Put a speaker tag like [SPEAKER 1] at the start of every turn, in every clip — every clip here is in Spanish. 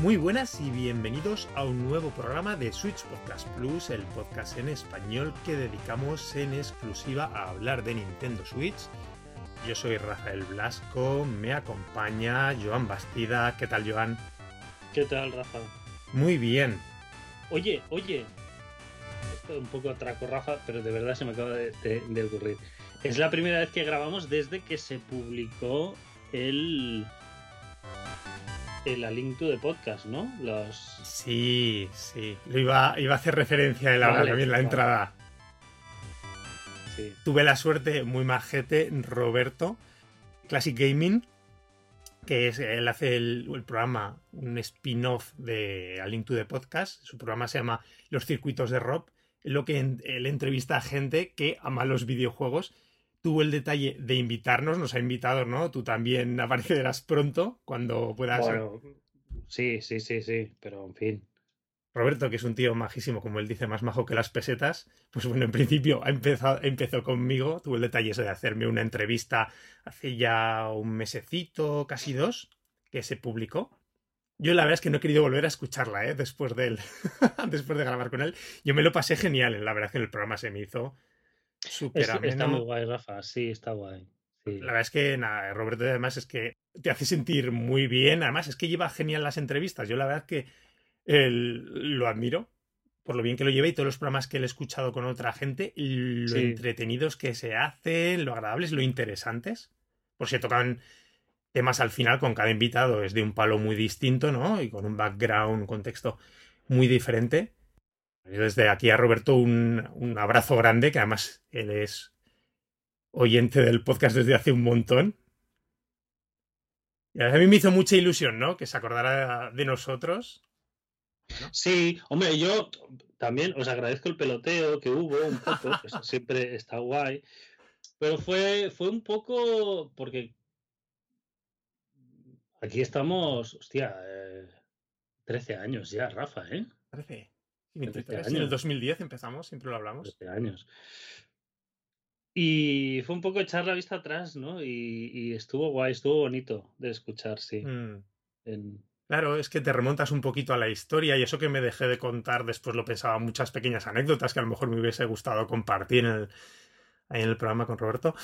[SPEAKER 1] Muy buenas y bienvenidos a un nuevo programa de Switch Podcast Plus, el podcast en español que dedicamos en exclusiva a hablar de Nintendo Switch. Yo soy Rafael Blasco, me acompaña Joan Bastida. ¿Qué tal, Joan?
[SPEAKER 2] ¿Qué tal, Rafa?
[SPEAKER 1] Muy bien.
[SPEAKER 2] Oye, oye. Esto es un poco atraco, Rafa, pero de verdad se me acaba de, de- de ocurrir. Es la primera vez que grabamos desde que se publicó el. El A Link to the Podcast, ¿no? Los.
[SPEAKER 1] Sí, sí. Lo iba, iba a hacer referencia en la,
[SPEAKER 2] Vale,
[SPEAKER 1] también la
[SPEAKER 2] vale.
[SPEAKER 1] entrada.
[SPEAKER 2] Sí.
[SPEAKER 1] Tuve la suerte, muy majete, Roberto, Classic Gaming, que es, él hace el, el programa, un spin-off de A Link to the Podcast. Su programa se llama Los Circuitos de Rob, lo que en- él entrevista a gente que ama los videojuegos. Tuvo el detalle de invitarnos, nos ha invitado, ¿no? Tú también aparecerás pronto cuando puedas.
[SPEAKER 2] Bueno, sí, sí, sí, sí, pero en fin.
[SPEAKER 1] Roberto, que es un tío majísimo, como él dice, más majo que las pesetas, pues bueno, en principio ha empezado, empezó conmigo, tuvo el detalle ese de hacerme una entrevista hace ya un mesecito, casi dos, que se publicó. Yo la verdad es que no he querido volver a escucharla, ¿eh? Después de él, después de grabar con él. Yo me lo pasé genial, la verdad es que el programa se me hizo súper
[SPEAKER 2] Es- está muy guay, Rafa. Sí, está guay. Sí.
[SPEAKER 1] La verdad es que nada, Roberto además es que te hace sentir muy bien. Además es que lleva genial las entrevistas. Yo la verdad que el- lo admiro por lo bien que lo lleva y todos los programas que le he escuchado con otra gente, lo
[SPEAKER 2] Sí.
[SPEAKER 1] entretenidos que se hacen, lo agradables, lo interesantes. Por si tocan temas al final con cada invitado es de un palo muy distinto, ¿no? Y con un background, un contexto muy diferente. Yo desde aquí a Roberto un, un abrazo grande, que además él es oyente del podcast desde hace un montón. Y a mí me hizo mucha ilusión, ¿no? Que se acordara de nosotros.
[SPEAKER 2] Sí, hombre, yo también os agradezco el peloteo que hubo un poco, eso siempre está guay, pero fue, fue un poco porque aquí estamos, hostia, eh, 13 años ya, Rafa, ¿eh?
[SPEAKER 1] 13. Sí, 23.
[SPEAKER 2] 13
[SPEAKER 1] En el
[SPEAKER 2] años.
[SPEAKER 1] 2010 empezamos, siempre lo hablamos.
[SPEAKER 2] 13 años. Y fue un poco echar la vista atrás, ¿no? Y, y estuvo guay, estuvo bonito de escuchar, sí.
[SPEAKER 1] Mm.
[SPEAKER 2] En-
[SPEAKER 1] Claro, es que te remontas un poquito a la historia y eso que me dejé de contar después lo pensaba muchas pequeñas anécdotas que a lo mejor me hubiese gustado compartir en el, ahí en el programa con Roberto.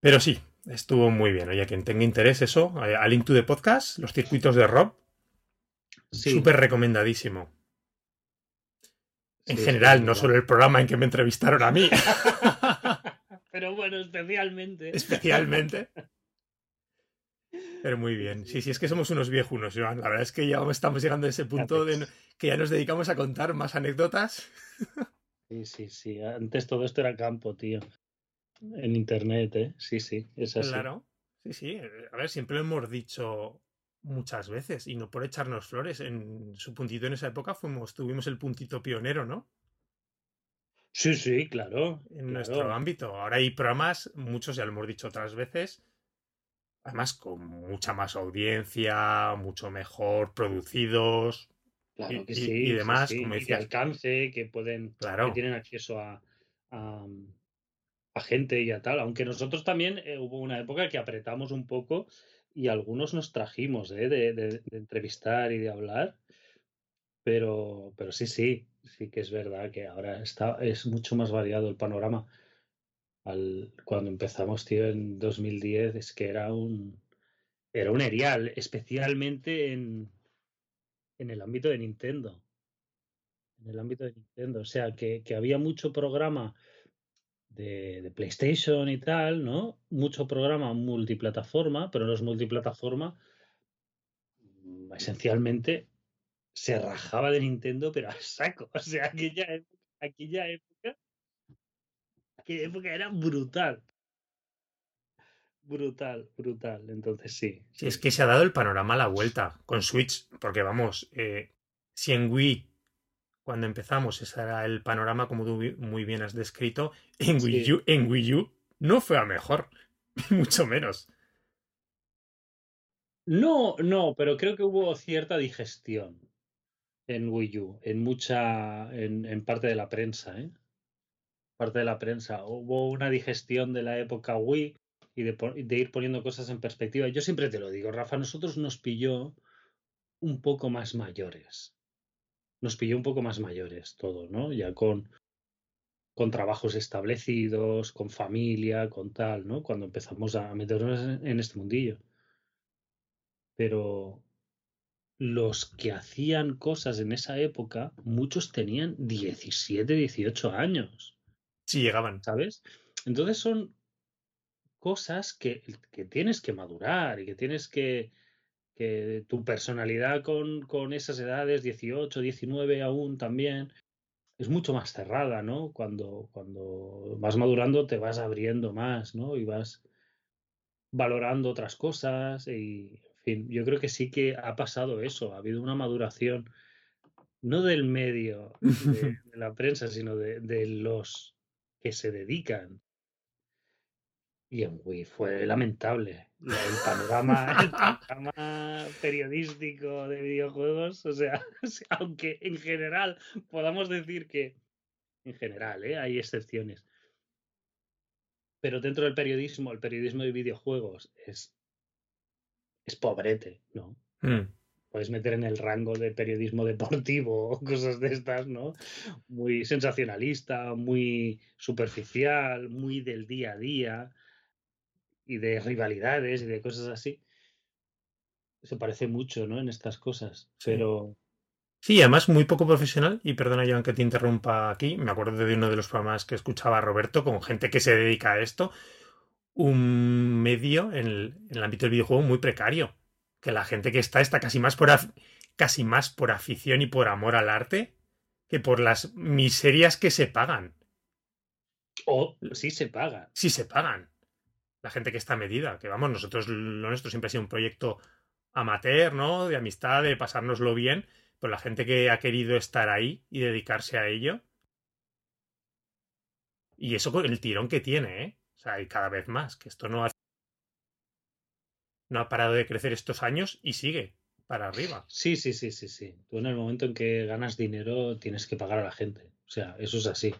[SPEAKER 1] Pero sí, estuvo muy bien. Oye, quien tenga interés, eso, eh, a Link to the Podcast, los circuitos de Rob,
[SPEAKER 2] sí,
[SPEAKER 1] súper recomendadísimo. En
[SPEAKER 2] sí,
[SPEAKER 1] general, no solo el programa en que me entrevistaron a mí,
[SPEAKER 2] Pero bueno, especialmente.
[SPEAKER 1] especialmente. Pero muy bien. Sí, sí, es que somos unos viejunos, Joan. La verdad es que ya estamos llegando a ese punto de que ya nos dedicamos a contar más anécdotas.
[SPEAKER 2] Sí, sí, sí. Antes todo esto era campo, tío. En internet, ¿eh? Sí, sí, es así.
[SPEAKER 1] Claro. Sí, sí. A ver, siempre lo hemos dicho muchas veces y no por echarnos flores. En su puntito en esa época fuimos, tuvimos el puntito pionero, ¿no?
[SPEAKER 2] Sí, sí, claro.
[SPEAKER 1] En
[SPEAKER 2] claro.
[SPEAKER 1] nuestro ámbito. Ahora hay programas, muchos ya lo hemos dicho otras veces, además con mucha más audiencia, mucho mejor producidos.
[SPEAKER 2] Claro
[SPEAKER 1] y-
[SPEAKER 2] que
[SPEAKER 1] y-
[SPEAKER 2] sí.
[SPEAKER 1] y demás,
[SPEAKER 2] sí,
[SPEAKER 1] como
[SPEAKER 2] y
[SPEAKER 1] decías.
[SPEAKER 2] alcance, que pueden,
[SPEAKER 1] Claro.
[SPEAKER 2] que tienen acceso a, a, a gente y a tal. Aunque nosotros también eh, hubo una época que apretamos un poco y algunos nos trajimos ¿eh? de, de- de entrevistar y de hablar. Pero, pero sí, sí, sí que es verdad que ahora está, es mucho más variado el panorama. Al, cuando empezamos, tío, en 2010, es que era un, era un erial, especialmente en, en el ámbito de Nintendo. En el ámbito de Nintendo. O sea, que, que había mucho programa de, de PlayStation y tal, ¿no? Mucho programa multiplataforma, pero los multiplataforma mm, esencialmente se rajaba de Nintendo, pero a saco. O sea, aquella época, aquella época, aquella época era brutal. Brutal, brutal. Entonces sí.
[SPEAKER 1] Sí, es que se ha dado el panorama a la vuelta con Switch, porque vamos, eh, si en Wii, cuando empezamos, ese era el panorama, como tú muy bien has descrito, en Wii. U, en Wii U no fue a mejor, mucho menos.
[SPEAKER 2] No, no, pero creo que hubo cierta digestión en Wii U, en mucha, en, en parte de la prensa, ¿eh? Parte de la prensa. Hubo una digestión de la época Wii y de, de ir poniendo cosas en perspectiva. Yo siempre te lo digo, Rafa, a nosotros nos pilló un poco más mayores. Nos pilló un poco más mayores todo, ¿no? Ya con, con trabajos establecidos, con familia, con tal, ¿no? Cuando empezamos a meternos en este mundillo. Pero los que hacían cosas en esa época, muchos tenían 17, 18 años.
[SPEAKER 1] Sí, llegaban.
[SPEAKER 2] ¿Sabes? Entonces son cosas que, que tienes que madurar y que tienes que, que tu personalidad con, con, esas edades, 18, 19 aún también, es mucho más cerrada, ¿no? Cuando, cuando vas madurando te vas abriendo más, ¿no? Y vas valorando otras cosas y, yo creo que sí que ha pasado eso, ha habido una maduración, no del medio de, la prensa, sino de, los que se dedican. Y en Wii fue lamentable. El panorama, periodístico de videojuegos, o sea, aunque en general podamos decir que, en general, ¿eh? hay excepciones, pero dentro del periodismo, el periodismo de videojuegos es es pobrete, ¿no? Mm. Puedes meter en el rango de periodismo deportivo o cosas de estas, ¿no? Muy sensacionalista, muy superficial, muy del día a día y de rivalidades y de cosas así. Se parece mucho, ¿no? En estas cosas, pero...
[SPEAKER 1] Sí, además muy poco profesional, y perdona Joan que te interrumpa aquí, me acuerdo de uno de los programas que escuchaba Roberto con gente que se dedica a esto, un medio en el, ámbito del videojuego muy precario. Que la gente que está está casi más por casi más por afición y por amor al arte que por las miserias que se pagan.
[SPEAKER 2] O sí se pagan.
[SPEAKER 1] Sí se pagan. La gente que está medida, que vamos, nosotros lo nuestro siempre ha sido un proyecto amateur, ¿no? De amistad, de pasárnoslo bien, pero la gente que ha querido estar ahí y dedicarse a ello. Y eso con el tirón que tiene, ¿eh? O sea, y cada vez más, que esto no ha, no ha parado de crecer estos años y sigue para arriba.
[SPEAKER 2] Sí, sí, sí, sí, sí. Tú en el momento en que ganas dinero tienes que pagar a la gente. O sea, eso es así.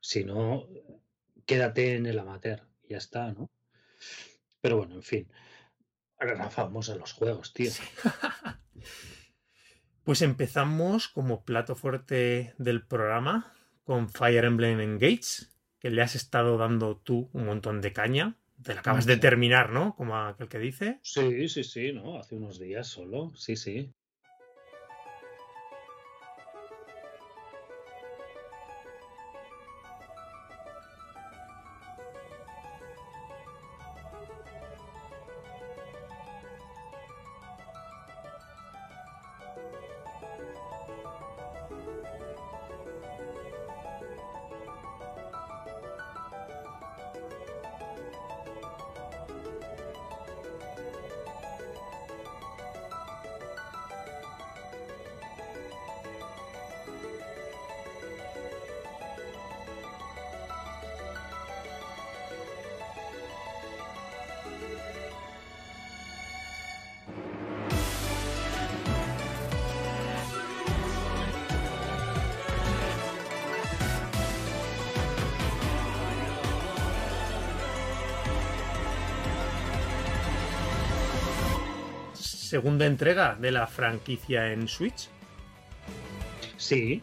[SPEAKER 2] Si no, quédate en el amateur. Ya está, ¿no? Pero bueno, en fin. Ahora vamos a los juegos, tío.
[SPEAKER 1] pues empezamos como plato fuerte del programa con Fire Emblem Engage, que le has estado dando tú un montón de caña. Te la acabas de terminar, ¿no? Como aquel que dice.
[SPEAKER 2] Sí, sí, sí, ¿no? Hace unos días solo. Sí, sí.
[SPEAKER 1] Segunda entrega de la franquicia en Switch.
[SPEAKER 2] Sí.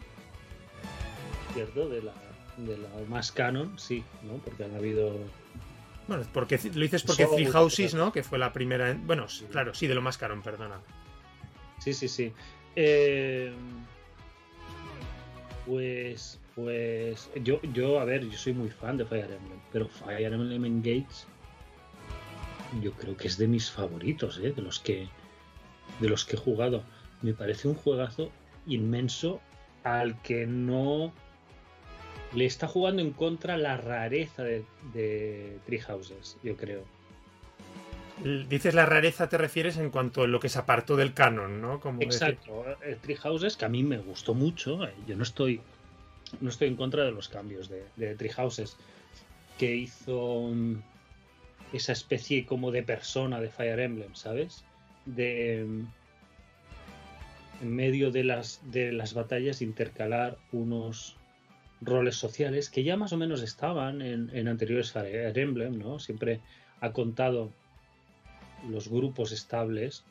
[SPEAKER 2] Cierto, de la, de la más canon, sí, ¿no? Porque han habido.
[SPEAKER 1] Bueno, porque lo dices porque Three Houses, ¿no? Que fue la primera. Bueno, claro, sí, de lo más canon, perdona.
[SPEAKER 2] Sí, sí, sí. Eh, pues. Pues. Yo, yo, a ver, yo soy muy fan de Fire Emblem, pero Fire Emblem Engage. Yo creo que es de mis favoritos, ¿eh? De los que de los que he jugado. Me parece un juegazo inmenso al que no le está jugando en contra la rareza de, de Tree Houses, yo creo.
[SPEAKER 1] Dices la rareza, te refieres en cuanto a lo que se apartó del canon, ¿no?
[SPEAKER 2] Como Exacto. El Tree Houses, que a mí me gustó mucho, eh, yo no estoy, no estoy en contra de los cambios de, de Tree Houses, que hizo esa especie como de persona de Fire Emblem, ¿sabes? De en medio de las, de las batallas intercalar unos roles sociales que ya más o menos estaban en, en anteriores Fire Emblem, ¿no? Siempre ha contado los grupos estables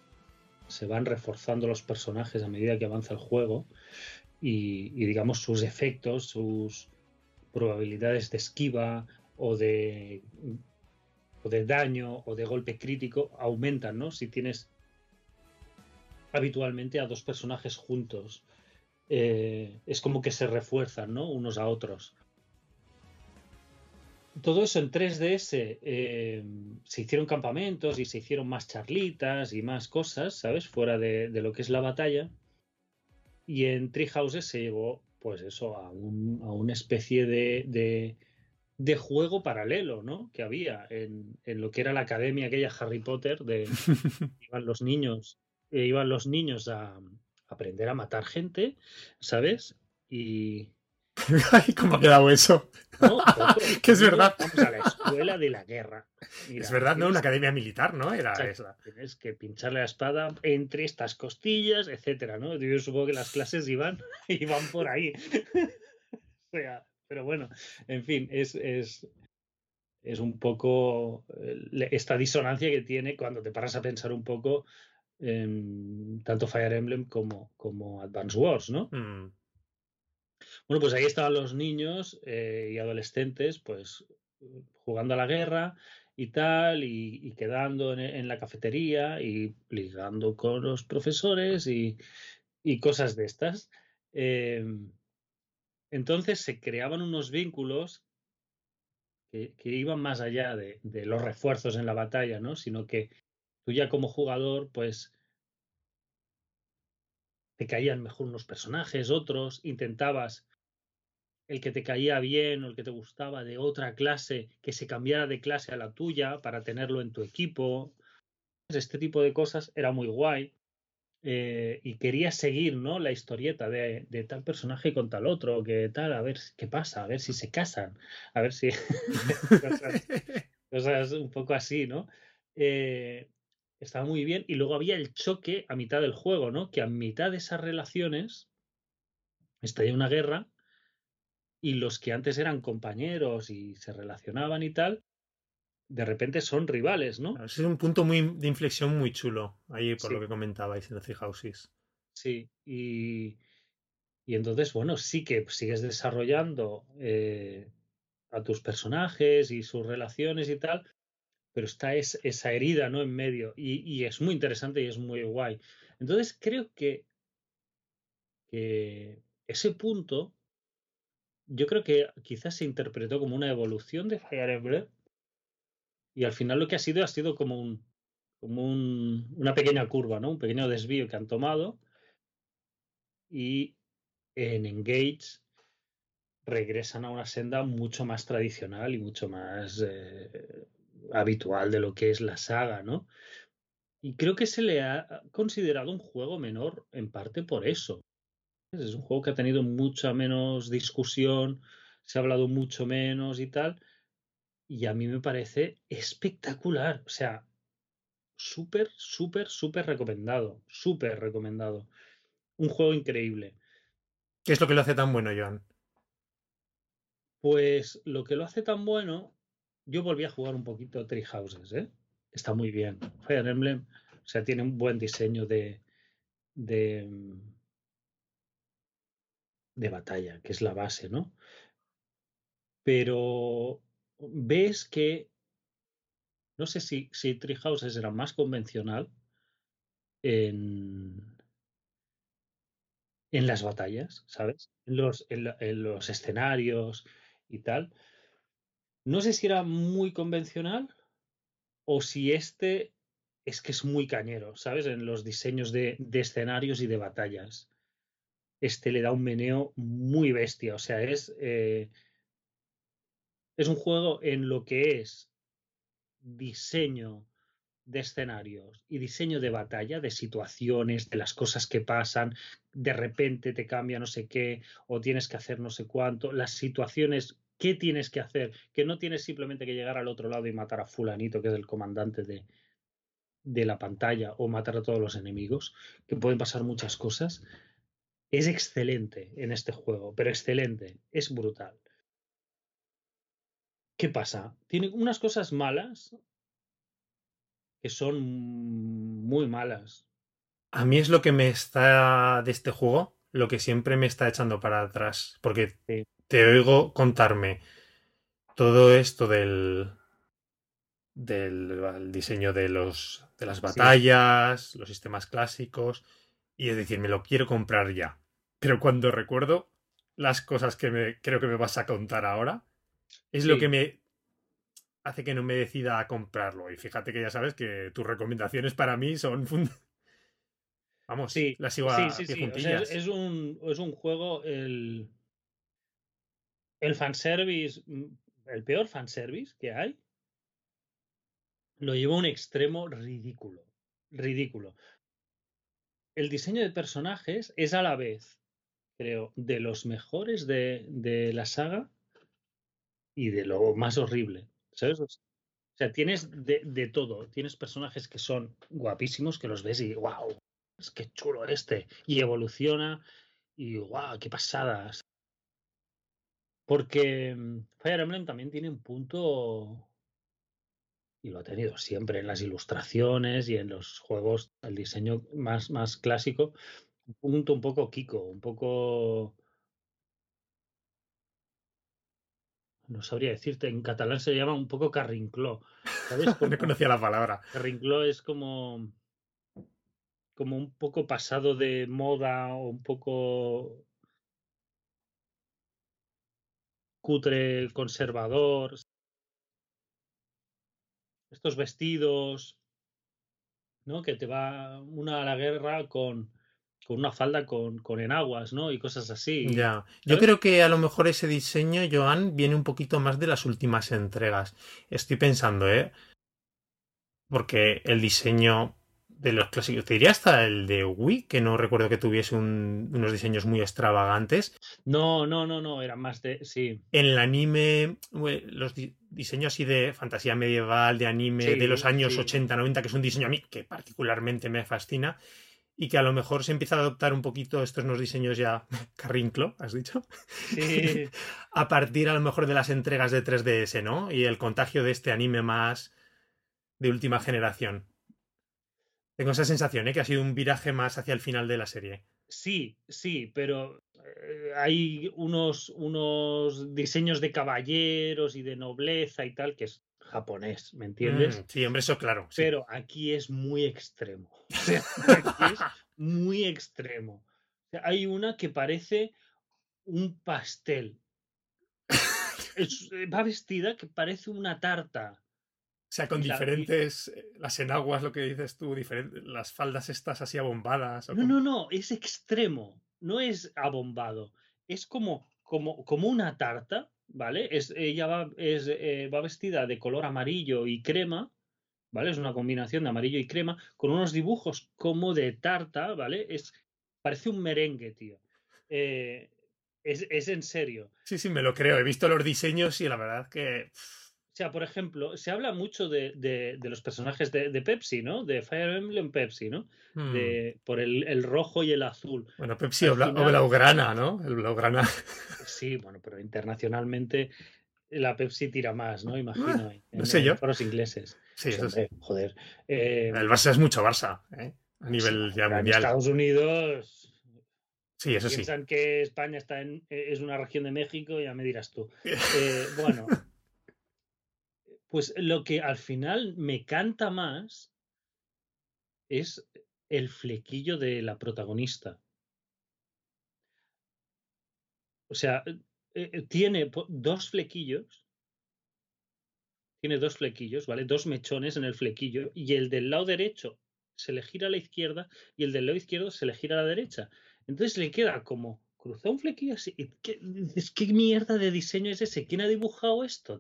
[SPEAKER 2] se van reforzando los personajes a medida que avanza el juego y, digamos sus efectos, sus probabilidades de esquiva o de, o de daño o de golpe crítico aumentan, ¿no? Si tienes habitualmente a dos personajes juntos. Eh, es como que se refuerzan, ¿no? Unos a otros todo eso en 3DS eh, se hicieron campamentos y se hicieron más charlitas y más cosas, ¿sabes? Fuera de, lo que es la batalla. Y en Treehouses se llevó, pues eso, a, una especie de, de, juego paralelo, ¿no? Que había en, lo que era la academia aquella Harry Potter, de iban los niños, eh, iban los niños a aprender a matar gente, ¿sabes? Y,
[SPEAKER 1] ¿Cómo ha quedado eso? que es verdad.
[SPEAKER 2] Vamos a la escuela de la guerra.
[SPEAKER 1] es verdad, ¿no? Una academia militar, ¿no? Era esa.
[SPEAKER 2] Tienes que pincharle la espada entre estas costillas, etcétera, ¿no? Yo supongo que las clases iban, iban por ahí. o sea, pero bueno, en fin, es, es, es un poco eh, esta disonancia que tiene cuando te paras a pensar un poco en tanto Fire Emblem como, como Advance Wars, ¿no? Mm. Bueno, pues ahí estaban los niños eh, y adolescentes, pues jugando a la guerra y tal, y, quedando en, la cafetería y ligando con los profesores y, cosas de estas. Em, entonces se creaban unos vínculos que, iban más allá de, de, los refuerzos en la batalla, ¿no? Sino que tú ya como jugador, pues te caían mejor unos personajes, otros, intentabas el que te caía bien o el que te gustaba de otra clase, que se cambiara de clase a la tuya para tenerlo en tu equipo. Este tipo de cosas era muy guay. Eh, y quería seguir ¿no? la historieta de, tal personaje con tal otro, que tal, a ver qué pasa, a ver si se casan, a ver si. cosas, un poco así, ¿no? Eh, estaba muy bien. Y luego había el choque a mitad del juego, ¿no? Que a mitad de esas relaciones estalla una guerra y los que antes eran compañeros y se relacionaban y tal, de repente son rivales, ¿no?
[SPEAKER 1] Ese es un punto muy, de inflexión muy chulo, ahí por lo que comentabais en The Houses.
[SPEAKER 2] Sí, y, y entonces, bueno, sí que sigues desarrollando eh, a tus personajes y sus relaciones y tal, pero está es, esa herida, ¿no? En medio, y, es muy interesante y es muy guay. Entonces, creo que, que ese punto yo creo que quizás se interpretó como una evolución de Fire Emblem y al final lo que ha sido ha sido como un como un, una pequeña curva, ¿no? Un pequeño desvío que han tomado y en Engage regresan a una senda mucho más tradicional y mucho más eh, habitual de lo que es la saga, ¿no? Y creo que se le ha considerado un juego menor en parte por eso. Es un juego que ha tenido mucha menos discusión, se ha hablado mucho menos y tal. Y a mí me parece espectacular. O sea, súper, súper, súper recomendado. Súper recomendado. Un juego increíble.
[SPEAKER 1] ¿Qué es lo que lo hace tan bueno, Joan?
[SPEAKER 2] Pues lo que lo hace tan bueno, yo volví a jugar un poquito Tree Houses, ¿eh? Está muy bien. Fire Emblem, o sea, tiene un buen diseño de, de, de batalla, que es la base, ¿no? Pero ves que, no sé si, si Treehouses era más convencional en, en las batallas, ¿sabes? En los, en los escenarios y tal. No sé si era muy convencional o si este es que es muy cañero, ¿sabes? En los diseños de, escenarios y de batallas este le da un meneo muy bestia. O sea, es, eh, es un juego en lo que es diseño de escenarios y diseño de batalla, de situaciones, de las cosas que pasan, de repente te cambia no sé qué o tienes que hacer no sé cuánto, las situaciones, qué tienes que hacer, que no tienes simplemente que llegar al otro lado y matar a fulanito, que es el comandante de, de la pantalla, o matar a todos los enemigos, que pueden pasar muchas cosas es excelente en este juego, pero excelente, es brutal. ¿Qué pasa? Tiene unas cosas malas que son muy malas.
[SPEAKER 1] A mí es lo que me está de este juego, lo que siempre me está echando para atrás. Porque
[SPEAKER 2] Sí.
[SPEAKER 1] Te oigo contarme todo esto del. del el diseño de los. de las batallas, los sistemas clásicos. Y es decir, me lo quiero comprar ya. Pero cuando recuerdo las cosas que me creo que me vas a contar ahora, es lo que me hace que no me decida a comprarlo. Y fíjate que ya sabes que tus recomendaciones para mí son Vamos,
[SPEAKER 2] Sí,
[SPEAKER 1] las sigo a
[SPEAKER 2] sí, sí, sí. O sea, es un, es un juego, el, el fanservice, mm, el peor fanservice que hay, lo lleva a un extremo ridículo. Ridículo. El diseño de personajes es a la vez, creo, de los mejores de, de la saga y de lo más horrible. ¿Sabes? O sea, tienes de, de todo. Tienes personajes que son guapísimos, que los ves y wow, es que chulo este. Y evoluciona y wow, qué pasadas. Porque mm, Fire Emblem también tiene un punto, y lo ha tenido siempre en las ilustraciones y en los juegos, el diseño más, más clásico, un punto un poco Kiko, un poco... No sabría decirte, en catalán se llama un poco carrincló. ¿Sabes? Como-
[SPEAKER 1] No conocía la palabra.
[SPEAKER 2] Carrincló es como como un poco pasado de moda o un poco cutre conservador. Estos vestidos, ¿no? Que te va una a la guerra con, con una falda con, con enaguas, ¿no? Y cosas así.
[SPEAKER 1] Ya. Yo
[SPEAKER 2] ¿sabes?
[SPEAKER 1] creo que a lo mejor ese diseño, Joan, viene un poquito más de las últimas entregas. Estoy pensando, ¿eh? Porque el diseño de los clásicos, te diría hasta el de Wii, que no recuerdo que tuviese un- unos diseños muy extravagantes.
[SPEAKER 2] No, no, no, no, era más de. Sí.
[SPEAKER 1] En el anime, los di- diseños así de fantasía medieval, de anime
[SPEAKER 2] Sí,
[SPEAKER 1] de los años
[SPEAKER 2] sí.
[SPEAKER 1] 80, 90, que es un diseño a mí que particularmente me fascina. Y que a lo mejor se empieza a adoptar un poquito estos nuevos diseños ya carrinclo, has dicho
[SPEAKER 2] Sí.
[SPEAKER 1] a partir a lo mejor de las entregas de 3DS, ¿no? Y el contagio de este anime más de última generación. Tengo esa sensación, ¿eh? Que ha sido un viraje más hacia el final de la serie.
[SPEAKER 2] Sí, sí, pero eh, hay unos, unos diseños de caballeros y de nobleza y tal que es japonés, ¿me entiendes?
[SPEAKER 1] Mm, sí, hombre, eso claro. sí.
[SPEAKER 2] Pero aquí es muy extremo. O sea, aquí es muy extremo. O sea, hay una que parece un pastel. Es- eh, va vestida que parece una tarta.
[SPEAKER 1] O sea, con diferentes. eh, Las enaguas, lo que dices tú, diferentes, las faldas estas así abombadas. o
[SPEAKER 2] No, no, no, es extremo. No es abombado. Es como, como, como una tarta, ¿vale? Es, ella va, es, eh, va vestida de color amarillo y crema, ¿vale? Es una combinación de amarillo y crema, con unos dibujos como de tarta, ¿vale? Es, parece un merengue, tío. Eh, es, es en serio.
[SPEAKER 1] Sí, sí, me lo creo. He visto los diseños y la verdad que.
[SPEAKER 2] Sea, por ejemplo, se habla mucho de, de- de los personajes de, de Pepsi, ¿no? De Fire Emblem Pepsi, ¿no?
[SPEAKER 1] mm,
[SPEAKER 2] De, por el, el rojo y el azul.
[SPEAKER 1] Bueno, Pepsi
[SPEAKER 2] al
[SPEAKER 1] o, Bla- o
[SPEAKER 2] final-
[SPEAKER 1] Blaugrana, ¿no? El Blaugrana.
[SPEAKER 2] Sí, bueno, pero internacionalmente la Pepsi tira más, ¿no? Imagino. en-
[SPEAKER 1] no sé
[SPEAKER 2] en
[SPEAKER 1] yo.
[SPEAKER 2] foros ingleses.
[SPEAKER 1] Sí,
[SPEAKER 2] Pues,
[SPEAKER 1] eso sí.
[SPEAKER 2] joder. Eh,
[SPEAKER 1] El Barça es mucho Barça, ¿eh? A nivel
[SPEAKER 2] sí,
[SPEAKER 1] ya
[SPEAKER 2] en
[SPEAKER 1] mundial.
[SPEAKER 2] Estados Unidos
[SPEAKER 1] Sí, eso sí.
[SPEAKER 2] piensan que España está en, es una región de México, ya me dirás tú. Eh, bueno, pues lo que al final me canta más es el flequillo de la protagonista. O sea, eh, eh, tiene dos flequillos. Tiene dos flequillos, ¿vale? Dos mechones en el flequillo. Y el del lado derecho se le gira a la izquierda y el del lado izquierdo se le gira a la derecha. Entonces le queda como cruzado un flequillo así. ¿Qué, dices, ¿qué mierda de diseño es ese? ¿Quién ha dibujado esto?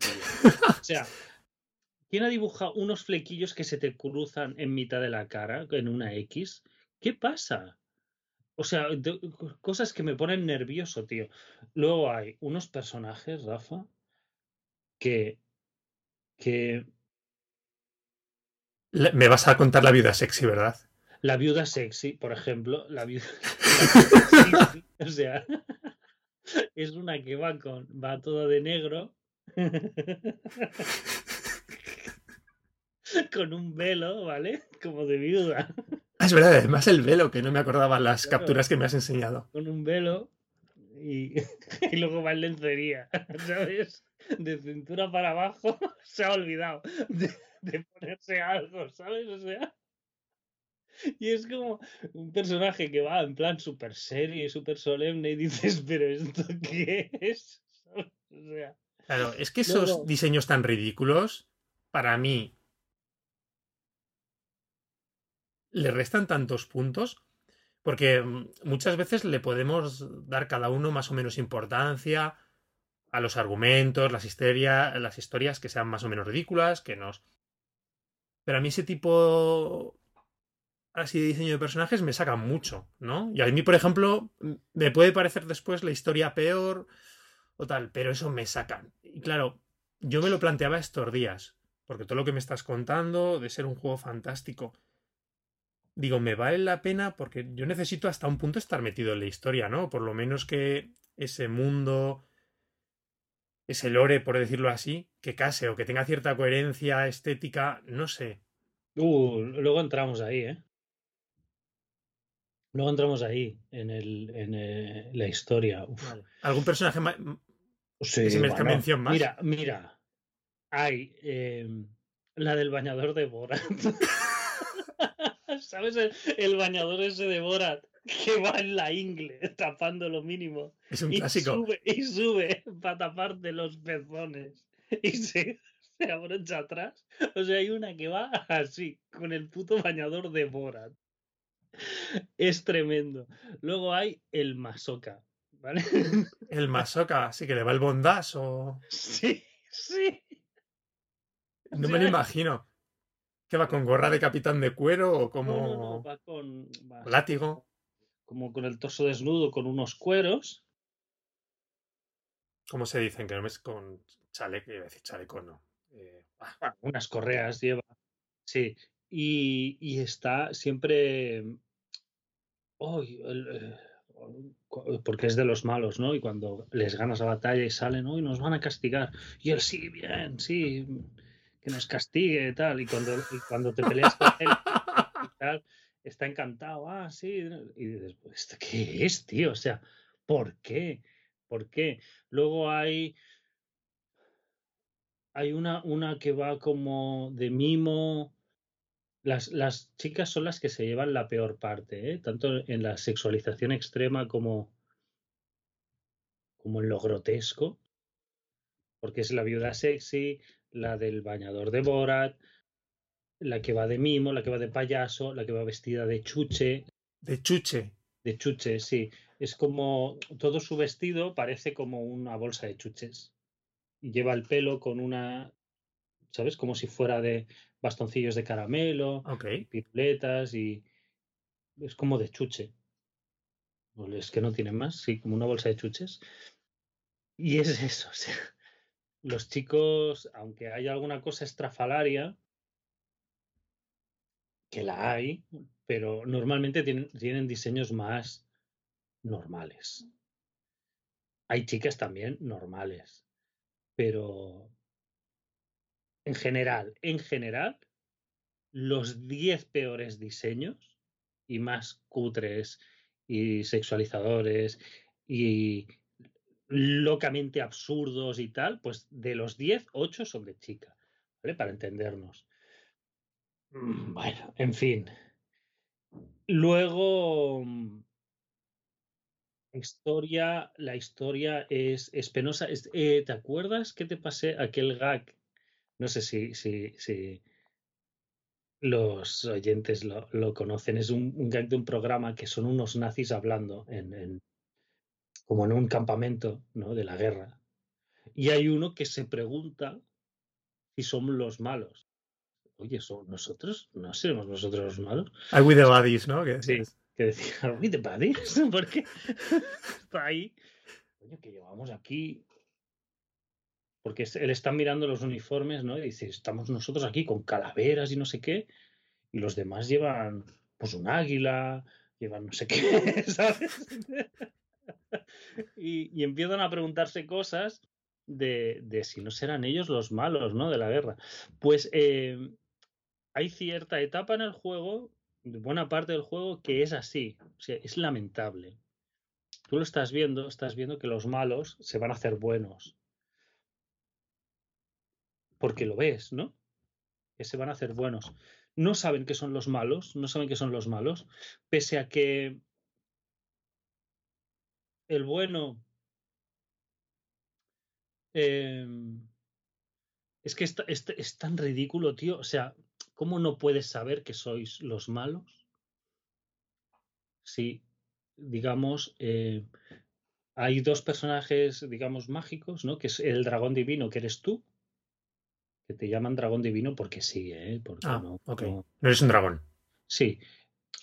[SPEAKER 2] O sea, ¿quién ha dibujado unos flequillos que se te cruzan en mitad de la cara, en una X? ¿Qué pasa? O sea, de- cosas que me ponen nervioso, tío. Luego hay unos personajes, Rafa, que, que
[SPEAKER 1] Le- Me vas a contar la vida sexy, ¿verdad?
[SPEAKER 2] la viuda sexy, por ejemplo, la viuda, sí, o sea, es una que va con, va toda de negro, con un velo, ¿vale? Como de viuda.
[SPEAKER 1] es verdad, además el velo, que no me acordaba las capturas que me has enseñado.
[SPEAKER 2] Con un velo y, y luego va en lencería, ¿sabes? De cintura para abajo se ha olvidado de, de ponerse algo, ¿sabes? O sea. Y es como un personaje que va en plan súper serio y súper solemne y dices, pero ¿esto qué es? O sea,
[SPEAKER 1] Claro, es que esos
[SPEAKER 2] Luego-
[SPEAKER 1] diseños tan ridículos, para mí, le restan tantos puntos, porque mm, muchas veces le podemos dar cada uno más o menos importancia a los argumentos, las, histeria- las historias que sean más o menos ridículas, que nos... Pero a mí ese tipo así de diseño de personajes me saca mucho, ¿no? Y a mí, por ejemplo, me puede parecer después la historia peor o tal, pero eso me sacan. Y claro, yo me lo planteaba estos días, porque todo lo que me estás contando de ser un juego fantástico, digo, me vale la pena porque yo necesito hasta un punto estar metido en la historia, ¿no? Por lo menos que ese mundo, ese lore, por decirlo así, que case o que tenga cierta coherencia estética, no sé.
[SPEAKER 2] Uh, luego entramos ahí, ¿eh? Luego entramos ahí, en, el, en eh, la historia. Uf.
[SPEAKER 1] ¿Algún personaje ma-
[SPEAKER 2] Sí,
[SPEAKER 1] que se merezca
[SPEAKER 2] bueno,
[SPEAKER 1] mención más?
[SPEAKER 2] Mira, mira. Hay eh, la del bañador de Borat. ¿Sabes el, el bañador ese de Borat? Que va en la ingle, tapando lo mínimo.
[SPEAKER 1] Es un
[SPEAKER 2] Y
[SPEAKER 1] clásico.
[SPEAKER 2] sube, y sube para taparte los pezones. Y se, se abrocha atrás. O sea, hay una que va así, con el puto bañador de Borat. Es tremendo. Luego hay el masoca, ¿vale?
[SPEAKER 1] El Masoka, así que le va el bondage o...
[SPEAKER 2] Sí, sí.
[SPEAKER 1] No me lo imagino. ¿Qué va con gorra de capitán de cuero o como
[SPEAKER 2] no, no, va con. va
[SPEAKER 1] látigo?
[SPEAKER 2] Como con el torso desnudo, con unos cueros.
[SPEAKER 1] ¿Cómo se dicen? Que no es con chaleco, iba a decir chaleco, no. Eh, ah,
[SPEAKER 2] unas correas lleva. Sí. Y, y está siempre. El, cu- porque es de los malos, ¿no? Y cuando les ganas la batalla y salen, uy, nos van a castigar. Y él, sí, bien, sí, que nos castigue y tal. Y cuando, y cuando te peleas con él y tal, está encantado, ah, sí. Y dices, pues, ¿esto qué es, tío? O sea, ¿por qué? ¿Por qué? Luego hay. Hay una, una que va como de mimo. Las, las chicas son las que se llevan la peor parte, ¿eh? tanto en la sexualización extrema como, como en lo grotesco, porque es la viuda sexy, la del bañador de Borat, la que va de mimo, la que va de payaso, la que va vestida de chuche,
[SPEAKER 1] de chuche.
[SPEAKER 2] de chuche, sí. Es como todo su vestido parece como una bolsa de chuches. Y lleva el pelo con una, ¿sabes? Como si fuera de bastoncillos de caramelo.
[SPEAKER 1] Ok.
[SPEAKER 2] piruletas y es como de chuche. O Es que no tiene más, sí, como una bolsa de chuches. Y es eso, o sea, los chicos, aunque haya alguna cosa estrafalaria, que la hay, pero normalmente tienen, tienen diseños más normales. Hay chicas también normales, pero en general, en general, los 10 peores diseños y más cutres y sexualizadores y locamente absurdos y tal, pues de los 10, 8 son de chica, ¿vale? Para entendernos. Mm, Bueno, en fin. Luego, mm, historia, la historia es, es penosa. Es- eh, ¿te acuerdas que te pasé aquel gag? No sé si, si, si los oyentes lo, lo conocen. Es un, un gag de un programa que son unos nazis hablando en, en- como en un campamento, ¿no? De la guerra. Y hay uno que se pregunta si somos los malos. Oye, ¿somos nosotros? ¿No seremos nosotros los malos?
[SPEAKER 1] I with the buddies, ¿no? Que
[SPEAKER 2] Sí, que decía, "Are we the baddies?" ¿Por qué está ahí? Coño, que llevamos aquí. Porque él está mirando los uniformes, ¿no? Y dice, estamos nosotros aquí con calaveras y no sé qué. Y los demás llevan, pues, un águila, llevan no sé qué, ¿sabes? y, empiezan a preguntarse cosas de, de si no serán ellos los malos, ¿no? De la guerra. Pues eh, hay cierta etapa en el juego buena parte del juego que es así. O sea, es lamentable. Tú lo estás viendo, estás viendo que los malos se van a hacer buenos. Porque lo ves, ¿no? Que se van a hacer buenos. No saben que son los malos, no saben que son los malos, pese a que el bueno em, es que es tan ridículo, tío. O sea, ¿cómo no puedes saber que sois los malos? Sí, digamos, eh, hay dos personajes, digamos, mágicos, ¿no? Que es el dragón divino, que eres tú, que te llaman dragón divino porque sí, ¿eh? Porque
[SPEAKER 1] ah,
[SPEAKER 2] no,
[SPEAKER 1] ok. No, eres un dragón.
[SPEAKER 2] Sí,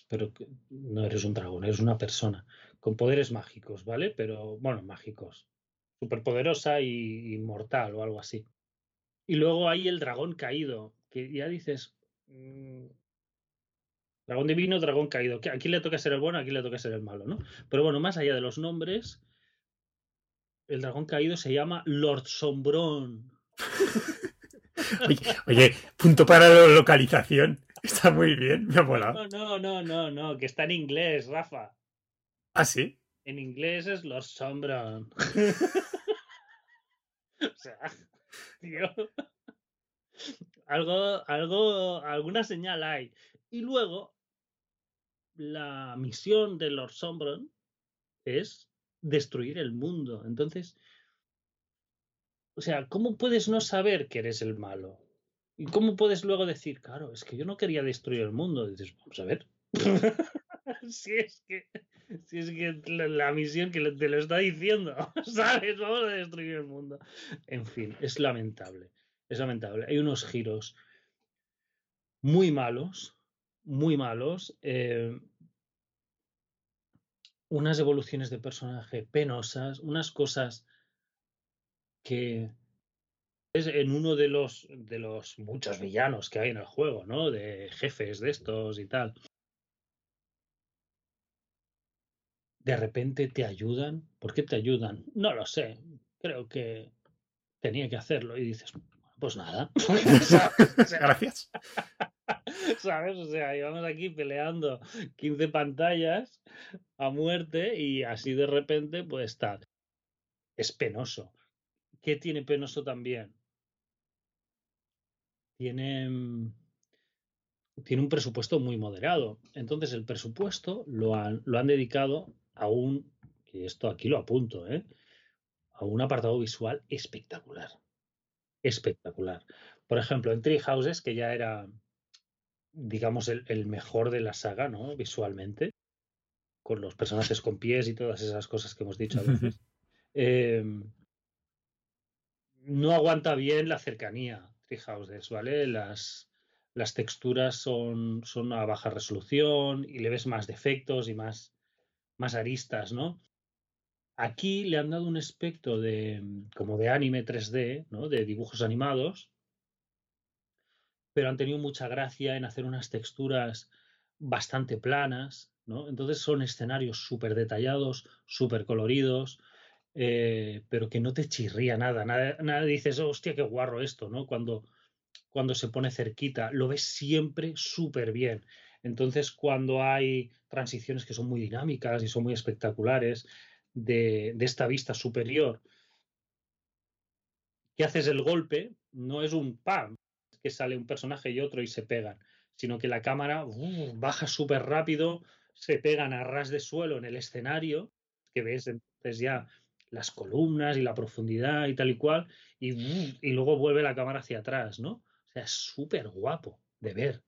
[SPEAKER 2] pero no eres un dragón, eres una persona con poderes mágicos, ¿vale? Pero, bueno, mágicos. Superpoderosa y inmortal o algo así. Y luego hay el dragón caído, que ya dices, mm, Dragón divino, dragón caído. Aquí le toca ser el bueno, aquí le toca ser el malo, ¿no? Pero bueno, más allá de los nombres, el dragón caído se llama Lord Sombrón.
[SPEAKER 1] oye, punto para la localización. Está muy bien, me ha molado.
[SPEAKER 2] No, no, no, no, no, que está en inglés, Rafa.
[SPEAKER 1] ¿Ah, sí?
[SPEAKER 2] En inglés es Lord Sombrón. o sea, tío. Algo, algo, alguna señal hay. Y luego la misión de Lord Sombron es destruir el mundo. Entonces, o sea, ¿cómo puedes no saber que eres el malo? ¿Y cómo puedes luego decir, claro, es que yo no quería destruir el mundo? dices, vamos a ver. si es que, si es que la, misión que te lo está diciendo, ¿sabes? Vamos a destruir el mundo. En fin, es lamentable. Es lamentable. Hay unos giros muy malos muy malos, eh, unas evoluciones de personaje penosas, unas cosas que es en uno de los de los muchos villanos que hay en el juego, ¿no? De jefes de estos y tal. De repente te ayudan. ¿Por qué te ayudan? No lo sé. Creo que tenía que hacerlo. Y dices, pues nada.
[SPEAKER 1] Gracias.
[SPEAKER 2] ¿Sabes? O sea, íbamos aquí peleando 15 pantallas a muerte y así de repente, pues está. Es penoso. ¿Qué tiene penoso también? Tiene, mm, tiene un presupuesto muy moderado. Entonces, el presupuesto lo han, lo han dedicado a un, y esto aquí lo apunto, ¿eh? a un apartado visual espectacular. Espectacular. Por ejemplo, en Tree Houses, que ya era digamos, el, mejor de la saga, ¿no? Visualmente, con los personajes con pies y todas esas cosas que hemos dicho a veces. Em, no aguanta bien la cercanía, Treehouses, ¿vale? Las, las texturas son, son a baja resolución y le ves más defectos y más, más aristas, ¿no? Aquí le han dado un aspecto de como de anime 3D, ¿no? De dibujos animados, pero han tenido mucha gracia en hacer unas texturas bastante planas, ¿no? Entonces son escenarios súper detallados, súper coloridos, eh, pero que no te chirría nada. nada. dices, hostia, qué guarro esto, ¿no? Cuando, cuando se pone cerquita, lo ves siempre súper bien. Entonces, cuando hay transiciones que son muy dinámicas y son muy espectaculares de, esta vista superior, que haces el golpe, no es un pam, que sale un personaje y otro y se pegan, sino que la cámara baja súper rápido, se pegan a ras de suelo en el escenario, que ves entonces ya las columnas y la profundidad y tal y cual, y, y luego vuelve la cámara hacia atrás, ¿no? O sea, es súper guapo de ver.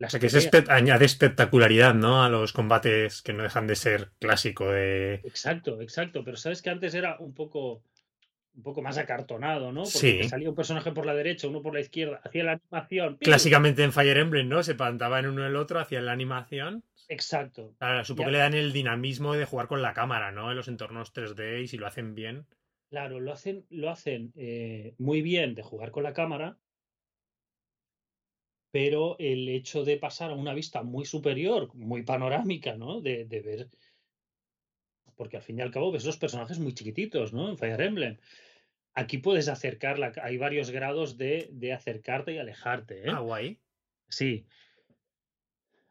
[SPEAKER 1] O sea, que se añade espectacularidad, ¿no? A los combates que no dejan de ser clásico de...
[SPEAKER 2] Exacto, exacto, pero sabes que antes era un poco un poco más acartonado, ¿no? Porque salía un personaje por la derecha, uno por la izquierda, hacía la animación.
[SPEAKER 1] Clásicamente en Fire Emblem, ¿no? Se plantaba en uno el otro, hacían la animación.
[SPEAKER 2] Exacto.
[SPEAKER 1] supongo que le dan el dinamismo de jugar con la cámara, ¿no? En los entornos 3D y si lo hacen bien.
[SPEAKER 2] Claro, lo hacen, lo hacen eh, muy bien de jugar con la cámara, pero el hecho de pasar a una vista muy superior, muy panorámica, ¿no? De, de ver porque al fin y al cabo ves los personajes muy chiquititos, ¿no? En Fire Emblem. Aquí puedes acercarla, hay varios grados de, acercarte y alejarte. ¿eh?
[SPEAKER 1] Ah, guay.
[SPEAKER 2] Sí.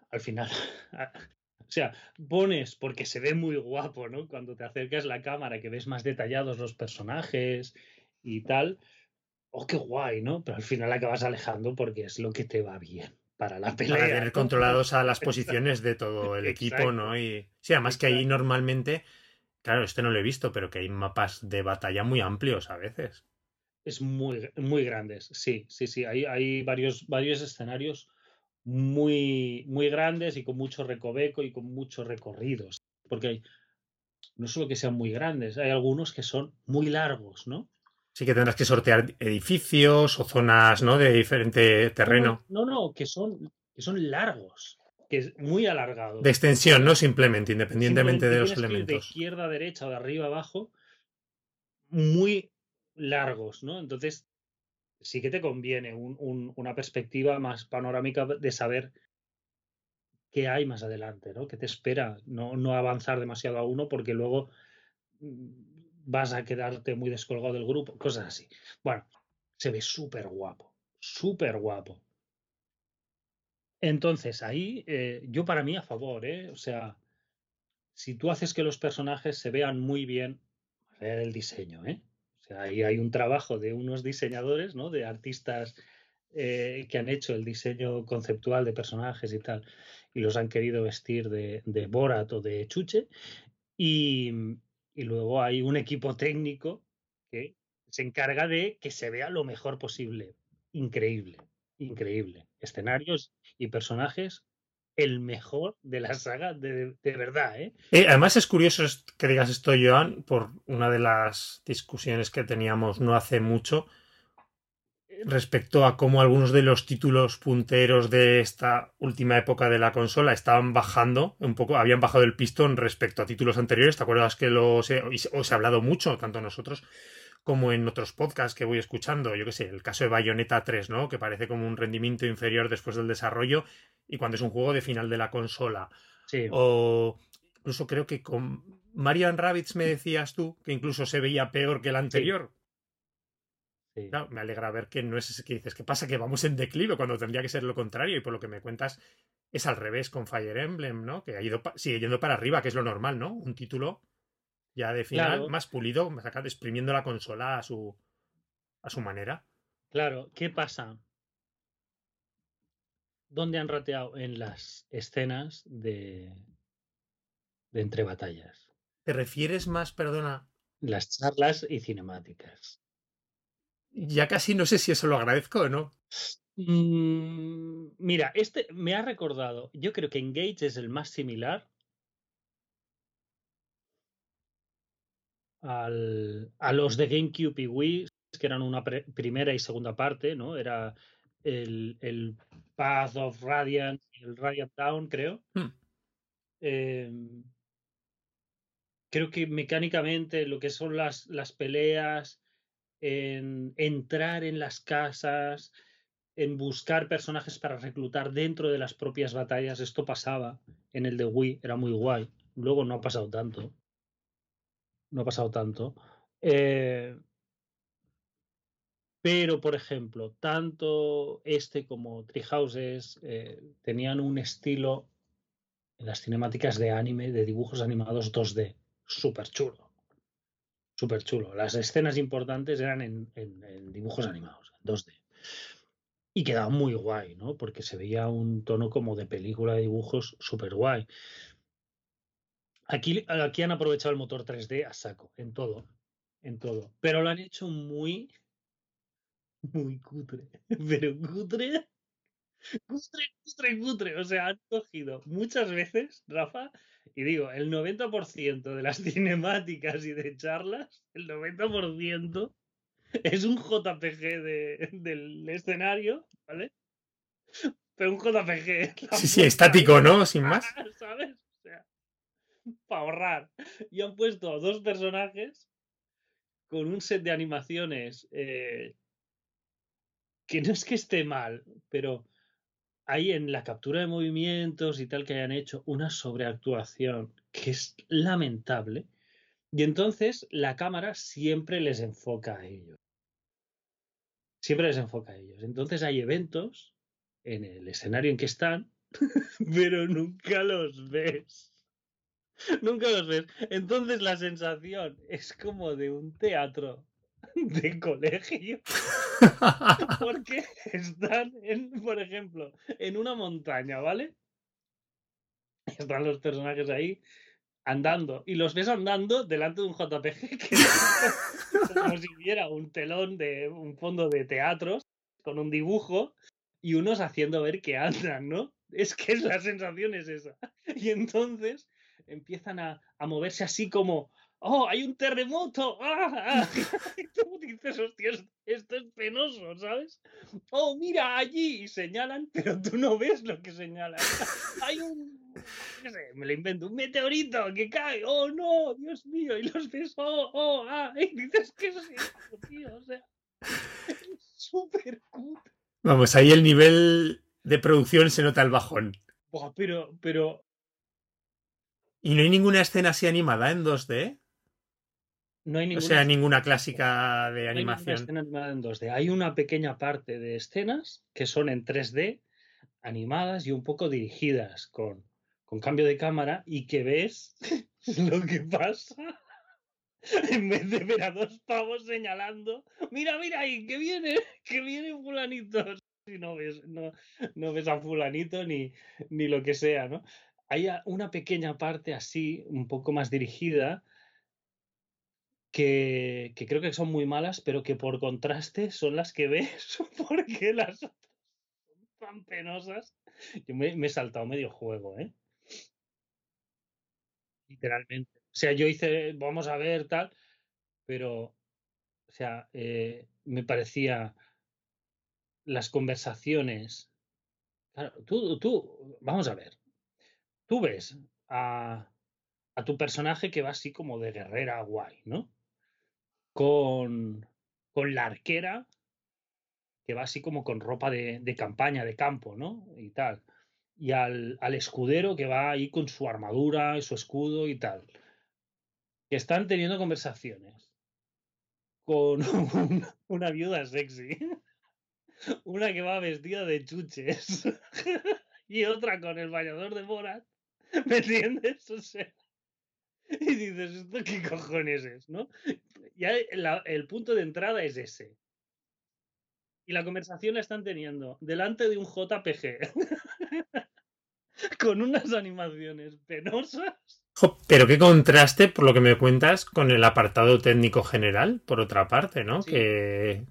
[SPEAKER 2] al final, o sea, pones porque se ve muy guapo, ¿no? Cuando te acercas la cámara, que ves más detallados los personajes y tal. Oh, qué guay, ¿no? Pero al final acabas alejando porque es lo que te va bien para la pelea.
[SPEAKER 1] Para tener controlados a las posiciones de todo el equipo, ¿no? Y sí, además que ahí normalmente, claro, este no lo he visto, pero que hay mapas de batalla muy amplios a veces.
[SPEAKER 2] Es muy, muy grandes, sí, sí, sí. Hay, hay varios, varios escenarios muy, muy grandes y con mucho recoveco y con muchos recorridos. Porque hay, no solo que sean muy grandes, hay algunos que son muy largos, ¿no?
[SPEAKER 1] Sí que tendrás que sortear edificios o zonas, ¿no? De diferente terreno.
[SPEAKER 2] No, no, que son, que son largos, que es muy alargados.
[SPEAKER 1] De extensión, ¿no? Simplemente, independientemente de los elementos.
[SPEAKER 2] de izquierda a derecha o de arriba a abajo, muy largos, ¿no? Entonces, sí que te conviene una perspectiva más panorámica de saber qué hay más adelante, ¿no? ¿Qué te espera? No, no avanzar demasiado a uno porque luego mm, vas a quedarte muy descolgado del grupo, cosas así. Bueno, se ve súper guapo, súper guapo. Entonces, ahí, eh, yo para mí a favor, ¿eh? O sea, si tú haces que los personajes se vean muy bien, ver el diseño, ¿eh? O sea, ahí hay un trabajo de unos diseñadores, ¿no? De artistas eh, que han hecho el diseño conceptual de personajes y tal, y los han querido vestir de, de Borat o de Chuche. Y, y luego hay un equipo técnico que se encarga de que se vea lo mejor posible. Increíble, increíble. Escenarios y personajes, el mejor de la saga, de, verdad. ¿eh?
[SPEAKER 1] ¿eh? además es curioso que digas esto, Joan, por una de las discusiones que teníamos no hace mucho respecto a cómo algunos de los títulos punteros de esta última época de la consola estaban bajando un poco, habían bajado el pistón respecto a títulos anteriores. ¿Te acuerdas que lo, os he hablado mucho, tanto nosotros como en otros podcasts que voy escuchando? Yo qué sé, el caso de Bayonetta 3, ¿no? Que parece como un rendimiento inferior después del desarrollo y cuando es un juego de final de la consola.
[SPEAKER 2] Sí.
[SPEAKER 1] O incluso creo que con Marian Rabbits me decías tú que incluso se veía peor que el anterior me alegra ver que no es ese que dices. ¿Qué pasa? Que vamos en declive cuando tendría que ser lo contrario. Y por lo que me cuentas, es al revés con Fire Emblem, ¿no? Que ha ido sigue yendo para arriba, que es lo normal, ¿no? Un título ya de final más pulido, acá exprimiendo la consola a su, a su manera.
[SPEAKER 2] Claro, ¿qué pasa? ¿Dónde han rateado? En las escenas de, de entre batallas.
[SPEAKER 1] ¿Te refieres más, perdona?
[SPEAKER 2] Las charlas y cinemáticas
[SPEAKER 1] ya casi no sé si eso lo agradezco o no.
[SPEAKER 2] Mm, mira, este me ha recordado, yo creo que Engage es el más similar al, a los de GameCube y Wii, que eran una primera y segunda parte, ¿no? Era el, el Path of Radiant y el Radiant Down, creo. Hmm. Em, creo que mecánicamente lo que son las, las peleas en entrar en las casas, en buscar personajes para reclutar dentro de las propias batallas. Esto pasaba en el de Wii, era muy guay. Luego no ha pasado tanto. No ha pasado tanto. Eh, pero, por ejemplo, tanto este como Treehouses eh, tenían un estilo en las cinemáticas de anime, de dibujos animados 2D, súper chulo súper chulo. Las escenas importantes eran en, dibujos animados, en 2D. Y quedaba muy guay, ¿no? Porque se veía un tono como de película de dibujos súper guay. Aquí, aquí han aprovechado el motor 3D a saco, en todo. En todo. Pero lo han hecho muy. Muy cutre. Pero cutre. Cutre, cutre, cutre. O sea, han cogido muchas veces, Rafa, y digo, el 90% de las cinemáticas y de charlas, el 90% es un JPG del escenario, ¿vale? Pero un JPG.
[SPEAKER 1] Sí, sí, estático, ¿no? Sin más.
[SPEAKER 2] ¿Sabes? O sea, para ahorrar. Y han puesto dos personajes con un set de animaciones eh, que no es que esté mal, pero hay en la captura de movimientos y tal que hayan hecho una sobreactuación que es lamentable. Y entonces la cámara siempre les enfoca a ellos. Siempre les enfoca a ellos. Entonces hay eventos en el escenario en que están pero nunca los ves. Nunca los ves. Entonces la sensación es como de un teatro de colegio. Porque están, en, por ejemplo, en una montaña, ¿vale? Están los personajes ahí andando y los ves andando delante de un JPG que es como si un telón de un fondo de teatros con un dibujo y unos haciendo ver que andan, ¿no? Es que es la sensación es esa. Y entonces empiezan a, a moverse así como, ¡Oh, hay un terremoto! ¡Ah! ah". Y tú dices, hostia, esto es penoso, ¿sabes? ¡Oh, mira allí! Y señalan, pero tú no ves lo que señalan. Hay un. ¿Qué sé? Me lo invento, un meteorito que cae. ¡Oh, no! ¡Dios mío! Y los ves, ¡oh, oh! ¡ah! Y dices, ¿qué es esto, tío? O sea, es súper cutre.
[SPEAKER 1] Vamos, ahí el nivel de producción se nota el bajón.
[SPEAKER 2] Buah, pero, pero.
[SPEAKER 1] ¿Y no hay ninguna escena así animada en 2D?
[SPEAKER 2] No hay
[SPEAKER 1] O
[SPEAKER 2] ninguna
[SPEAKER 1] sea, ninguna clásica de
[SPEAKER 2] No hay
[SPEAKER 1] animación.
[SPEAKER 2] escena animada en 2D. Hay una pequeña parte de escenas que son en 3D, animadas y un poco dirigidas con, con cambio de cámara y que ves lo que pasa. En vez de ver a dos pavos señalando, mira, mira ahí, que viene, que viene fulanito. Y no ves, no, no ves a fulanito ni, ni lo que sea, ¿no? Hay una pequeña parte así, un poco más dirigida, que, creo que son muy malas, pero que por contraste son las que ves, porque las otras son tan penosas. Yo me, me he saltado medio juego, ¿eh? Literalmente. O sea, yo hice, vamos a ver, tal, pero, o sea, eh, me parecía las conversaciones. Claro, tú, tú, vamos a ver. Tú ves a, a tu personaje que va así como de guerrera guay, ¿no? Con, con la arquera que va así como con ropa de, campaña, de campo, ¿no? Y tal. Y al, al escudero que va ahí con su armadura y su escudo y tal. Que están teniendo conversaciones con una, una viuda sexy. Una que va vestida de chuches. Y otra con el bañador de Borat. ¿Me entiendes? O sea. Y dices, ¿esto qué cojones es, no? Ya la- el punto de entrada es ese. Y la conversación la están teniendo delante de un JPG. Con unas animaciones penosas.
[SPEAKER 1] Pero qué contraste, por lo que me cuentas, con el apartado técnico general, por otra parte, ¿no?
[SPEAKER 2] Sí.
[SPEAKER 1] Que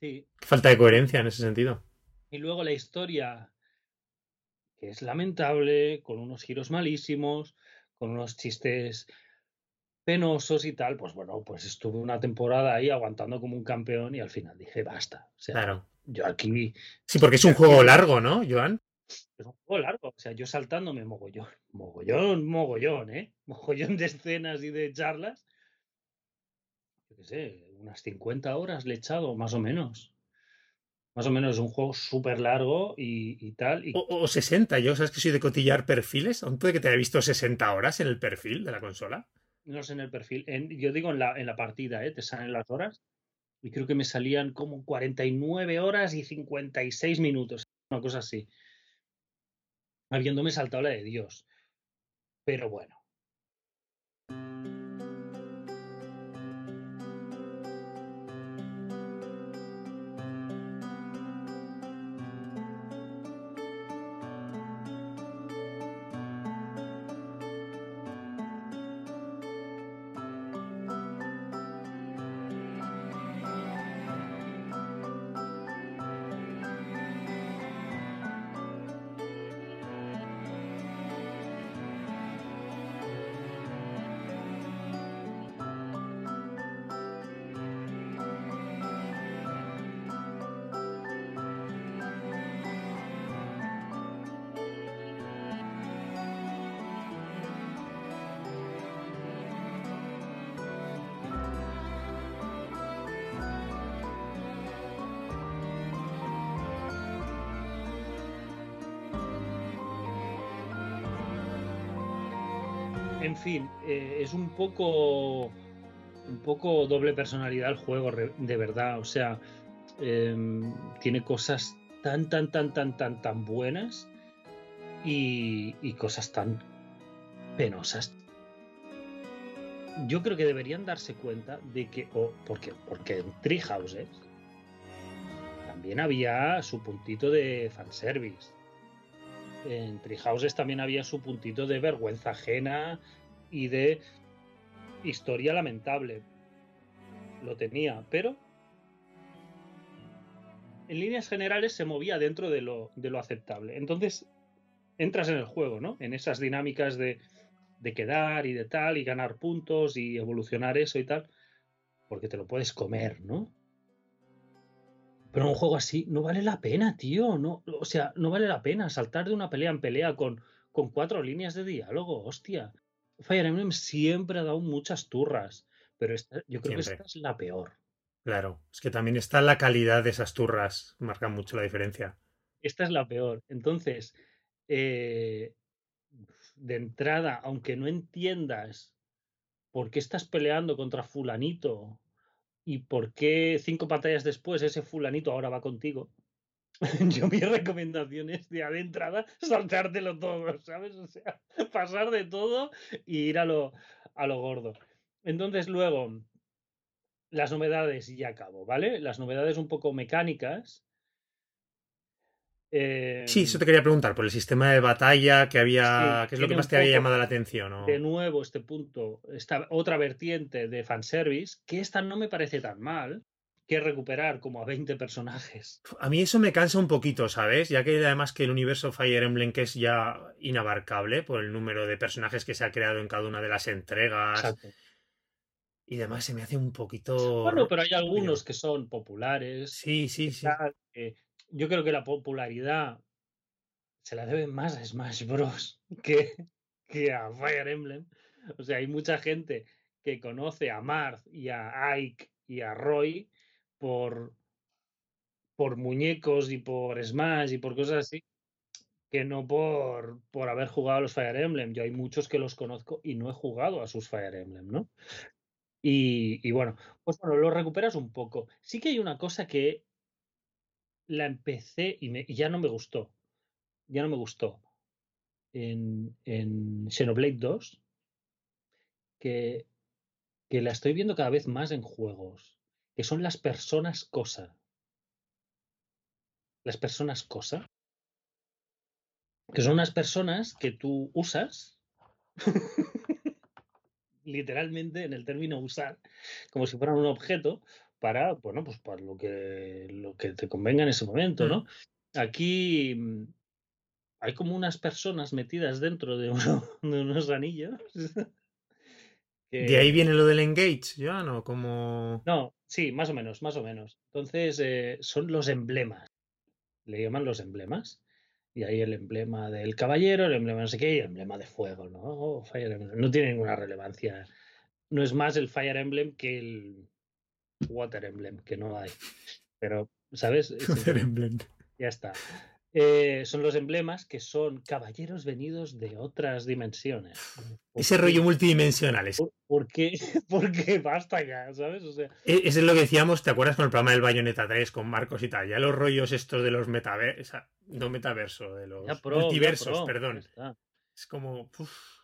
[SPEAKER 2] Sí.
[SPEAKER 1] falta de coherencia en ese sentido.
[SPEAKER 2] Y luego la historia, que es lamentable, con unos giros malísimos, con unos chistes penosos y tal. Pues bueno, pues estuve una temporada ahí aguantando como un campeón y al final dije, basta. O sea,
[SPEAKER 1] Claro.
[SPEAKER 2] yo aquí
[SPEAKER 1] Sí, porque es un juego largo, ¿no, Joan?
[SPEAKER 2] Es un juego largo, o sea, yo saltándome mogollón, mogollón, mogollón, ¿eh? Mogollón de escenas y de charlas. Yo qué sé, unas 50 horas le he echado, más o menos. Más o menos es un juego súper largo y, y tal. Y
[SPEAKER 1] O, o 60. Yo sabes que soy de cotillar perfiles. Aún puede que te haya visto 60 horas en el perfil de la consola.
[SPEAKER 2] no sé en el perfil, en- yo digo en la, en la partida, ¿eh? Te salen las horas. Y creo que me salían como 49 horas y 56 minutos, una cosa así. Habiéndome saltado la de Dios. Pero bueno. Poco un poco doble personalidad el juego de verdad. O sea, em, tiene cosas tan, tan, tan, tan, tan, tan buenas y, y cosas tan penosas. Yo creo que deberían darse cuenta de que, o porque, porque en Treehouses también había su puntito de fanservice. En Treehouses también había su puntito de vergüenza ajena y de historia lamentable. Lo tenía, pero en líneas generales se movía dentro de lo, de lo aceptable. Entonces, entras en el juego, ¿no? En esas dinámicas de, de quedar y de tal, y ganar puntos y evolucionar eso y tal, porque te lo puedes comer, ¿no? Pero un juego así no vale la pena, tío. No, o sea, no vale la pena saltar de una pelea en pelea con, con cuatro líneas de diálogo, hostia. Fire Emblem siempre ha dado muchas turras, pero esta, yo creo que esta es la peor.
[SPEAKER 1] Claro, es que también está la calidad de esas turras, marca mucho la diferencia.
[SPEAKER 2] Esta es la peor. Entonces, eh, de entrada, aunque no entiendas por qué estás peleando contra fulanito y por qué cinco batallas después ese fulanito ahora va contigo, yo mi recomendación es de, de entrada saltártelo todo, ¿sabes? O sea, pasar de todo y ir a lo, a lo gordo. Entonces luego, las novedades y ya acabo, ¿vale? Las novedades un poco mecánicas. Eh,
[SPEAKER 1] Sí, eso te quería preguntar, por el sistema de batalla que había,
[SPEAKER 2] Sí,
[SPEAKER 1] ¿qué es lo que más te había llamado la atención?
[SPEAKER 2] de nuevo este punto, esta otra vertiente de fanservice, que esta no me parece tan mal, que recuperar como a 20 personajes.
[SPEAKER 1] A mí eso me cansa un poquito, ¿sabes? Ya que además que el universo Fire Emblem que es ya inabarcable por el número de personajes que se ha creado en cada una de las entregas
[SPEAKER 2] Exacto.
[SPEAKER 1] y demás, se me hace un poquito...
[SPEAKER 2] Bueno, pero hay algunos que son populares.
[SPEAKER 1] Sí, sí, sí.
[SPEAKER 2] que yo creo que la popularidad se la deben más a Smash Bros. que, que a Fire Emblem. O sea, hay mucha gente que conoce a Marth y a Ike y a Roy por, por muñecos y por Smash y por cosas así, que no por, por haber jugado a los Fire Emblem. Yo hay muchos que los conozco y no he jugado a sus Fire Emblem, ¿no? Y, y bueno, pues bueno, lo recuperas un poco. Sí que hay una cosa que la empecé y, me, ya no me gustó. Ya no me gustó. En, en Xenoblade 2, que, que la estoy viendo cada vez más en juegos, que son las personas cosa. Las personas cosa. Que son unas personas que tú usas, literalmente en el término usar, como si fueran un objeto, para, bueno, pues para lo que, lo que te convenga en ese momento,
[SPEAKER 1] Mm.
[SPEAKER 2] ¿no? Aquí mm, hay como unas personas metidas dentro de, uno- de unos anillos.
[SPEAKER 1] De ahí viene lo del engage, ya, ¿no? Como...
[SPEAKER 2] No, sí, más o menos, más o menos. Entonces, eh, son los emblemas. Le llaman los emblemas. Y ahí el emblema del caballero, el emblema no sé qué, y el emblema de fuego, ¿no? Oh, Fire Emblem. No tiene ninguna relevancia. No es más el Fire Emblem que el Water Emblem, que no hay. Pero, ¿sabes? Simplemente-
[SPEAKER 1] Emblem.
[SPEAKER 2] ya está. Eh, son los emblemas que son caballeros venidos de otras dimensiones. ¿Por
[SPEAKER 1] Ese rollo multidimensional.
[SPEAKER 2] ¿Por, por qué? Porque basta ya, ¿sabes? O sea,
[SPEAKER 1] e- Ese es lo que decíamos, ¿te acuerdas con el programa del Bayonetta 3 con Marcos y tal? Ya los rollos estos de los metaversos, no metaverso, de los
[SPEAKER 2] pro,
[SPEAKER 1] multiversos,
[SPEAKER 2] pro,
[SPEAKER 1] perdón. Es como... uf.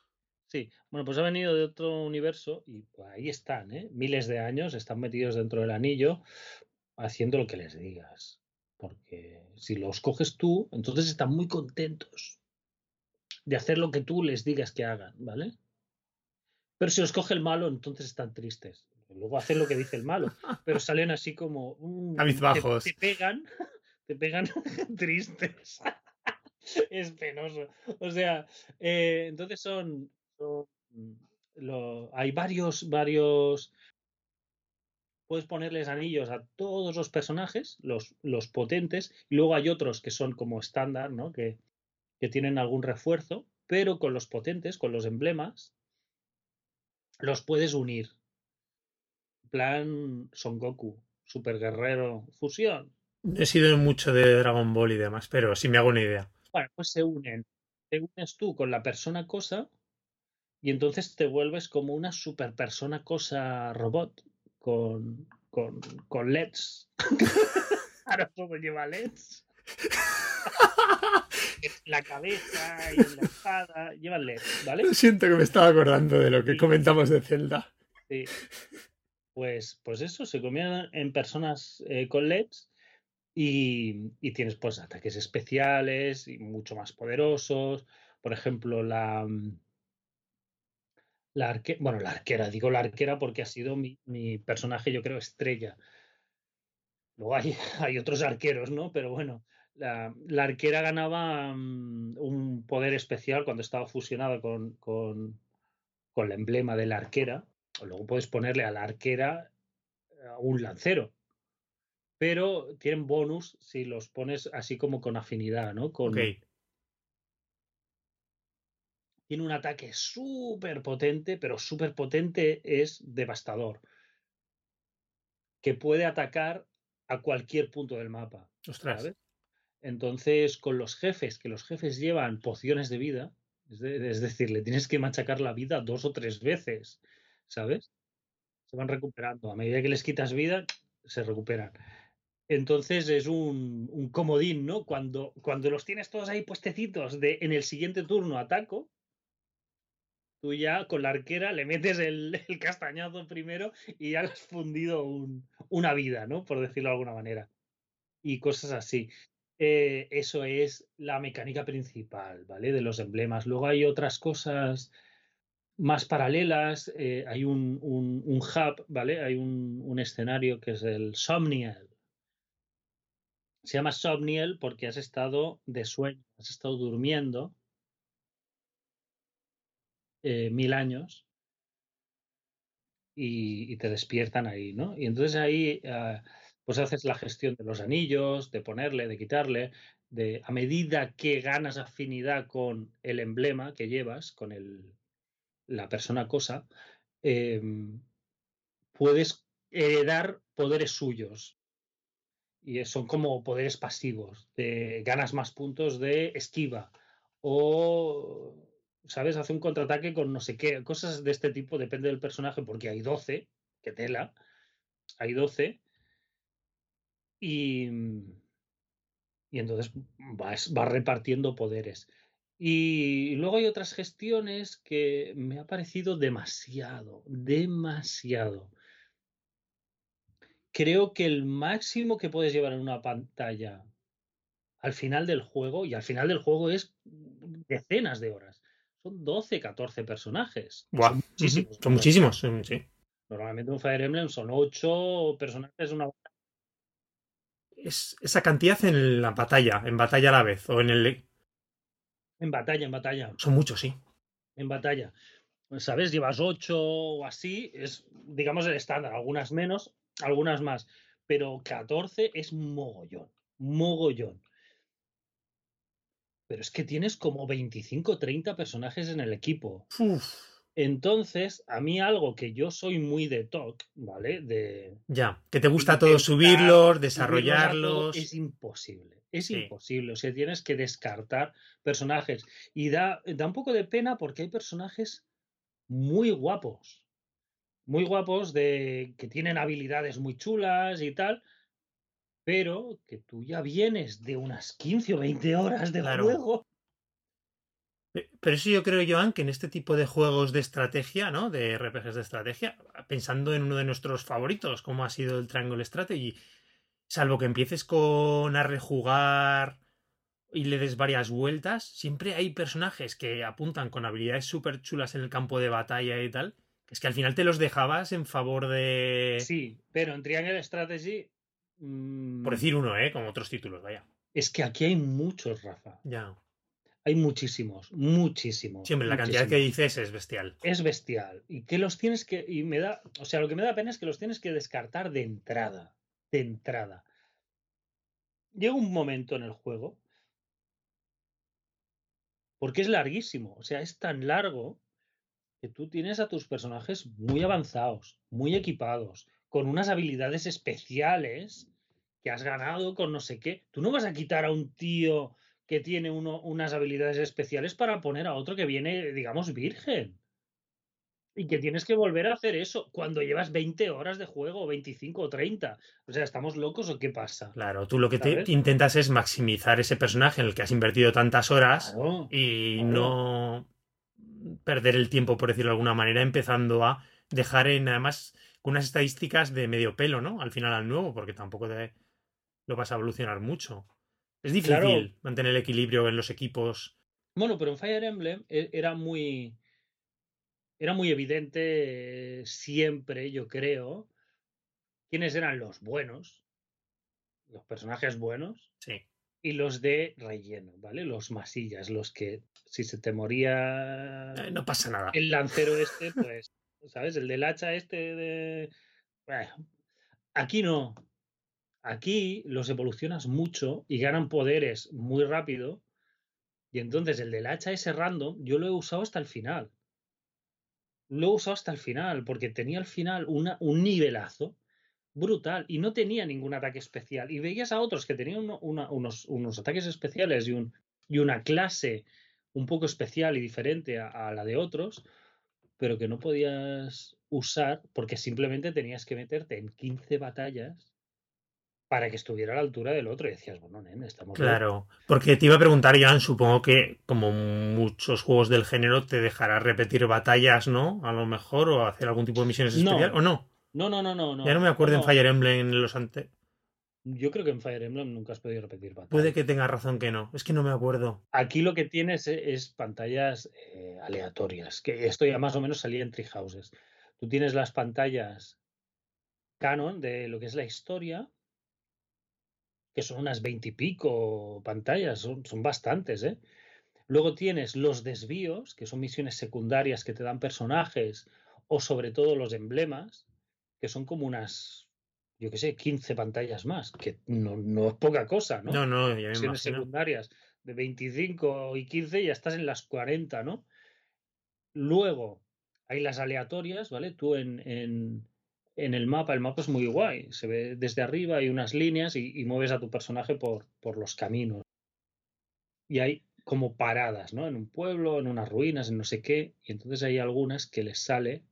[SPEAKER 2] Sí, bueno, pues ha venido de otro universo y pues, ahí están, ¿eh? Miles de años, están metidos dentro del anillo haciendo lo que les digas. Porque si los coges tú, entonces están muy contentos de hacer lo que tú les digas que hagan, ¿vale? Pero si los coge el malo, entonces están tristes. Luego hacen lo que dice el malo, pero salen así como... mm,
[SPEAKER 1] Cabizbajos.
[SPEAKER 2] Te, te pegan, te pegan tristes. es penoso. O sea, eh, entonces son... son, lo- hay varios, varios... Puedes ponerles anillos a todos los personajes, los, los potentes, y luego hay otros que son como estándar, ¿no? Que, que tienen algún refuerzo, pero con los potentes, con los emblemas, los puedes unir. Plan Son Goku, Super Guerrero, fusión.
[SPEAKER 1] He sido mucho de Dragon Ball y demás, pero sí me hago una idea.
[SPEAKER 2] Bueno, pues se unen. Te unes tú con la persona cosa y entonces te vuelves como una super persona cosa robot con, con, con LEDs. Ahora todo lleva LEDs. la cabeza y la espada llevan LED, ¿vale?
[SPEAKER 1] Siento que me estaba acordando de lo que comentamos de Zelda.
[SPEAKER 2] Sí. Pues, pues eso, se convierten en personas eh, con LEDs y, y, tienes pues ataques especiales y mucho más poderosos. Por ejemplo, la, mm, la bueno, la arquera, digo la arquera porque ha sido mi, mi personaje, yo creo, estrella. Luego hay, hay, otros arqueros, ¿no? Pero bueno, la, la arquera ganaba um, un poder especial cuando estaba fusionada con, con, con, el emblema de la arquera. O luego puedes ponerle a la arquera un lancero. Pero tienen bonus si los pones así como con afinidad, ¿no? Con. Tiene un ataque súper potente, pero súper potente es devastador. Que puede atacar a cualquier punto del mapa.
[SPEAKER 1] Ostras.
[SPEAKER 2] ¿sabes? Entonces, con los jefes, que los jefes llevan pociones de vida, es, de, es, decir, le tienes que machacar la vida dos o tres veces, ¿sabes? Se van recuperando. A medida que les quitas vida, se recuperan. Entonces es un, un comodín, ¿no? Cuando, cuando los tienes todos ahí puestecitos de en el siguiente turno ataco, tú ya con la arquera le metes el, el castañazo primero y ya has fundido un, una vida, ¿no? Por decirlo de alguna manera. Y cosas así. Eh, eso es la mecánica principal, ¿vale? De los emblemas. Luego hay otras cosas más paralelas. Eh, hay un, un, un, hub, ¿vale? Hay un, un, escenario que es el Somniel. Se llama Somniel porque has estado de sueño, has estado durmiendo eh, mil años y, te despiertan ahí, ¿no? Y entonces ahí uh, pues haces la gestión de los anillos, de ponerle, de quitarle, a medida que ganas afinidad con el emblema que llevas, con el, la persona cosa, eh, puedes heredar poderes suyos. Y son como poderes pasivos. De, ganas más puntos de esquiva. O ¿sabes? Hace un contraataque con no sé qué, cosas de este tipo, depende del personaje, porque hay 12, que tela, hay 12, y, y entonces vas, vas repartiendo poderes. Y luego hay otras gestiones que me ha parecido demasiado, demasiado. Creo que el máximo que puedes llevar en una pantalla al final del juego, y al final del juego es decenas de horas, son 12, 14 personajes.
[SPEAKER 1] Wow. Son muchísimos. Son muchísimos, sí.
[SPEAKER 2] Normalmente un Fire Emblem son 8 personajes, una
[SPEAKER 1] es esa cantidad en la batalla, en batalla a la vez, o en el.
[SPEAKER 2] En batalla, en batalla.
[SPEAKER 1] Son muchos, sí.
[SPEAKER 2] En batalla. ¿Sabes? Llevas 8 o así, es, digamos, el estándar. Algunas menos, algunas más. Pero 14 es mogollón. Mogollón pero es que tienes como 25 o 30 personajes en el equipo.
[SPEAKER 1] Uf.
[SPEAKER 2] Entonces, a mí algo que yo soy muy de TOC, ¿vale? De,
[SPEAKER 1] ya, que te gusta todo subirlos, desarrollarlos.
[SPEAKER 2] Es imposible, es sí. imposible. O sea, tienes que descartar personajes. Y da, da un poco de pena porque hay personajes muy guapos. Muy guapos de que tienen habilidades muy chulas y tal, pero que tú ya vienes de unas 15 o 20 horas de claro. juego.
[SPEAKER 1] Pero eso yo creo, Joan, que en este tipo de juegos de estrategia, ¿no? De RPGs de estrategia, pensando en uno de nuestros favoritos, como ha sido el Triangle Strategy, salvo que empieces con a rejugar y le des varias vueltas, siempre hay personajes que apuntan con habilidades súper chulas en el campo de batalla y tal, que es que al final te los dejabas en favor de...
[SPEAKER 2] Sí, pero en Triangle Strategy
[SPEAKER 1] por decir uno, ¿eh? Como otros títulos, vaya.
[SPEAKER 2] Es que aquí hay muchos, Rafa.
[SPEAKER 1] Ya.
[SPEAKER 2] Hay muchísimos, muchísimos.
[SPEAKER 1] Siempre, la
[SPEAKER 2] muchísimos.
[SPEAKER 1] cantidad que dices es bestial.
[SPEAKER 2] Es bestial. Y que los tienes que. Y me da. O sea, lo que me da pena es que los tienes que descartar de entrada. De entrada. Llega un momento en el juego. Porque es larguísimo. O sea, es tan largo que tú tienes a tus personajes muy avanzados, muy equipados, con unas habilidades especiales que has ganado con no sé qué. Tú no vas a quitar a un tío que tiene uno, unas habilidades especiales para poner a otro que viene, digamos, virgen. y que tienes que volver a hacer eso cuando llevas 20 horas de juego, 25 o 30. O sea, ¿estamos locos o qué pasa?
[SPEAKER 1] Claro, tú lo que te intentas es maximizar ese personaje en el que has invertido tantas horas y no perder el tiempo, por decirlo de alguna manera, empezando a dejar en, además, con unas estadísticas de medio pelo, ¿no? Al final al nuevo, porque tampoco te lo vas a evolucionar mucho. Es difícil mantener el equilibrio en los equipos.
[SPEAKER 2] Bueno, pero en Fire Emblem e, era muy era muy evidente siempre, yo creo, quiénes eran los buenos, los personajes buenos,
[SPEAKER 1] sí.
[SPEAKER 2] y los de relleno, ¿vale? Los masillas, los que si se te moría
[SPEAKER 1] eh, no pasa nada.
[SPEAKER 2] El lancero este, pues, ¿sabes? El del hacha este de... aquí no. Aquí los evolucionas mucho y ganan poderes muy rápido. Y entonces el del hacha ese random yo lo he usado hasta el final lo he usado hasta el final, porque tenía al final un nivelazo brutal y no tenía ningún ataque especial. Y veías a otros que tenían unos, unos, ataques especiales y, un, y una clase un poco especial y diferente a, la de otros, pero que no podías usar porque simplemente tenías que meterte en 15 batallas para que estuviera a la altura del otro. Y decías, bueno, nene, estamos.
[SPEAKER 1] Claro, porque te iba a preguntar, Jan, supongo que como muchos juegos del género te dejará repetir batallas, ¿no? A lo mejor, o hacer algún tipo de misiones especiales, ¿o no?
[SPEAKER 2] No, no, no, no.
[SPEAKER 1] Ya no me acuerdo en Fire Emblem en los ante.
[SPEAKER 2] Yo creo que en Fire Emblem nunca has podido repetir batallas.
[SPEAKER 1] Puede que tenga razón que no. Es que no me acuerdo.
[SPEAKER 2] Aquí lo que tienes es, pantallas eh, aleatorias. Que esto ya más o menos salía en Tree Houses. Tú tienes las pantallas canon de lo que es la historia que son unas veintipico pantallas, son, son bastantes, ¿eh? Luego tienes los desvíos, que son misiones secundarias que te dan personajes, o sobre todo los emblemas, que son como unas, yo qué sé, 15 pantallas más, que no, no es poca cosa, ¿no?
[SPEAKER 1] No, no,
[SPEAKER 2] ya Misiones secundarias de 25 y 15 y ya estás en las 40, ¿no? Luego hay las aleatorias, ¿vale? Tú en, en, en el mapa, el mapa es muy guay, se ve desde arriba, hay unas líneas y, mueves a tu personaje por, por, los caminos. Y hay como paradas, ¿no? En un pueblo, en unas ruinas, en no sé qué, y entonces hay algunas que les sale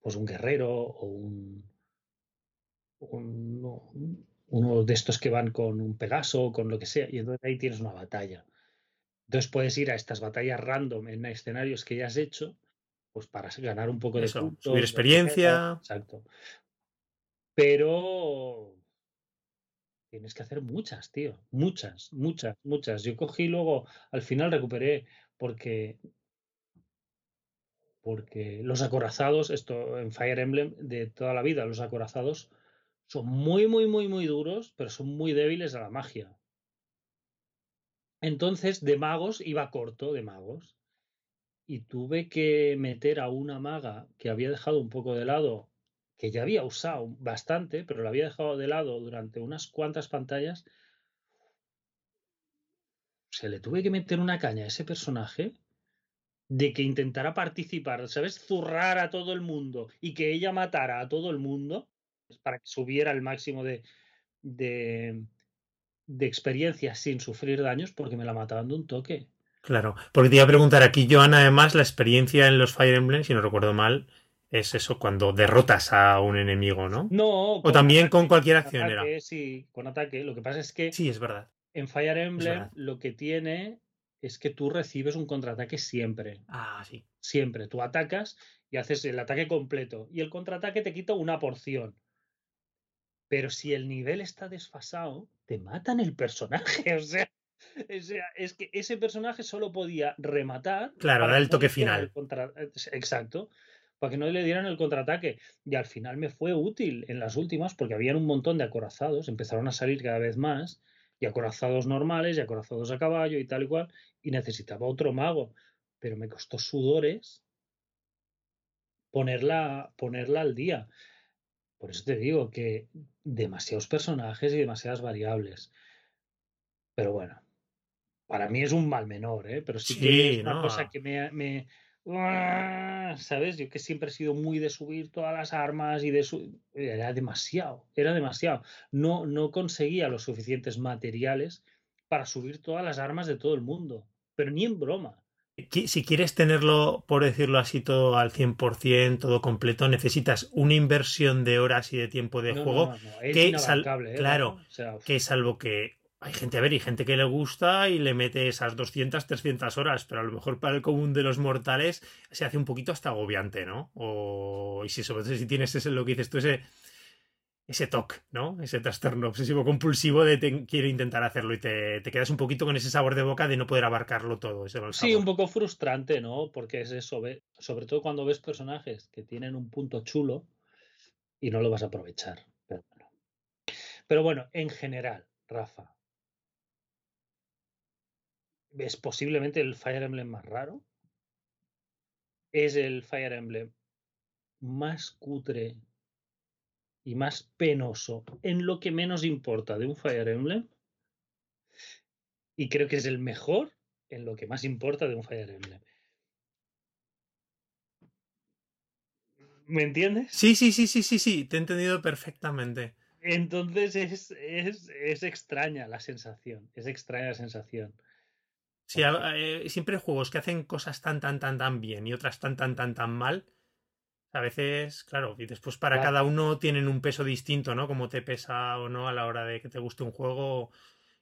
[SPEAKER 2] pues un guerrero o un, uno de estos que van con un Pegaso, con lo que sea, y entonces ahí tienes una batalla. Entonces puedes ir a estas batallas random en escenarios que ya has hecho pues para ganar un poco de
[SPEAKER 1] subir experiencia.
[SPEAKER 2] Exacto. Pero tienes que hacer muchas, tío. Muchas, muchas, muchas. Yo cogí luego, al final recuperé porque porque los acorazados, esto en Fire Emblem de toda la vida, los acorazados son muy, muy, muy, muy duros, pero son muy débiles a la magia. Entonces, de magos iba corto, de magos y tuve que meter a una maga que había dejado un poco de lado, que ya había usado bastante, pero la había dejado de lado durante unas cuantas pantallas. Se le tuve que meter una caña a ese personaje de que intentara participar, ¿sabes? Zurrar a todo el mundo y que ella matara a todo el mundo para que subiera el máximo de, de, de experiencia sin sufrir daños porque me la mataban de un toque.
[SPEAKER 1] Claro, porque te iba a preguntar aquí, Joan, además, la experiencia en los Fire Emblem, si no recuerdo mal, es eso cuando derrotas a un enemigo, ¿no?
[SPEAKER 2] No.
[SPEAKER 1] O también con cualquier acción era.
[SPEAKER 2] Sí, con ataque. Lo que pasa es que.
[SPEAKER 1] Sí, es verdad.
[SPEAKER 2] En Fire Emblem lo que tiene es que tú recibes un contraataque siempre.
[SPEAKER 1] Ah, sí.
[SPEAKER 2] Siempre. Tú atacas y haces el ataque completo. Y el contraataque te quita una porción. Pero si el nivel está desfasado, te matan el personaje. O sea, es que ese personaje solo podía rematar.
[SPEAKER 1] Claro, dar el toque final.
[SPEAKER 2] Exacto. Para que no le dieran el contraataque. Y al final me fue útil en las últimas porque habían un montón de acorazados. Empezaron a salir cada vez más. Y acorazados normales y acorazados a caballo y tal y cual. Y necesitaba otro mago. Pero me costó sudores ponerla, ponerla al día. Por eso te digo que demasiados personajes y demasiadas variables. Pero bueno, para mí es un mal menor, ¿eh? pero sí, que es una cosa que me, ¡ah! ¿Sabes? Yo que siempre he sido muy de subir todas las armas y de su... Era demasiado, era demasiado. No, no conseguía los suficientes materiales para subir todas las armas de todo el mundo, pero ni en broma.
[SPEAKER 1] Si quieres tenerlo, por decirlo así, todo al 100%, todo completo, necesitas una inversión de horas y de tiempo de juego que,
[SPEAKER 2] ¿eh?
[SPEAKER 1] claro, que salvo que hay gente, a ver, y gente que le gusta y le mete esas 200, 300 horas, pero a lo mejor para el común de los mortales se hace un poquito hasta agobiante, ¿no? O y si sobre todo si tienes ese, lo que dices tú, ese ese TOC, ¿no? Ese trastorno obsesivo compulsivo de te, quiero intentar hacerlo y te, quedas un poquito con ese sabor de boca de no poder abarcarlo todo.
[SPEAKER 2] sí, un poco frustrante, ¿no? Porque es eso, sobre todo cuando ves personajes que tienen un punto chulo y no lo vas a aprovechar. Pero bueno, pero bueno en general, Rafa, es posiblemente el Fire Emblem más raro. Es el Fire Emblem más cutre y más penoso en lo que menos importa de un Fire Emblem. Y creo que es el mejor en lo que más importa de un Fire Emblem. ¿Me entiendes?
[SPEAKER 1] Sí, sí, sí, sí, sí, sí, te he entendido perfectamente.
[SPEAKER 2] Entonces es, es, es extraña la sensación, es extraña la sensación.
[SPEAKER 1] Sí, eh, siempre hay juegos que hacen cosas tan, tan, tan, tan bien y otras tan, tan, tan, tan mal a veces, claro, y después para cada uno tienen un peso distinto, ¿no? Como te pesa o no a la hora de que te guste un juego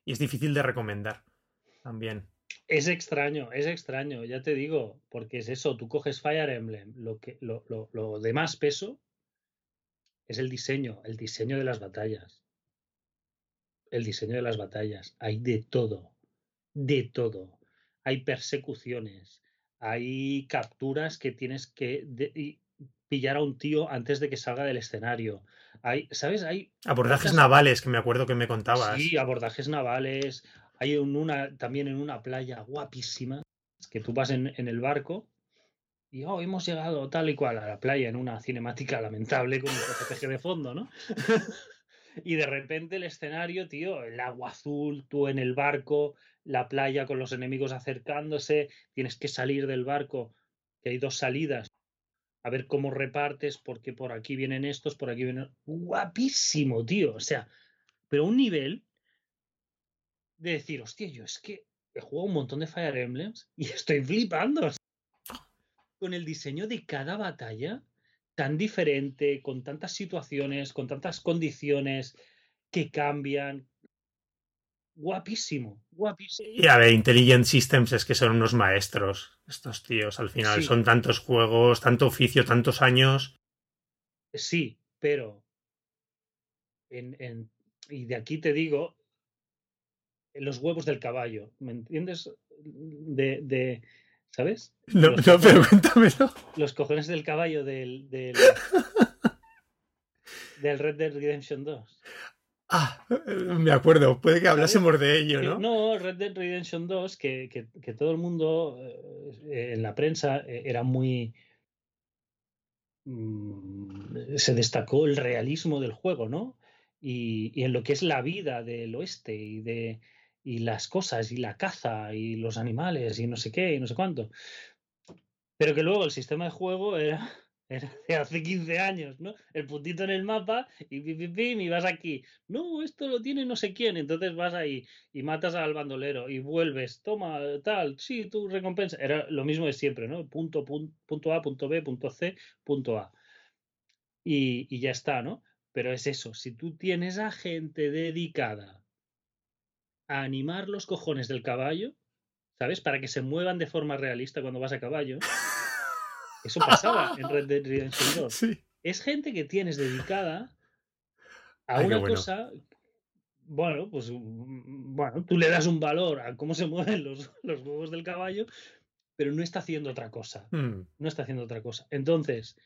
[SPEAKER 1] y es difícil de recomendar también.
[SPEAKER 2] Es extraño, es extraño, ya te digo, porque es eso, tú coges Fire Emblem, lo, que, lo, lo, lo de más peso es el diseño, el diseño de las batallas. El diseño de las batallas. Hay de todo, de todo. Hay persecuciones, hay capturas que tienes que pillar a un tío antes de que salga del escenario. Hay, ¿sabes? Hay
[SPEAKER 1] abordajes navales que me acuerdo que me contabas.
[SPEAKER 2] Sí, abordajes navales. Hay una, también en una playa guapísima que tú vas en, en el barco y oh, hemos llegado tal y cual a la playa en una cinemática lamentable con un RPG de fondo, ¿no? y de repente el escenario, tío, el agua azul, tú en el barco, la playa con los enemigos acercándose, tienes que salir del barco, que hay dos salidas a ver cómo repartes, porque por aquí vienen estos, por aquí vienen. Guapísimo, tío. O sea, pero un nivel de decir, hostia, yo es que he jugado un montón de Fire Emblems y estoy flipando. Con el diseño de cada batalla tan diferente, con tantas situaciones, con tantas condiciones que cambian, Guapísimo, guapísimo. Y
[SPEAKER 1] a ver, Intelligent Systems es que son unos maestros, estos tíos, al final. Son tantos juegos, tanto oficio, tantos años.
[SPEAKER 2] Sí, pero. En, y de aquí te digo. Los huevos del caballo, ¿me entiendes? De. de ¿Sabes?
[SPEAKER 1] No, no, pero cuéntamelo.
[SPEAKER 2] Los cojones del caballo del. del, del Red Dead Redemption 2.
[SPEAKER 1] Ah, me acuerdo, puede que hablásemos de ello, ¿no?
[SPEAKER 2] No, Red Dead Redemption 2, que, que, todo el mundo eh, en la prensa eh, era muy... Mm, se destacó el realismo del juego, ¿no? Y, y, en lo que es la vida del oeste y de y las cosas y la caza y los animales y no sé qué y no sé cuánto. Pero que luego el sistema de juego era era hace 15 años, ¿no? El puntito en el mapa y pim, pim, y vas aquí. No, esto lo tiene no sé quién. Entonces vas ahí y matas al bandolero y vuelves. Toma, tal, sí, tu recompensa. Era lo mismo de siempre, ¿no? Punto, punto, A, punto B, punto C, punto A. Y, y ya está, ¿no? Pero es eso, si tú tienes a gente dedicada a animar los cojones del caballo, ¿sabes? Para que se muevan de forma realista cuando vas a caballo. Eso pasaba en Red Dead Redemption 2. Es gente que tienes dedicada a una cosa. Bueno, pues bueno, tú le das un valor a cómo se mueven los, los huevos del caballo, pero no está haciendo otra cosa.
[SPEAKER 1] Hmm.
[SPEAKER 2] No está haciendo otra cosa. Entonces,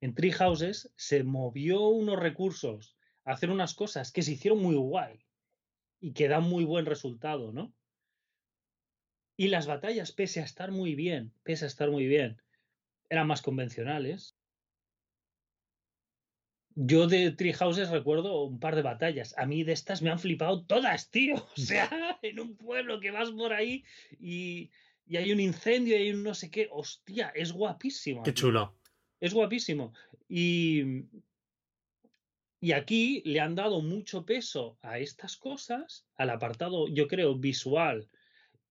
[SPEAKER 2] en Tree Houses se movió unos recursos a hacer unas cosas que se hicieron muy guay y que dan muy buen resultado, ¿no? Y las batallas, pese a estar muy bien, pese a estar muy bien, eran más convencionales. Yo de Tree Houses recuerdo un par de batallas. A mí de estas me han flipado todas, tío. O sea, en un pueblo que vas por ahí y, y hay un incendio y hay un no sé qué. Hostia, es guapísimo.
[SPEAKER 1] Qué chulo.
[SPEAKER 2] Es guapísimo. Y, y aquí le han dado mucho peso a estas cosas, al apartado, yo creo, visual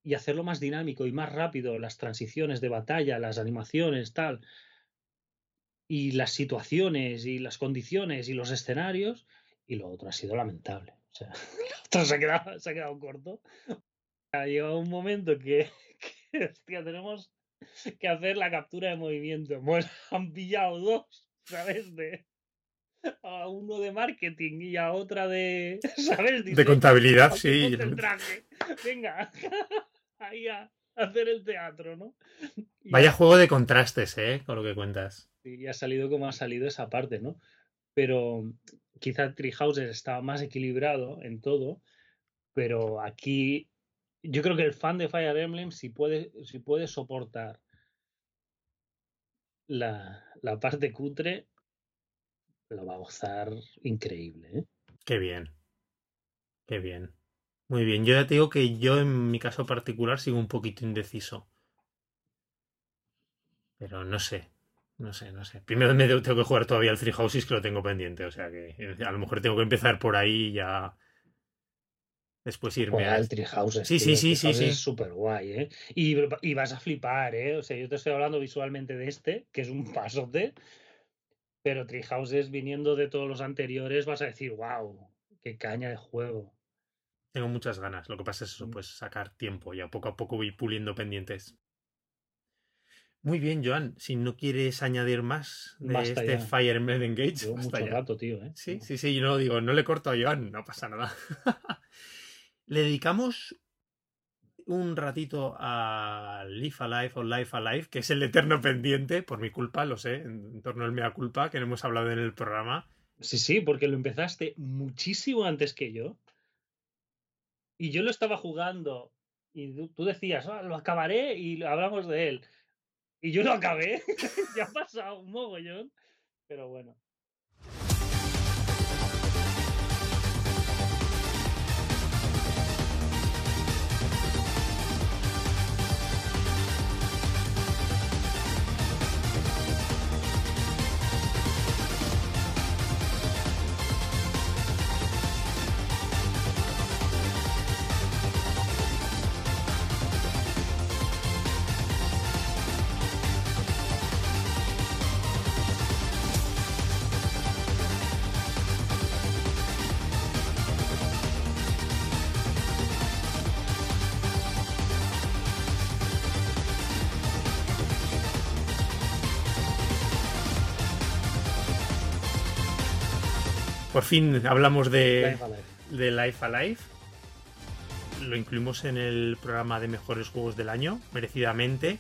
[SPEAKER 2] y hacerlo más dinámico y más rápido, las transiciones de batalla, las animaciones, tal, y las situaciones y las condiciones y los escenarios, y lo otro ha sido lamentable. O sea, lo otro se ha quedado, se ha quedado corto. Ha llegado un momento que, que hostia, tenemos que hacer la captura de movimiento. Pues han pillado dos, ¿sabes? De, a uno de marketing y a otra de, ¿sabes?
[SPEAKER 1] de contabilidad, sí.
[SPEAKER 2] Venga, ahí a hacer el teatro, ¿no?
[SPEAKER 1] Vaya juego de contrastes, ¿eh? Con lo que cuentas.
[SPEAKER 2] Y ha salido como ha salido esa parte, ¿no? Pero quizá Treehouse estaba más equilibrado en todo, pero aquí yo creo que el fan de Fire Emblem, si puede, si puede soportar la, la parte cutre, lo va a gozar increíble. ¿eh?
[SPEAKER 1] Qué bien. Qué bien. Muy bien. Yo ya te digo que yo en mi caso particular sigo un poquito indeciso. Pero no sé. No sé, no sé. Primero me tengo que jugar todavía el Three Houses que lo tengo pendiente. O sea que eh, a lo mejor tengo que empezar por ahí y ya. Después irme
[SPEAKER 2] al Tree Houses. Sí, sí, sí, sí, sí. Es súper guay, ¿eh? Y, y, vas a flipar, ¿eh? O sea, yo te estoy hablando visualmente de este, que es un pasote. Pero Treehouses viniendo de todos los anteriores vas a decir, wow, qué caña de juego.
[SPEAKER 1] Tengo muchas ganas. Lo que pasa es eso, mm. pues sacar tiempo. Ya poco a poco voy puliendo pendientes. Muy bien, Joan. Si no quieres añadir más de este Fire Emblem Engage.
[SPEAKER 2] Llevo mucho rato, tío. ¿eh?
[SPEAKER 1] Sí, sí, sí. Yo no digo, no le corto a Joan, no pasa nada. le dedicamos un ratito a Live Alive o Life Alive, que es el eterno pendiente, por mi culpa, lo sé, en, torno al mea culpa, que no hemos hablado en el programa.
[SPEAKER 2] Sí, sí, porque lo empezaste muchísimo antes que yo. Y yo lo estaba jugando y tú decías, ah, lo acabaré y hablamos de él. Y yo lo acabé. ya ha pasado un mogollón. Pero bueno.
[SPEAKER 1] Por fin hablamos de de Life Alive. Lo incluimos en el programa de mejores juegos del año, merecidamente.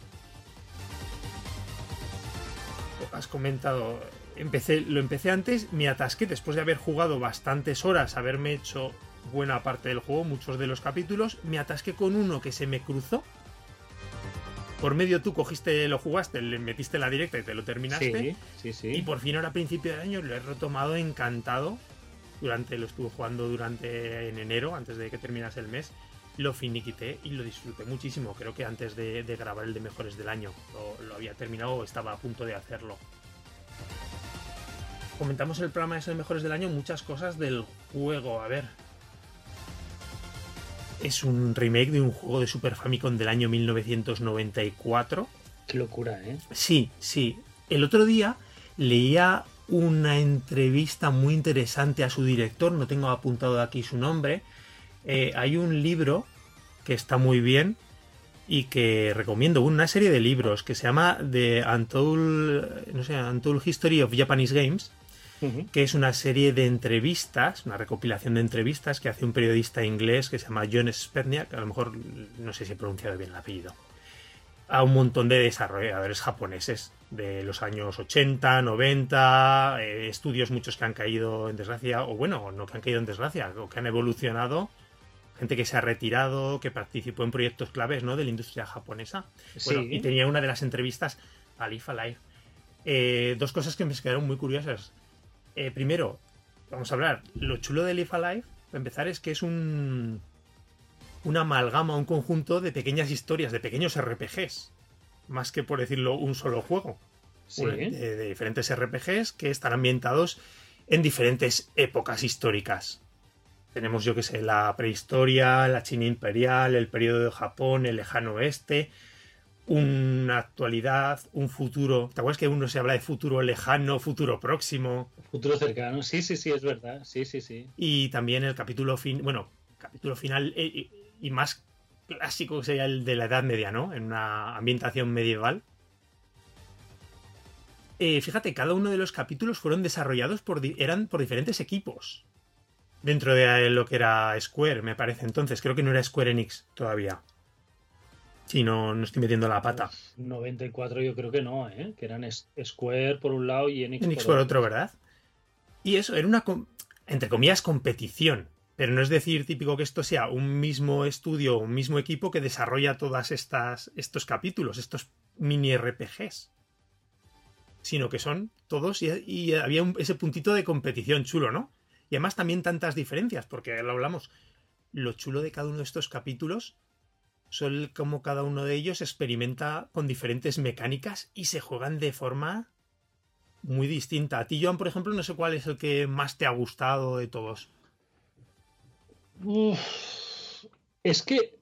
[SPEAKER 1] Has comentado, empecé, lo empecé antes, me atasqué después de haber jugado bastantes horas, haberme hecho buena parte del juego, muchos de los capítulos, me atasqué con uno que se me cruzó. Por medio tú cogiste, lo jugaste, le metiste la directa y te lo terminaste.
[SPEAKER 2] Sí, sí, sí.
[SPEAKER 1] Y por fin ahora a principio de año lo he retomado encantado durante lo estuve jugando durante en enero, antes de que terminase el mes. Lo finiquité y lo disfruté muchísimo. Creo que antes de, grabar el de mejores del año lo, había terminado o estaba a punto de hacerlo. Comentamos el programa de mejores del año muchas cosas del juego. A ver, es un remake de un juego de Super Famicom del año 1994.
[SPEAKER 2] Qué locura, ¿eh?
[SPEAKER 1] Sí, sí. El otro día leía una entrevista muy interesante a su director, no tengo apuntado aquí su nombre. Eh, hay un libro que está muy bien y que recomiendo, una serie de libros que se llama The Untold, no sé, Untold History of Japanese Games, que es una serie de entrevistas, una recopilación de entrevistas que hace un periodista inglés que se llama John Sperniak, a lo mejor no sé si he pronunciado bien el apellido a un montón de desarrolladores japoneses de los años 80, 90, eh, estudios muchos que han caído en desgracia, o bueno, no que han caído en desgracia, o que han evolucionado, gente que se ha retirado, que participó en proyectos claves ¿no? de la industria japonesa. y tenía una de las entrevistas a Life Alive. Eh, dos cosas que me quedaron muy curiosas. Eh, primero, vamos a hablar, lo chulo de Life Alive, para empezar, es que es un, una amalgama, un conjunto de pequeñas historias, de pequeños RPGs, más que por decirlo un solo juego. De, diferentes RPGs que están ambientados en diferentes épocas históricas. tenemos, yo que sé, la prehistoria, la China imperial, el periodo de Japón, el lejano oeste, una actualidad, un futuro. ¿Te acuerdas que uno se habla de futuro lejano, futuro próximo?
[SPEAKER 2] Futuro cercano, sí, sí, sí, es verdad. Sí, sí, sí.
[SPEAKER 1] Y también el capítulo fin, bueno, capítulo final eh, y, más clásico sería el de la Edad Media, ¿no? En una ambientación medieval. Eh, fíjate, cada uno de los capítulos fueron desarrollados por eran por diferentes equipos. Dentro de lo que era Square, me parece entonces. Creo que no era Square Enix todavía. Si no, no estoy metiendo la pata.
[SPEAKER 2] 94 yo creo que no, ¿eh? Que eran Square por un lado y Enix,
[SPEAKER 1] Enix por, otro, ¿verdad? Y eso, era una, entre comillas, competición. Pero no es decir típico que esto sea un mismo estudio, un mismo equipo que desarrolla todas estas estos capítulos, estos mini RPGs. Sino que son todos y, había ese puntito de competición chulo, ¿no? Y además también tantas diferencias, porque lo hablamos. Lo chulo de cada uno de estos capítulos son como cada uno de ellos experimenta con diferentes mecánicas y se juegan de forma muy distinta. A ti, Joan, por ejemplo, no sé cuál es el que más te ha gustado de todos.
[SPEAKER 2] Es que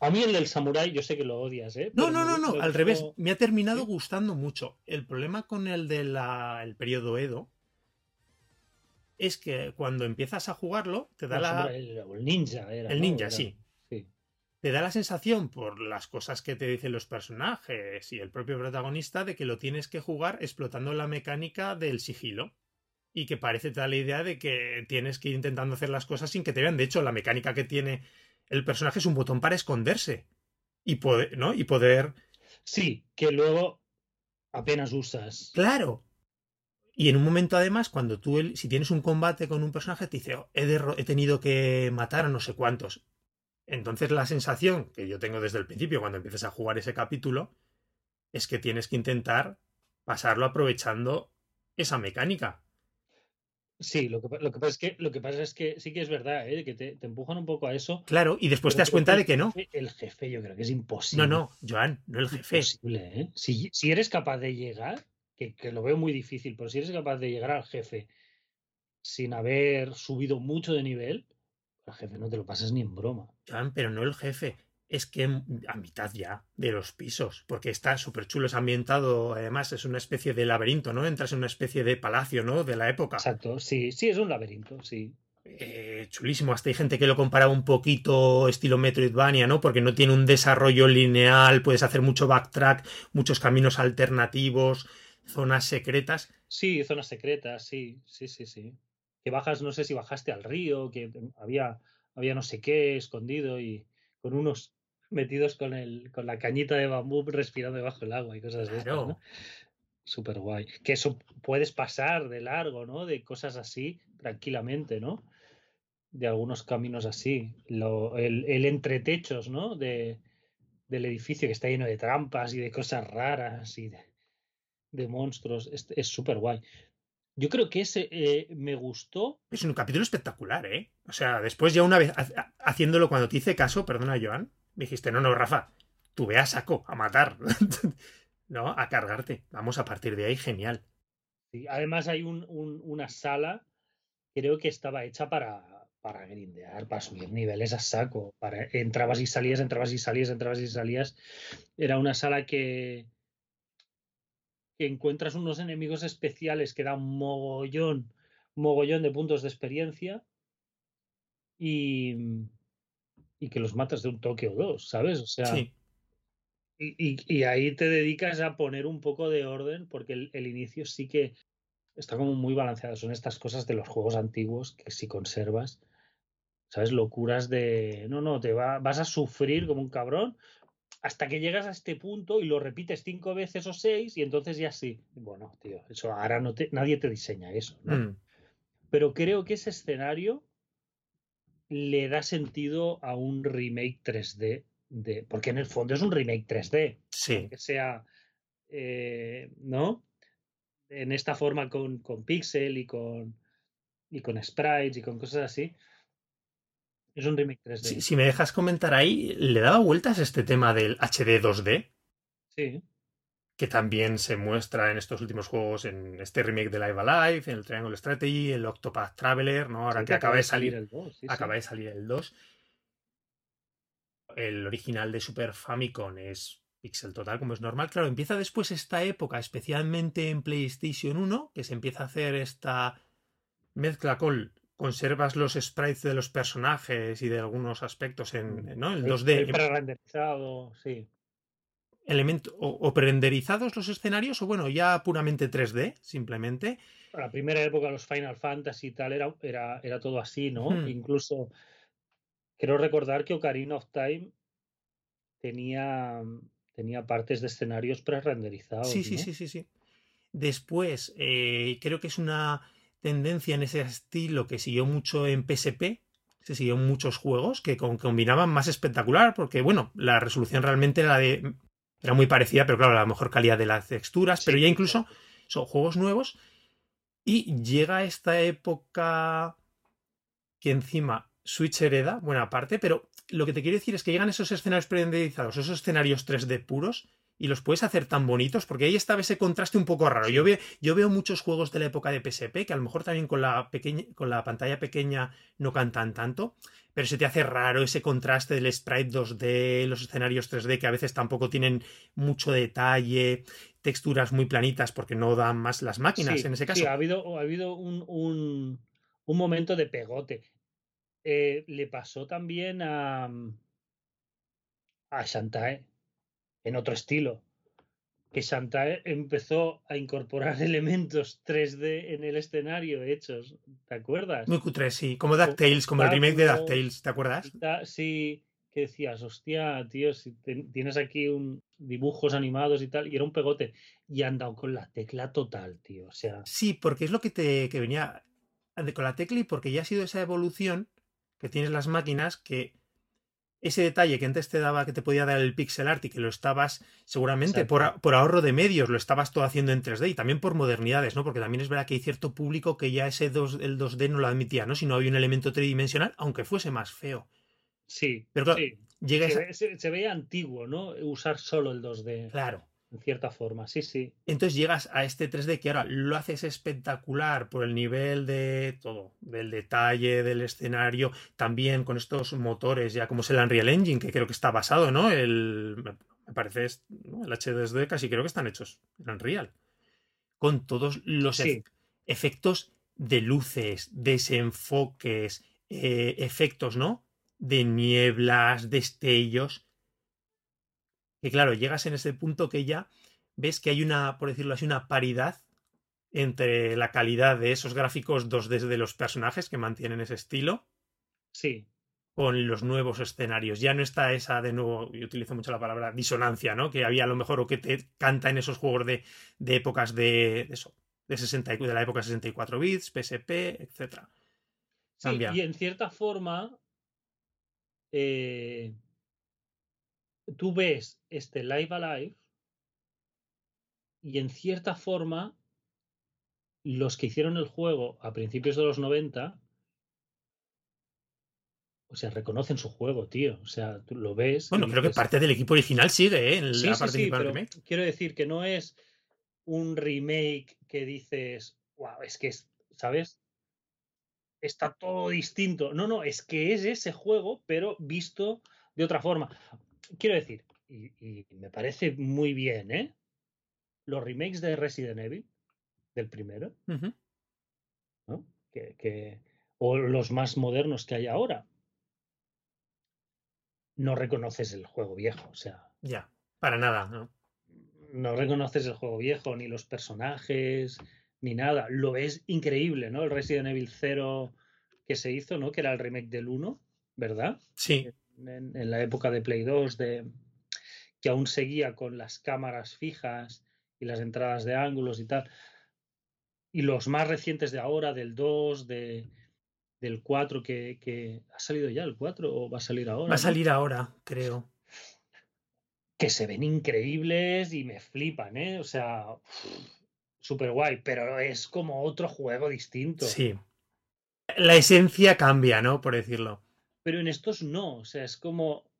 [SPEAKER 2] a mí el del samurai, yo sé que lo odias, ¿eh?
[SPEAKER 1] No, no, no, no, al revés. Me ha terminado gustando mucho. El problema con el del el periodo Edo es que cuando empiezas a jugarlo, te da la.
[SPEAKER 2] El, ninja era.
[SPEAKER 1] El ninja, sí te da la sensación, por las cosas que te dicen los personajes y el propio protagonista, de que lo tienes que jugar explotando la mecánica del sigilo. Y que parece tal la idea de que tienes que ir intentando hacer las cosas sin que te vean. De hecho, la mecánica que tiene el personaje es un botón para esconderse. Y poder, ¿no? Y poder.
[SPEAKER 2] Sí, que luego apenas usas.
[SPEAKER 1] Claro. Y en un momento, además, cuando tú, si tienes un combate con un personaje, te dice, oh, he, he tenido que matar a no sé cuántos entonces la sensación que yo tengo desde el principio cuando empiezas a jugar ese capítulo es que tienes que intentar pasarlo aprovechando esa mecánica.
[SPEAKER 2] Sí, lo que, pasa es que lo que pasa es que sí que es verdad, ¿eh? que te, empujan un poco a eso.
[SPEAKER 1] Claro, y después te das cuenta de que no.
[SPEAKER 2] El jefe, yo creo que es imposible.
[SPEAKER 1] No, no, Joan, no el jefe.
[SPEAKER 2] Imposible, ¿eh? si, si, eres capaz de llegar, que, que, lo veo muy difícil, pero si eres capaz de llegar al jefe sin haber subido mucho de nivel, el jefe no te lo pasas ni en broma.
[SPEAKER 1] pero no el jefe. Es que a mitad ya de los pisos, porque está súper chulo, es ambientado, además es una especie de laberinto, ¿no? Entras en una especie de palacio, ¿no? De la época.
[SPEAKER 2] Exacto, sí, sí, es un laberinto, sí.
[SPEAKER 1] Eh, chulísimo, hasta hay gente que lo comparaba un poquito estilo Metroidvania, ¿no? Porque no tiene un desarrollo lineal, puedes hacer mucho backtrack, muchos caminos alternativos, zonas secretas.
[SPEAKER 2] Sí, zonas secretas, sí, sí, sí, sí que bajas, no sé si bajaste al río, que había, había no sé qué escondido y con unos metidos con, el, con la cañita de bambú respirando debajo del agua y cosas así. ¿no? Súper guay. Que eso puedes pasar de largo, ¿no? De cosas así tranquilamente, ¿no? De algunos caminos así. Lo, el, el entretechos, ¿no? De, del edificio que está lleno de trampas y de cosas raras y de, de monstruos. Es súper guay. Yo creo que ese eh, me gustó.
[SPEAKER 1] Es un capítulo espectacular, ¿eh? O sea, después ya una vez haciéndolo cuando te hice caso, perdona, Joan, dijiste, no, no, Rafa, tú ve a saco, a matar, ¿no? A cargarte. Vamos a partir de ahí, genial.
[SPEAKER 2] Además hay un, una sala, creo que estaba hecha para, para grindear, para subir niveles a saco. Entrabas y salías, entrabas y salías, entrabas y salías. Era una sala que, que encuentras unos enemigos especiales que dan mogollón, mogollón de puntos de experiencia y, y que los matas de un toque o dos, ¿sabes? O sea, y, y, ahí te dedicas a poner un poco de orden porque el, inicio sí que está como muy balanceado. Son estas cosas de los juegos antiguos que si conservas, ¿sabes? Locuras de, no, no, te va, vas a sufrir como un cabrón, hasta que llegas a este punto y lo repites cinco veces o seis y entonces ya sí. Bueno, tío, eso ahora no te, nadie te diseña eso, ¿no? Mm. Pero creo que ese escenario le da sentido a un remake 3D de, porque en el fondo es un remake 3D.
[SPEAKER 1] Sí.
[SPEAKER 2] Que sea, eh, ¿no? En esta forma con, con pixel y con, y con sprites y con cosas así. Es un remake 3D.
[SPEAKER 1] Si, me dejas comentar ahí, ¿le daba vueltas este tema del HD 2D?
[SPEAKER 2] Sí.
[SPEAKER 1] Que también se muestra en estos últimos juegos, en este remake de Live Alive, en el Triangle Strategy, el Octopath Traveler, ¿no? Ahora
[SPEAKER 2] Sí,
[SPEAKER 1] que acaba de salir,
[SPEAKER 2] el 2, sí, sí.
[SPEAKER 1] acaba de salir el 2. El original de Super Famicom es pixel total, como es normal. Claro, empieza después esta época, especialmente en PlayStation 1, que se empieza a hacer esta mezcla con conservas los sprites de los personajes y de algunos aspectos en, ¿no? en
[SPEAKER 2] El-
[SPEAKER 1] 2D.
[SPEAKER 2] el pre-renderizado, sí.
[SPEAKER 1] Elemento, o, o prenderizados los escenarios o bueno, ya puramente 3D, simplemente.
[SPEAKER 2] La primera época, los Final Fantasy y tal, era, era, era todo así, ¿no?
[SPEAKER 1] Hmm.
[SPEAKER 2] Incluso, quiero recordar que Ocarina of Time tenía, tenía partes de escenarios pre-renderizados,
[SPEAKER 1] Sí, sí,
[SPEAKER 2] ¿no?
[SPEAKER 1] sí, sí, sí. Después, eh, creo que es una tendencia en ese estilo que siguió mucho en PSP. Se siguió en muchos juegos que combinaban más espectacular, porque bueno, la resolución realmente era de. Era muy parecida, pero claro, la mejor calidad de las texturas, pero ya incluso son juegos nuevos. Y llega esta época que encima Switch hereda, buena parte, pero lo que te quiero decir es que llegan esos escenarios prenderizados, esos escenarios 3D puros, y los puedes hacer tan bonitos, porque ahí estaba ese contraste un poco raro. Yo, veo, yo veo muchos juegos de la época de PSP, que a lo mejor también con la, pequeña, con la pantalla pequeña no cantan tanto, pero se te hace raro ese contraste del sprite 2D, los escenarios 3D, que a veces tampoco tienen mucho detalle, texturas muy planitas, porque no dan más las máquinas
[SPEAKER 2] Sí,
[SPEAKER 1] en ese caso.
[SPEAKER 2] sí, ha habido, ha habido un, un, un momento de pegote. Eh, le pasó también a, a Shantae, en otro estilo. Que Shantae empezó a incorporar elementos 3D en el escenario hechos. ¿Te acuerdas?
[SPEAKER 1] Muy cutre, sí. Como DuckTales, como el remake de. DuckTales, ¿te acuerdas?
[SPEAKER 2] Sí, que decías, hostia, tío, si te- tienes aquí un, dibujos animados y tal, y era un pegote. Y han dado con la tecla total, tío. O sea,
[SPEAKER 1] Sí, porque es lo que te que venía con la tecla y porque ya ha sido esa evolución que tienes las máquinas que ese detalle que antes te daba que te podía dar el pixel art y que lo estabas seguramente por, por ahorro de medios lo estabas todo haciendo en 3D y también por modernidades, ¿no? Porque también es verdad que hay cierto público que ya ese 2, el 2D no lo admitía, ¿no? Si no había un elemento tridimensional, aunque fuese más feo.
[SPEAKER 2] sí,
[SPEAKER 1] Pero claro,
[SPEAKER 2] sí.
[SPEAKER 1] Llega
[SPEAKER 2] Se,
[SPEAKER 1] esa...
[SPEAKER 2] ve- se- se veía antiguo, ¿no? Usar solo el 2D,
[SPEAKER 1] Claro.
[SPEAKER 2] En cierta forma. Sí, sí.
[SPEAKER 1] Entonces llegas a este 3D que ahora lo haces espectacular por el nivel de todo, del detalle, del escenario, también con estos motores ya como es el Unreal Engine, que creo que está basado, ¿no? El, me parece, el H2D casi creo que están hechos en Unreal. Con todos los
[SPEAKER 2] Sí.
[SPEAKER 1] efectos de luces, desenfoques, eh, efectos, ¿no? De nieblas, destellos. Que claro, llegas en ese punto que ya ves que hay una, por decirlo así, una paridad entre la calidad de esos gráficos 2D de los personajes que mantienen ese estilo
[SPEAKER 2] Sí,
[SPEAKER 1] con los nuevos escenarios. Ya no está esa, de nuevo, yo utilizo mucho la palabra disonancia, ¿no? Que había a lo mejor o que te canta en esos juegos de, de épocas de, de eso, de, 60, y- de la época 64 bits, PSP, etcétera.
[SPEAKER 2] sí, y en cierta forma, eh, tú ves este Live Alive y en cierta forma, los que hicieron el juego a principios de los 90, o sea, reconocen su juego, tío. O sea, tú lo ves.
[SPEAKER 1] Bueno, creo que parte del equipo original sigue, ¿eh? En
[SPEAKER 2] Sí,
[SPEAKER 1] la
[SPEAKER 2] sí, sí, pero
[SPEAKER 1] remake.
[SPEAKER 2] quiero decir que no es un remake que dices, wow, es que, es, ¿sabes? Está todo distinto. No, no, es que es ese juego, pero visto de otra forma. Quiero decir, y, y me parece muy bien, ¿eh? Los remakes de Resident Evil, del primero. ¿no? Que, que- o los más modernos que hay ahora. No reconoces el juego viejo, o sea,
[SPEAKER 1] Ya, para nada, ¿no?
[SPEAKER 2] no reconoces el juego viejo, ni los personajes, ni nada. Lo ves increíble, ¿no? El Resident Evil 0 que se hizo, ¿no? Que era el remake del 1, ¿verdad?
[SPEAKER 1] Sí,
[SPEAKER 2] En, en la época de Play 2, de, que aún seguía con las cámaras fijas y las entradas de ángulos y tal. Y los más recientes de ahora, del 2, de, del 4, que, que ha salido ya el 4 o va a salir ahora.
[SPEAKER 1] va a salir ahora, creo.
[SPEAKER 2] que se ven increíbles y me flipan, ¿eh? O sea, súper guay, pero es como otro juego distinto.
[SPEAKER 1] Sí. La esencia cambia, ¿no? Por decirlo.
[SPEAKER 2] Pero en estos no, o sea, es como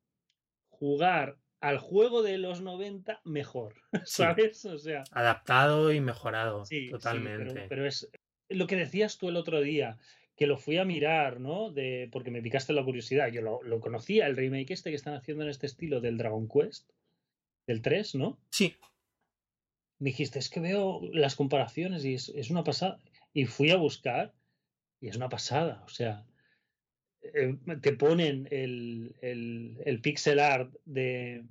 [SPEAKER 2] jugar al juego de los 90 mejor, ¿sabes? O sea,
[SPEAKER 1] adaptado y mejorado,
[SPEAKER 2] sí, sí,
[SPEAKER 1] totalmente.
[SPEAKER 2] pero, pero es lo que decías tú el otro día, que lo fui a mirar, ¿no? De, porque me picaste la curiosidad. Yo lo, lo conocía, el remake este que están haciendo en este estilo del Dragon Quest, del 3, ¿no?
[SPEAKER 1] Sí,
[SPEAKER 2] Me dijiste, es que veo las comparaciones y es, es una pasada. Y fui a buscar y es una pasada. O sea, eh, te ponen el, el, el pixel art de,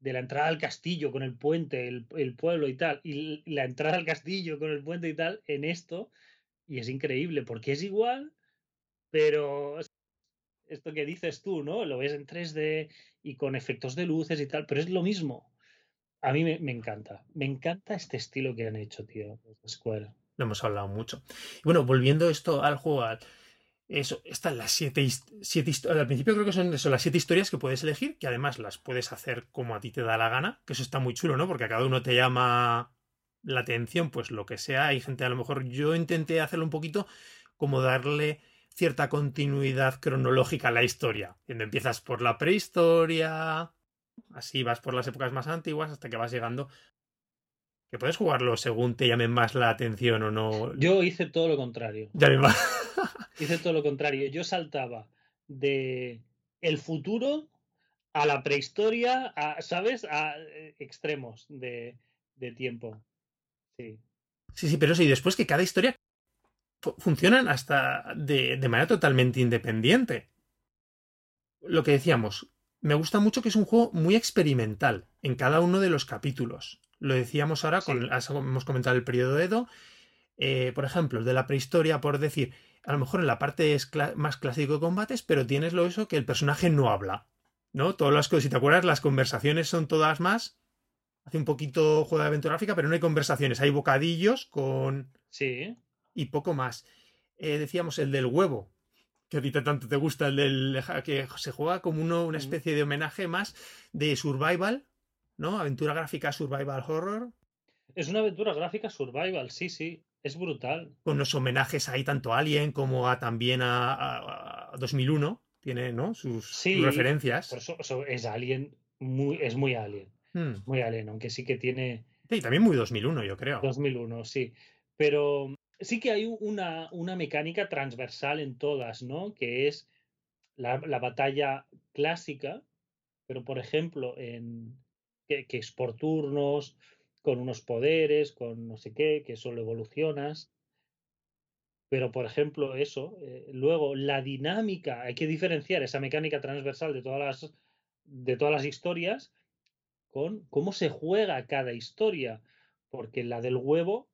[SPEAKER 2] de la entrada al castillo con el puente, el, el pueblo y tal, y la entrada al castillo con el puente y tal en esto, y es increíble porque es igual, pero esto que dices tú, ¿no? Lo ves en 3D y con efectos de luces y tal, pero es lo mismo. A mí me, encanta, me encanta este estilo que han hecho, tío, Square.
[SPEAKER 1] lo hemos hablado mucho. Bueno, volviendo esto al juego, eso, están las siete, siete histo- Al principio creo que son las siete historias que puedes elegir, que además las puedes hacer como a ti te da la gana, que eso está muy chulo, ¿no? Porque a cada uno te llama la atención, pues lo que sea. Hay gente, a lo mejor yo intenté hacerlo un poquito como darle cierta continuidad cronológica a la historia. Donde empiezas por la prehistoria, así vas por las épocas más antiguas hasta que vas llegando. Que puedes jugarlo según te llamen más la atención o no.
[SPEAKER 2] Yo hice todo lo contrario.
[SPEAKER 1] Llamen más.
[SPEAKER 2] Hice todo lo contrario. Yo saltaba de el futuro a la prehistoria, a, ¿sabes? A eh, extremos de, de tiempo. Sí.
[SPEAKER 1] Sí, sí, pero sí, después que cada historia fu- funcionan hasta de, de manera totalmente independiente. Lo que decíamos, me gusta mucho que es un juego muy experimental en cada uno de los capítulos. Lo decíamos ahora, con,
[SPEAKER 2] Sí.
[SPEAKER 1] has- hemos comentado el periodo Edo. Eh, por ejemplo, el de la prehistoria, por decir, a lo mejor en la parte es más clásico de combates, pero tienes lo eso que el personaje no habla. ¿No? Todas las cosas, si te acuerdas, las conversaciones son todas más. Hace un poquito juego de aventura gráfica, pero no hay conversaciones. Hay bocadillos con.
[SPEAKER 2] Sí.
[SPEAKER 1] y poco más. Eh, decíamos el del huevo, que a ti tanto te gusta, el del. que se juega como uno, una especie de homenaje más de survival, ¿no? Aventura gráfica, survival horror.
[SPEAKER 2] Es una aventura gráfica survival, sí, sí. Es brutal.
[SPEAKER 1] Con los homenajes ahí tanto a Alien como a también a, a- a 2001. Tiene, ¿no? Sus, referencias.
[SPEAKER 2] Por eso, eso es Alien, muy, es muy Alien.
[SPEAKER 1] Hmm.
[SPEAKER 2] Muy Alien, aunque sí que tiene
[SPEAKER 1] Sí, también muy 2001, yo creo.
[SPEAKER 2] 2001, sí. Pero sí que hay una, una mecánica transversal en todas, ¿no? Que es la, la batalla clásica, pero por ejemplo, en, que, es por turnos, con unos poderes, con no sé qué, que solo evolucionas. Pero, por ejemplo, eso, eh, luego la dinámica, hay que diferenciar esa mecánica transversal de todas las, de todas las historias con cómo se juega cada historia. Porque la del huevo,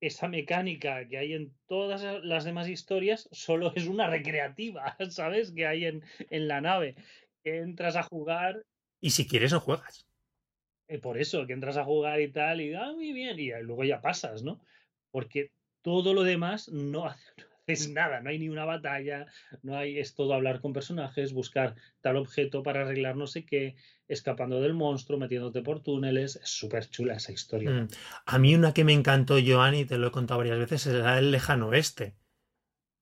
[SPEAKER 2] esa mecánica que hay en todas las demás historias, solo es una recreativa, ¿sabes? Que hay en, en la nave. Que entras a jugar
[SPEAKER 1] Y si quieres, no juegas.
[SPEAKER 2] eh, por eso, que entras a jugar y tal, y ah, muy bien, y luego ya pasas, ¿no? Porque todo lo demás no hace- no haces nada, no hay ni una batalla, no hay, es todo hablar con personajes, buscar tal objeto para arreglar no sé qué, escapando del monstruo, metiéndote por túneles, es súper chula esa historia.
[SPEAKER 1] Mm. A mí una que me encantó, Joan, y te lo he contado varias veces, es la del lejano oeste.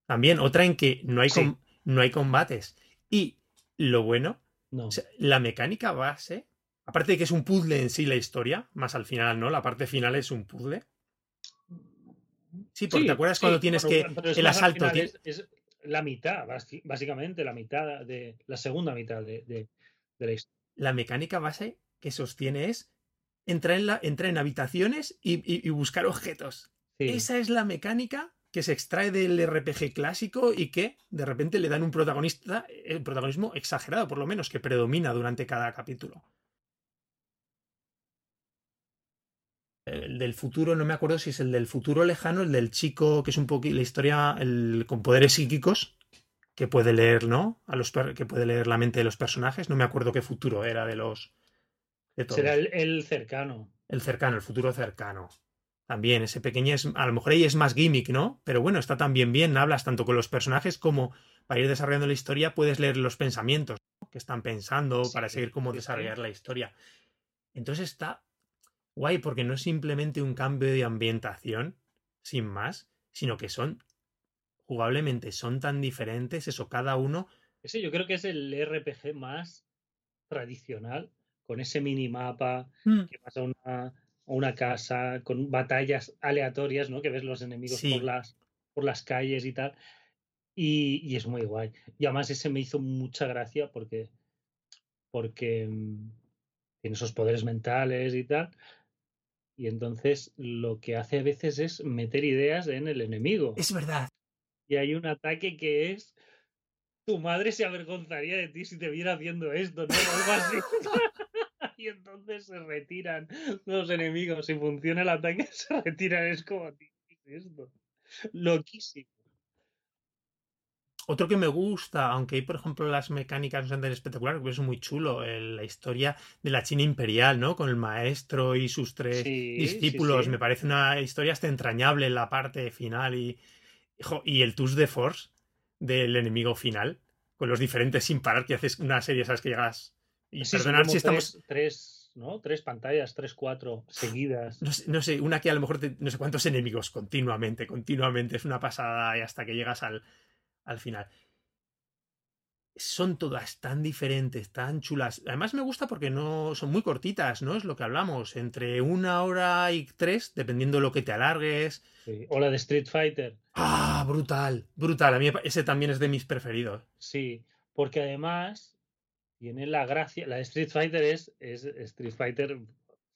[SPEAKER 1] También, otra en que no hay,
[SPEAKER 2] Sí.
[SPEAKER 1] no hay combates. Y lo bueno,
[SPEAKER 2] No,
[SPEAKER 1] o sea, la mecánica base, aparte de que es un puzzle en sí la historia, más al final, ¿no? La parte final es un puzzle. Sí, porque
[SPEAKER 2] Sí,
[SPEAKER 1] te acuerdas
[SPEAKER 2] sí,
[SPEAKER 1] cuando tienes que
[SPEAKER 2] pero
[SPEAKER 1] el asalto tiene-
[SPEAKER 2] es, es la mitad, básicamente la mitad de la segunda mitad de, de- de la historia.
[SPEAKER 1] la mecánica base que sostiene es entrar en, la, entrar en habitaciones y, y- y buscar objetos.
[SPEAKER 2] Sí.
[SPEAKER 1] Esa es la mecánica que se extrae del RPG clásico y que de repente le dan un protagonista, el protagonismo exagerado, por lo menos, que predomina durante cada capítulo. El del futuro, no me acuerdo si es el del futuro lejano, el del chico, que es un poco la historia el, con poderes psíquicos, que puede leer, ¿no? A los que puede leer la mente de los personajes. No me acuerdo qué futuro era de los. De todos.
[SPEAKER 2] Será el, el cercano.
[SPEAKER 1] El cercano, el futuro cercano. También, ese pequeño es. A lo mejor ahí es más gimmick, ¿no? Pero bueno, está también bien. Hablas tanto con los personajes como para ir desarrollando la historia, puedes leer los pensamientos ¿no? que están pensando
[SPEAKER 2] Sí,
[SPEAKER 1] para seguir cómo desarrollar la historia. Entonces está guay porque no es simplemente un cambio de ambientación, sin más, sino que son. Jugablemente son tan diferentes, eso, cada uno.
[SPEAKER 2] Ese yo creo que es el RPG más tradicional, con ese minimapa
[SPEAKER 1] Mm,
[SPEAKER 2] que vas a una, una casa, con batallas aleatorias, ¿no? Que ves los enemigos
[SPEAKER 1] Sí,
[SPEAKER 2] por las, por las calles y tal. Y, y es muy guay. Y además ese me hizo mucha gracia porque, porque mm, tiene esos poderes mentales y tal. Y entonces lo que hace a veces es meter ideas en el enemigo.
[SPEAKER 1] es verdad.
[SPEAKER 2] Y hay un ataque que es tu madre se avergonzaría de ti si te viera haciendo esto, ¿no? Algo así. y entonces se retiran los enemigos. Si funciona el ataque, se retiran. Es como, tío, ¿qué es esto? Loquísimo.
[SPEAKER 1] Otro que me gusta, aunque hay, por ejemplo, las mecánicas no sean tan espectaculares, porque es muy chulo, el- la historia de la China imperial, ¿no? Con el maestro y sus tres
[SPEAKER 2] Sí,
[SPEAKER 1] discípulos.
[SPEAKER 2] sí.
[SPEAKER 1] Me parece una historia hasta entrañable en la parte final y, y el Tours de Force del enemigo final, con los diferentes sin parar que haces una serie, ¿sabes? Que llegas. Y
[SPEAKER 2] Sí,
[SPEAKER 1] perdonar si estamos.
[SPEAKER 2] tres, tres, ¿no? Tres pantallas, tres, cuatro seguidas.
[SPEAKER 1] No sé, no sé, una que a lo mejor te- no sé cuántos enemigos continuamente, continuamente. Es una pasada y hasta que llegas al, al final. Son todas tan diferentes, tan chulas. Además me gusta porque no son muy cortitas, ¿no? Es lo que hablamos. Entre una hora y tres, dependiendo de lo que te alargues.
[SPEAKER 2] Sí. O la de Street Fighter.
[SPEAKER 1] ¡Ah! Brutal, brutal. A mí ese también es de mis preferidos.
[SPEAKER 2] Sí, porque además tiene la gracia. La de Street Fighter es, es Street Fighter.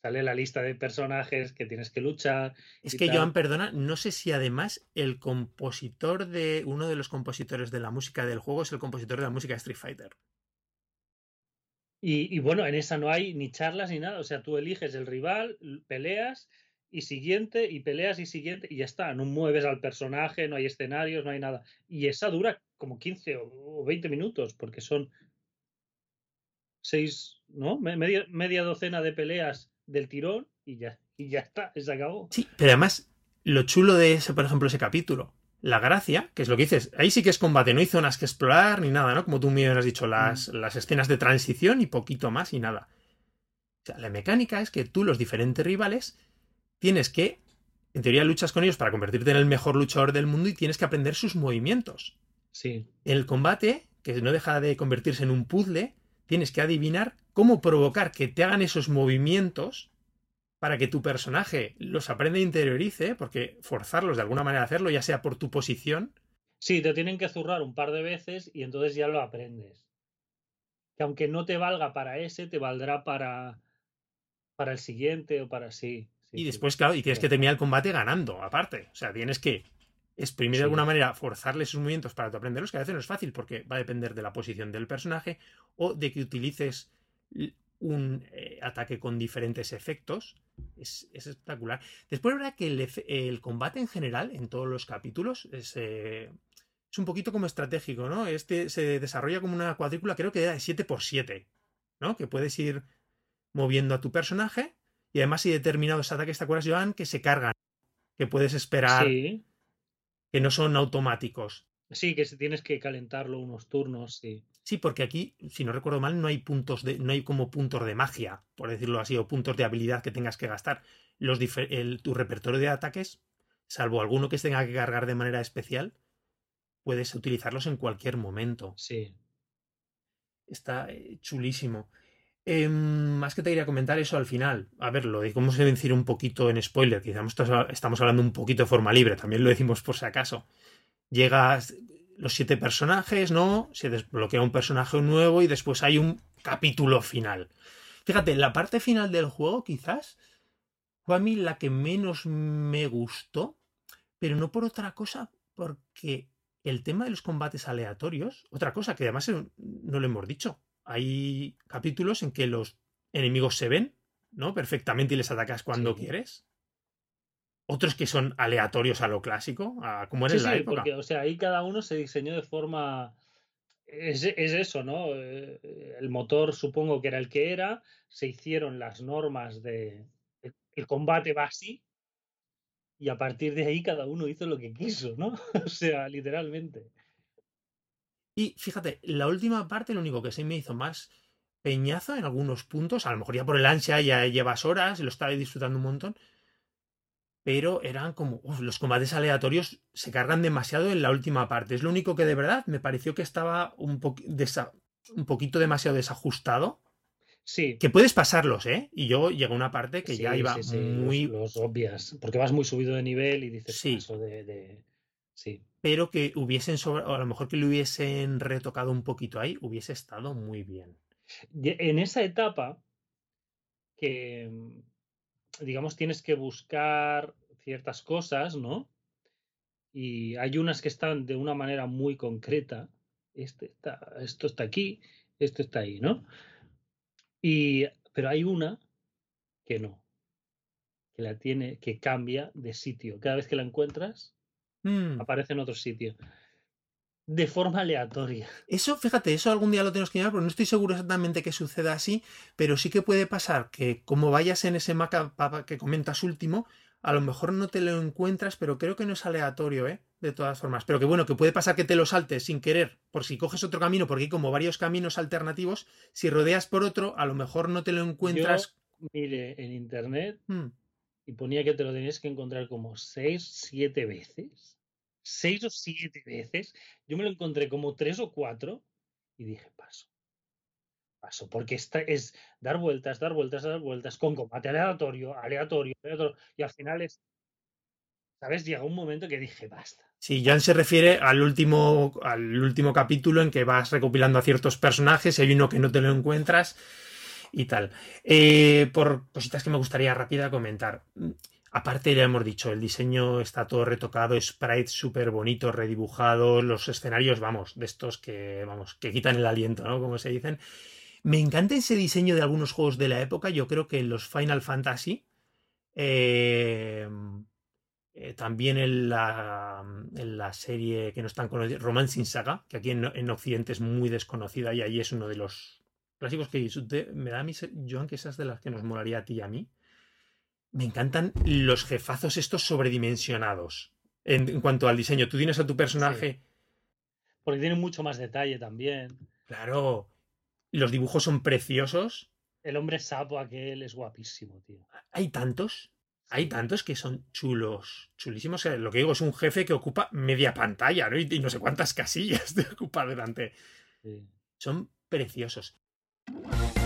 [SPEAKER 2] Sale la lista de personajes que tienes que luchar.
[SPEAKER 1] Es que
[SPEAKER 2] tal.
[SPEAKER 1] Joan, perdona, no sé si además el compositor de. Uno de los compositores de la música del juego es el compositor de la música de Street Fighter.
[SPEAKER 2] Y, y bueno, en esa no hay ni charlas ni nada. O sea, tú eliges el rival, peleas y siguiente, y peleas y siguiente, y ya está. No mueves al personaje, no hay escenarios, no hay nada. Y esa dura como 15 o o 20 minutos, porque son seis, ¿no? Me- Media, media docena de peleas del tirón y ya, y ya está, se acabó.
[SPEAKER 1] Sí, pero además, lo chulo de ese, por ejemplo, ese capítulo, la gracia, que es lo que dices, ahí sí que es combate, no hay zonas que explorar ni nada, ¿no? Como tú me has dicho, las, las escenas de transición y poquito más y nada. O sea, la mecánica es que tú, los diferentes rivales, tienes que, en teoría, luchas con ellos para convertirte en el mejor luchador del mundo y tienes que aprender sus movimientos.
[SPEAKER 2] Sí,
[SPEAKER 1] El combate, que no deja de convertirse en un puzzle, tienes que adivinar cómo provocar que te hagan esos movimientos para que tu personaje los aprenda e interiorice, porque forzarlos de alguna manera a hacerlo, ya sea por tu posición.
[SPEAKER 2] sí, te tienen que zurrar un par de veces y entonces ya lo aprendes. Que aunque no te valga para ese, te valdrá para, para el siguiente o para sí. sí,
[SPEAKER 1] y
[SPEAKER 2] sí.
[SPEAKER 1] después, claro, y tienes
[SPEAKER 2] Sí.
[SPEAKER 1] que terminar el combate ganando, aparte. O sea, tienes que exprimir
[SPEAKER 2] Sí.
[SPEAKER 1] de alguna manera, forzarle sus movimientos para tu aprenderlos, que a veces no es fácil, porque va a depender de la posición del personaje o de que utilices un eh, ataque con diferentes efectos. Es, es espectacular. Después, verdad que el, combate en general, en todos los capítulos, es, eh, es un poquito como estratégico, ¿no? Este se desarrolla como una cuadrícula, creo que era de 7x7, ¿no? Que puedes ir moviendo a tu personaje y además hay determinados ataques, ¿te acuerdas, Joan? Que se cargan, que puedes esperar,
[SPEAKER 2] Sí,
[SPEAKER 1] que no son automáticos.
[SPEAKER 2] sí, que tienes que calentarlo unos turnos, sí.
[SPEAKER 1] Sí, porque aquí, si no recuerdo mal, no hay puntos de, no hay como puntos de magia, por decirlo así, o puntos de habilidad que tengas que gastar. Los el- tu repertorio de ataques, salvo alguno que se tenga que cargar de manera especial, puedes utilizarlos en cualquier momento.
[SPEAKER 2] Sí.
[SPEAKER 1] Está eh, chulísimo. Em, más que te quería comentar eso al final. A ver, lo decimos decir un poquito en spoiler, quizás estamos- hablando un poquito de forma libre, también lo decimos por si acaso. Llegas los siete personajes, ¿no? Se desbloquea un personaje nuevo y después hay un capítulo final. Fíjate, la parte final del juego quizás fue a mí la que menos me gustó, pero no por otra cosa, porque el tema de los combates aleatorios, otra cosa que además no lo hemos dicho, hay capítulos en que los enemigos se ven, ¿no? Perfectamente y les atacas cuando
[SPEAKER 2] Sí.
[SPEAKER 1] quieres. Otros que son aleatorios a lo clásico, a como era
[SPEAKER 2] Sí,
[SPEAKER 1] en la
[SPEAKER 2] sí,
[SPEAKER 1] época.
[SPEAKER 2] porque, o sea, ahí cada uno se diseñó de forma. Es, es eso, ¿no? Eh, El motor supongo que era el que era, se hicieron las normas de. El combate va así, y a partir de ahí cada uno hizo lo que quiso, ¿no? O sea, literalmente.
[SPEAKER 1] Y fíjate, la última parte, lo único que sí me hizo más peñazo en algunos puntos, a lo mejor ya por el ansia ya llevas horas y lo estaba disfrutando un montón, pero eran como uf, los combates aleatorios se cargan demasiado en la última parte. Es lo único que de verdad me pareció que estaba un, po desa un poquito demasiado desajustado
[SPEAKER 2] Sí.
[SPEAKER 1] Que puedes pasarlos, ¿eh? Y yo llega una parte que ya
[SPEAKER 2] Sí,
[SPEAKER 1] iba
[SPEAKER 2] sí, sí,
[SPEAKER 1] muy.
[SPEAKER 2] Los, los obvias. Porque vas muy subido de nivel y dices
[SPEAKER 1] Sí.
[SPEAKER 2] paso de, de- Sí.
[SPEAKER 1] Pero que hubiesen sobre. O a lo mejor que lo hubiesen retocado un poquito ahí, hubiese estado muy bien.
[SPEAKER 2] En esa etapa que, mm, digamos, tienes que buscar ciertas cosas, ¿no? Y hay unas que están de una manera muy concreta. Este está, esto está aquí, esto está ahí, ¿no? Y, pero hay una que no, que la tiene, que cambia de sitio. Cada vez que la encuentras,
[SPEAKER 1] Mm.
[SPEAKER 2] aparece en otro sitio. De forma aleatoria.
[SPEAKER 1] Eso, fíjate, eso algún día lo tenemos que mirar, porque no estoy seguro exactamente que suceda así, pero sí que puede pasar que como vayas en ese mapa pa- que comentas último, a lo mejor no te lo encuentras, pero creo que no es aleatorio, ¿eh? De todas formas. Pero que bueno, que puede pasar que te lo saltes sin querer, por si coges otro camino, porque hay como varios caminos alternativos, si rodeas por otro, a lo mejor no te lo encuentras.
[SPEAKER 2] Mire, en internet
[SPEAKER 1] Mm.
[SPEAKER 2] Y ponía que te lo tenías que encontrar como seis, siete veces. Seis o siete veces. Yo me lo encontré como tres o cuatro y dije, paso. Paso, porque esta es dar vueltas, dar vueltas, dar vueltas, con combate aleatorio, aleatorio, aleatorio. Y al final es, ¿sabes? Llega un momento que dije, basta.
[SPEAKER 1] Sí, Jan se refiere al último, al último capítulo en que vas recopilando a ciertos personajes y hay uno que no te lo encuentras y tal. Eh, por cositas que me gustaría rápida comentar. Aparte, ya hemos dicho, el diseño está todo retocado, sprites súper bonitos, redibujados, los escenarios, vamos, de estos que, vamos, que quitan el aliento, ¿no? Como se dicen. Me encanta ese diseño de algunos juegos de la época. Yo creo que los Final Fantasy, eh, eh, también en la, en la serie que no es tan conocida, Romancing Saga, que aquí en, en Occidente es muy desconocida y ahí es uno de los clásicos que disfruté. Me da a mí, Joan, que esas de las que nos molaría a ti y a mí. Me encantan los jefazos estos sobredimensionados. En, en cuanto al diseño, tú tienes a tu personaje.
[SPEAKER 2] Porque tiene mucho más detalle también.
[SPEAKER 1] Claro, los dibujos son preciosos.
[SPEAKER 2] El hombre sapo aquel es guapísimo, tío.
[SPEAKER 1] Hay tantos, hay tantos que son chulos, chulísimos. Lo que digo es un jefe que ocupa media pantalla, ¿no? Y, y no sé cuántas casillas de ocupa delante.
[SPEAKER 2] Sí.
[SPEAKER 1] Son preciosos. La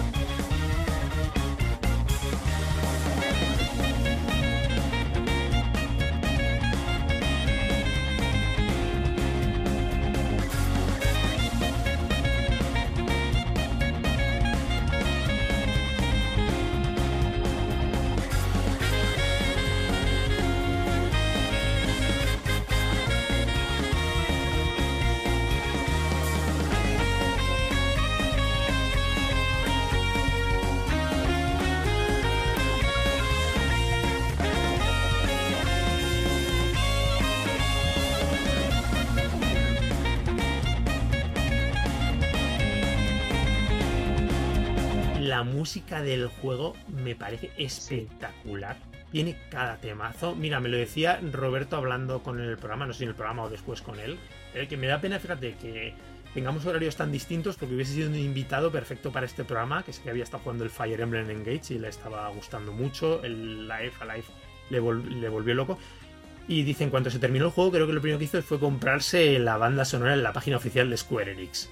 [SPEAKER 1] música del juego me parece espectacular. Tiene cada temazo. Mira, me lo decía Roberto hablando con el programa, no sé si en el programa o después con él. eh, que me da pena, fíjate, que tengamos horarios tan distintos porque hubiese sido un invitado perfecto para este programa, que sé que había estado jugando el Fire Emblem Engage y le estaba gustando mucho. El Life Alive le, vol- le volvió loco. Y dice, en cuanto se terminó el juego, creo que lo primero que hizo fue comprarse la banda sonora en la página oficial de Square Enix.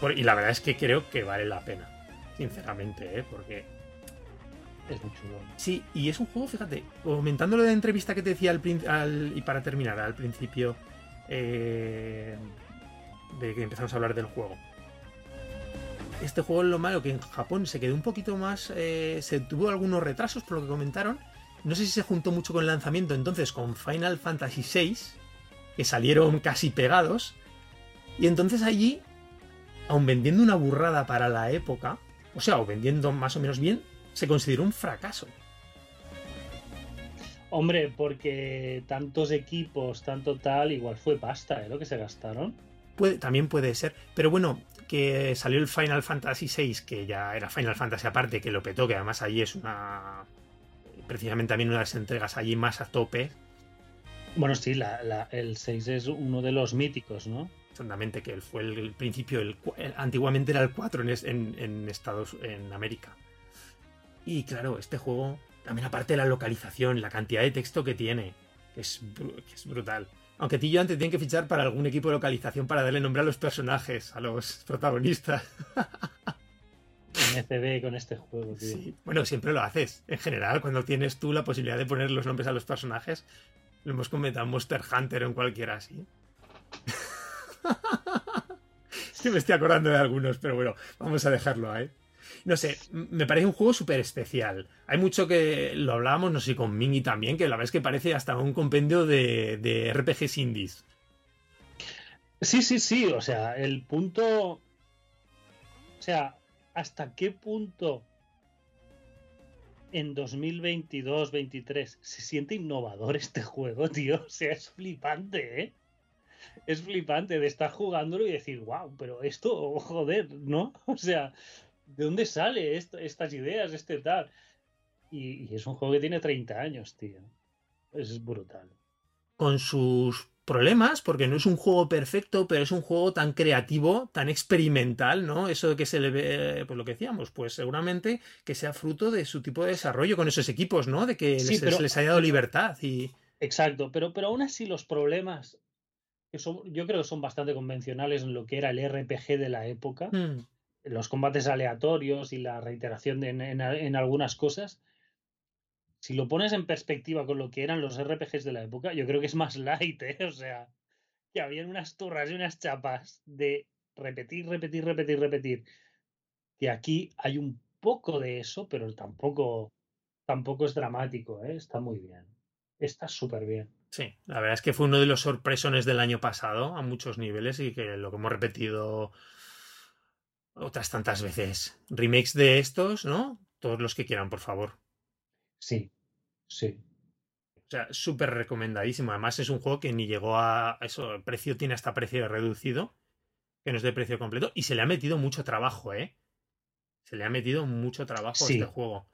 [SPEAKER 1] Por- y la verdad es que creo que vale la pena. Sinceramente, ¿eh? Porque
[SPEAKER 2] Es muy chulo.
[SPEAKER 1] Sí, y es un juego, fíjate, comentando lo de la entrevista que te decía al, al- y para terminar, al principio eh, de que empezamos a hablar del juego. Este juego es lo malo que en Japón se quedó un poquito más, eh, se tuvo algunos retrasos por lo que comentaron. No sé si se juntó mucho con el lanzamiento entonces con Final Fantasy VI, que salieron casi pegados. Y entonces allí, aun vendiendo una burrada para la época, o sea, o vendiendo más o menos bien, se consideró un fracaso.
[SPEAKER 2] Hombre, porque tantos equipos, tanto tal, igual fue pasta, ¿eh? Lo que se gastaron.
[SPEAKER 1] Puede, también puede ser. Pero bueno, que salió el Final Fantasy VI, que ya era Final Fantasy aparte, que lo petó, que además allí es una. Precisamente también una de las entregas allí más a tope.
[SPEAKER 2] Bueno, sí, la, la- el 6 es uno de los míticos, ¿no?
[SPEAKER 1] Exactamente, que fue el, el principio, el, el- antiguamente era el 4 en, en, en Estados en América. Y claro, este juego, también aparte de la localización, la cantidad de texto que tiene, que es, que es brutal. Aunque a ti yo antes tienen que fichar para algún equipo de localización para darle nombre a los personajes, a los protagonistas.
[SPEAKER 2] MCB con este juego, tío.
[SPEAKER 1] Sí. Bueno, siempre lo haces. En general, cuando tienes tú la posibilidad de poner los nombres a los personajes, lo hemos comentado en Monster Hunter o en cualquiera así. sí, me estoy acordando de algunos, pero bueno, vamos a dejarlo ahí. No sé, me parece un juego súper especial. Hay mucho que lo hablábamos, no sé, con Mingy también, que la verdad es que parece hasta un compendio de, de RPGs indies.
[SPEAKER 2] Sí, sí, sí, o sea, el punto... O sea, ¿hasta qué punto en 2022-23 se siente innovador este juego, tío? O sea, es flipante, ¿eh? Es flipante de estar jugándolo y decir, wow, pero esto, joder, ¿no? O sea, ¿de dónde sale estas ideas, este tal? Y, y, es un juego que tiene 30 años, tío. Es brutal.
[SPEAKER 1] Con sus problemas, porque no es un juego perfecto, pero es un juego tan creativo, tan experimental, ¿no? Eso de que se le ve, pues lo que decíamos, pues seguramente que sea fruto de su tipo de desarrollo con esos equipos, ¿no? De que
[SPEAKER 2] Sí,
[SPEAKER 1] les,
[SPEAKER 2] pero-
[SPEAKER 1] les haya dado libertad y...
[SPEAKER 2] Exacto, pero, pero aún así los problemas, son, yo creo que son bastante convencionales en lo que era el RPG de la época,
[SPEAKER 1] Mm,
[SPEAKER 2] los combates aleatorios y la reiteración de- en, en- en algunas cosas, si lo pones en perspectiva con lo que eran los RPGs de la época, yo creo que es más light, ¿eh? O sea, que habían unas turras y unas chapas de repetir, repetir, repetir, repetir. Que aquí hay un poco de eso, pero tampoco, tampoco es dramático, ¿eh? Está muy bien. Está súper bien.
[SPEAKER 1] Sí, la verdad es que fue uno de los sorpresones del año pasado a muchos niveles y que lo que hemos repetido otras tantas veces. Remakes de estos, ¿no? Todos los que quieran, por favor.
[SPEAKER 2] Sí, sí.
[SPEAKER 1] O sea, súper recomendadísimo. Además, es un juego que ni llegó a eso. El precio tiene hasta precio reducido, que no es de precio completo. Y se le ha metido mucho trabajo, ¿eh? Se le ha metido mucho trabajo
[SPEAKER 2] Sí.
[SPEAKER 1] a este juego.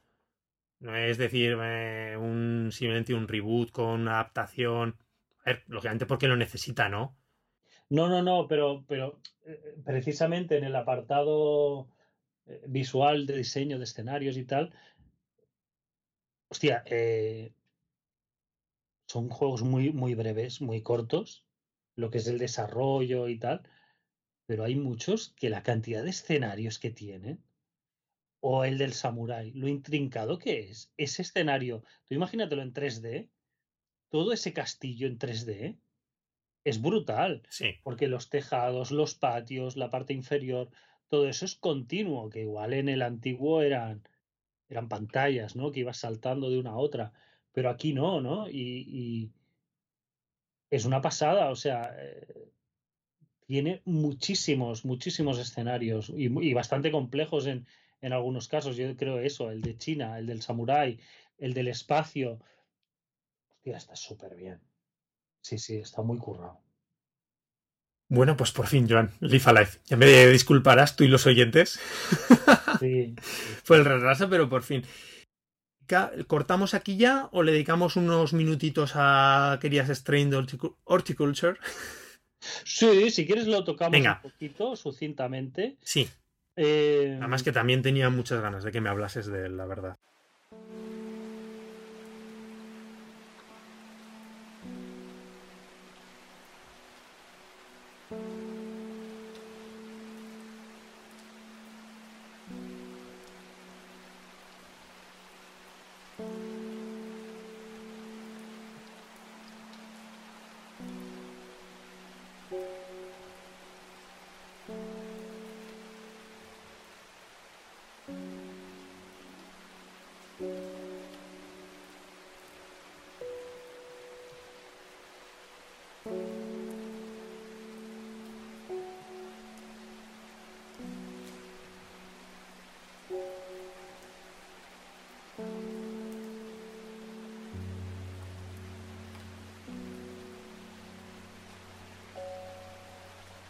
[SPEAKER 1] No es decir, eh, un, simplemente un reboot con una adaptación. A ver, lógicamente porque lo necesita, ¿no?
[SPEAKER 2] No, no, no, pero, pero eh, precisamente en el apartado eh, visual de diseño de escenarios y tal, hostia, eh, son juegos muy, muy breves, muy cortos, lo que es el desarrollo y tal, pero hay muchos que la cantidad de escenarios que tienen, o el del samurái, lo intrincado que es, ese escenario, tú imagínatelo en 3D, todo ese castillo en 3D, es brutal
[SPEAKER 1] Sí.
[SPEAKER 2] porque los tejados, los patios, la parte inferior, todo eso es continuo, que igual en el antiguo eran, eran pantallas, ¿no? Que ibas saltando de una a otra, pero aquí no, ¿no? Y, y es una pasada, o sea, eh, tiene muchísimos, muchísimos escenarios y, y bastante complejos en, en algunos casos. Yo creo eso, el de China, el del samurái, el del espacio. Hostia, está súper bien. Sí, sí, está muy currado.
[SPEAKER 1] Bueno, pues por fin, Joan, Live Alive. Ya me disculparás tú y los oyentes
[SPEAKER 2] Sí.
[SPEAKER 1] por el retraso, pero por fin. ¿Cortamos aquí ya o le dedicamos unos minutitos a Querías Strain de Horticu- Horticulture?
[SPEAKER 2] Sí, si quieres lo tocamos
[SPEAKER 1] Venga.
[SPEAKER 2] un poquito, sucintamente.
[SPEAKER 1] Sí,
[SPEAKER 2] Eh,
[SPEAKER 1] además que también tenía muchas ganas de que me hablases de él, la verdad.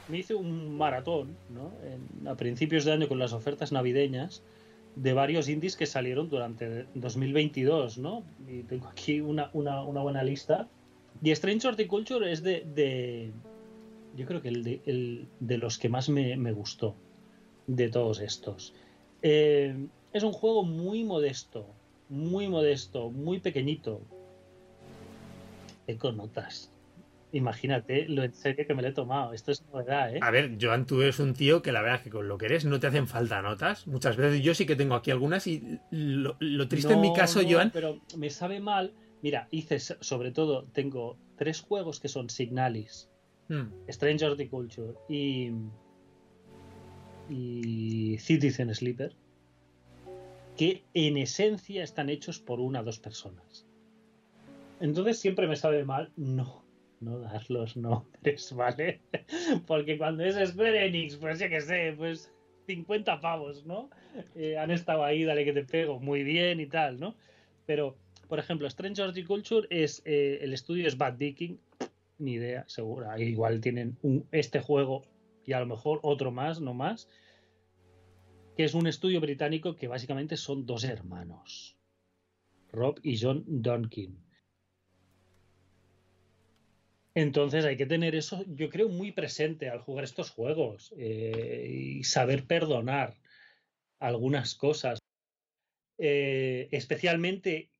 [SPEAKER 2] Me hice un maratón, ¿no? A principios de año con las ofertas navideñas de varios indies que salieron durante 2022, ¿no? Y tengo aquí una, una, buena lista. Y Strange Horticulture es de, de- yo creo que el de, el de los que más me, me gustó de todos estos. Eh, es un juego muy modesto, muy modesto, muy pequeñito. Eh, con notas. Imagínate lo en serio que me lo he tomado. Esto es novedad, ¿eh?
[SPEAKER 1] A ver, Joan, tú eres un tío que la verdad es que con lo que eres no te hacen falta notas. Muchas veces yo sí que tengo aquí algunas y lo, triste en mi caso,
[SPEAKER 2] no,
[SPEAKER 1] Joan.
[SPEAKER 2] Pero me sabe mal. Mira, hice sobre todo, tengo tres juegos que son Signalis, hmm. Stranger Horticulture y, y Citizen Sleeper, que en esencia están hechos por una o dos personas. Entonces siempre me sabe mal no no dar los nombres, ¿vale? Porque cuando es Square pues ya que sé, pues 50 pavos, ¿no? Eh, han estado ahí, dale que te pego, muy bien y tal, ¿no? Pero, por ejemplo, Strange Horticulture es, eh, el estudio es Bad Dicking, ni idea, segura. Igual tienen un, este juego y a lo mejor otro más, no más, que es un estudio británico que básicamente son dos hermanos, Rob y John Donkin. Entonces hay que tener eso, yo creo, muy presente al jugar estos juegos eh, y saber perdonar algunas cosas. Eh, especialmente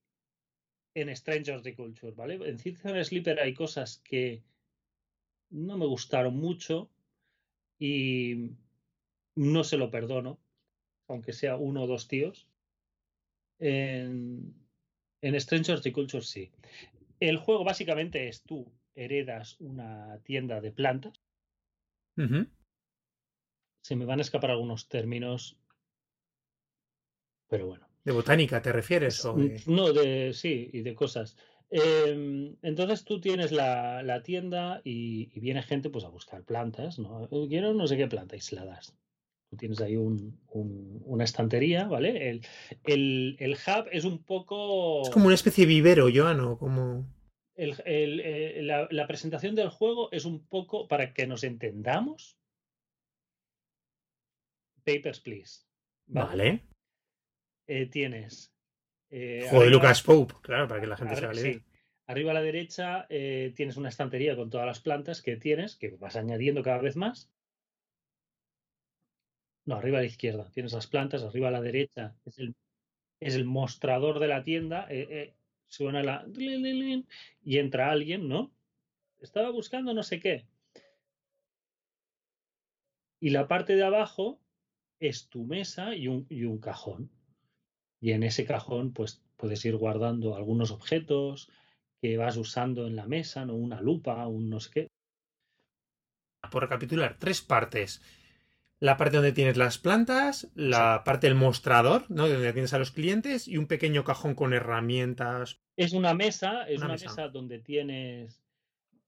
[SPEAKER 2] en Stranger the Culture, ¿vale? En Citizen Sleeper hay cosas que no me gustaron mucho y no se lo perdono, aunque sea uno o dos tíos. En, en Stranger the Culture sí. El juego básicamente es tú heredas una tienda de plantas. Se me van a escapar algunos términos, pero bueno.
[SPEAKER 1] ¿De botánica te refieres?
[SPEAKER 2] No, de sí, y de cosas. Em, entonces tú tienes la, tienda y, viene gente pues a buscar plantas, ¿no? Quiero no sé qué planta y se la das. Tú tienes ahí una estantería, ¿vale? El, el, hub es un poco...
[SPEAKER 1] Es como una especie de vivero, Joan, o como
[SPEAKER 2] el, eh, la, presentación del juego es un poco para que nos entendamos. Papers, please.
[SPEAKER 1] Vale.
[SPEAKER 2] Eh, tienes.
[SPEAKER 1] Eh, Joder, Lucas Pope, claro, para que la gente se. Sí.
[SPEAKER 2] Arriba a la derecha tienes una estantería con todas las plantas que tienes, que vas añadiendo cada vez más. No, arriba a la izquierda tienes las plantas, arriba a la derecha es el, es el mostrador de la tienda suena la... y entra alguien, ¿no? Estaba buscando no sé qué. Y la parte de abajo es tu mesa y un, y un cajón. Y en ese cajón, pues puedes ir guardando algunos objetos que vas usando en la mesa, ¿no? Una lupa, un no sé qué.
[SPEAKER 1] Por recapitular, tres partes la parte donde tienes las plantas, la parte del mostrador, ¿no? Donde tienes a los clientes y un pequeño cajón con herramientas.
[SPEAKER 2] Es una mesa, es una, mesa. donde tienes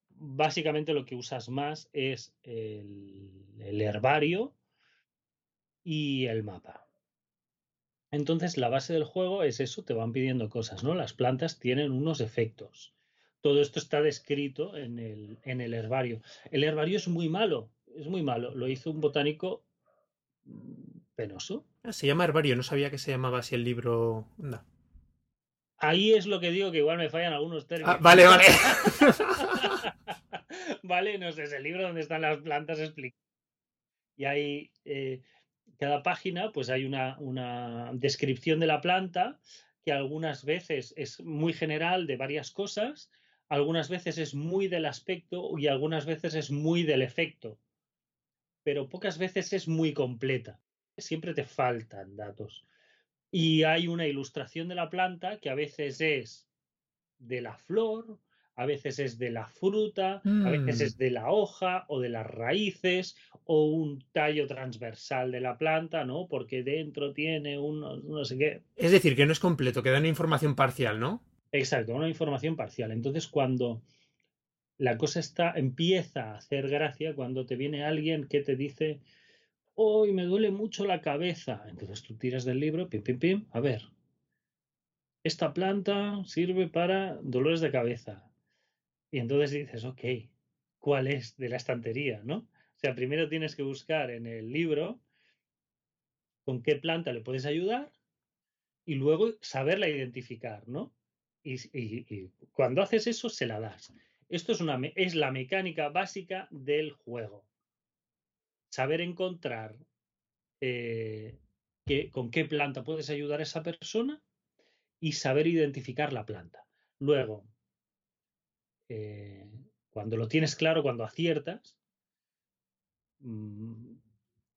[SPEAKER 2] básicamente lo que usas más es el, herbario y el mapa. Entonces la base del juego es eso, te van pidiendo cosas, ¿no? Las plantas tienen unos efectos. Todo esto está descrito en el, en el herbario. El herbario es muy malo, es muy malo. Lo hizo un botánico penoso.
[SPEAKER 1] Ah, se llama herbario, no sabía que se llamaba así el libro.
[SPEAKER 2] Ahí es lo que digo que igual me fallan algunos ah, términos.
[SPEAKER 1] vale, vale.
[SPEAKER 2] vale, no sé, es el libro donde están las plantas explicadas. Y hay eh, cada página, pues hay una, una descripción de la planta que algunas veces es muy general de varias cosas, algunas veces es muy del aspecto y algunas veces es muy del efecto pero pocas veces es muy completa. Siempre te faltan datos. Y hay una ilustración de la planta que a veces es de la flor, a veces es de la fruta, a veces es mm. de la hoja o de las raíces o un tallo transversal de la planta, ¿no? Porque dentro tiene un no sé qué.
[SPEAKER 1] Es decir, que no es completo, que da una información parcial, ¿no?
[SPEAKER 2] Exacto, una información parcial. Entonces, cuando la cosa está, empieza a hacer gracia cuando te viene alguien que te dice, hoy me duele mucho la cabeza. Entonces tú tiras del libro, pim, pim, pim, a ver, esta planta sirve para dolores de cabeza. Y entonces dices, ok, ¿cuál es de la estantería? ¿no? O sea, primero tienes que buscar en el libro con qué planta le puedes ayudar y luego saberla identificar, ¿no? Y cuando haces eso, se la das. Esto es, una, es la mecánica básica del juego. Saber encontrar eh, con qué planta puedes ayudar a esa persona y saber identificar la planta. Luego, eh, cuando lo tienes claro, cuando aciertas, mm,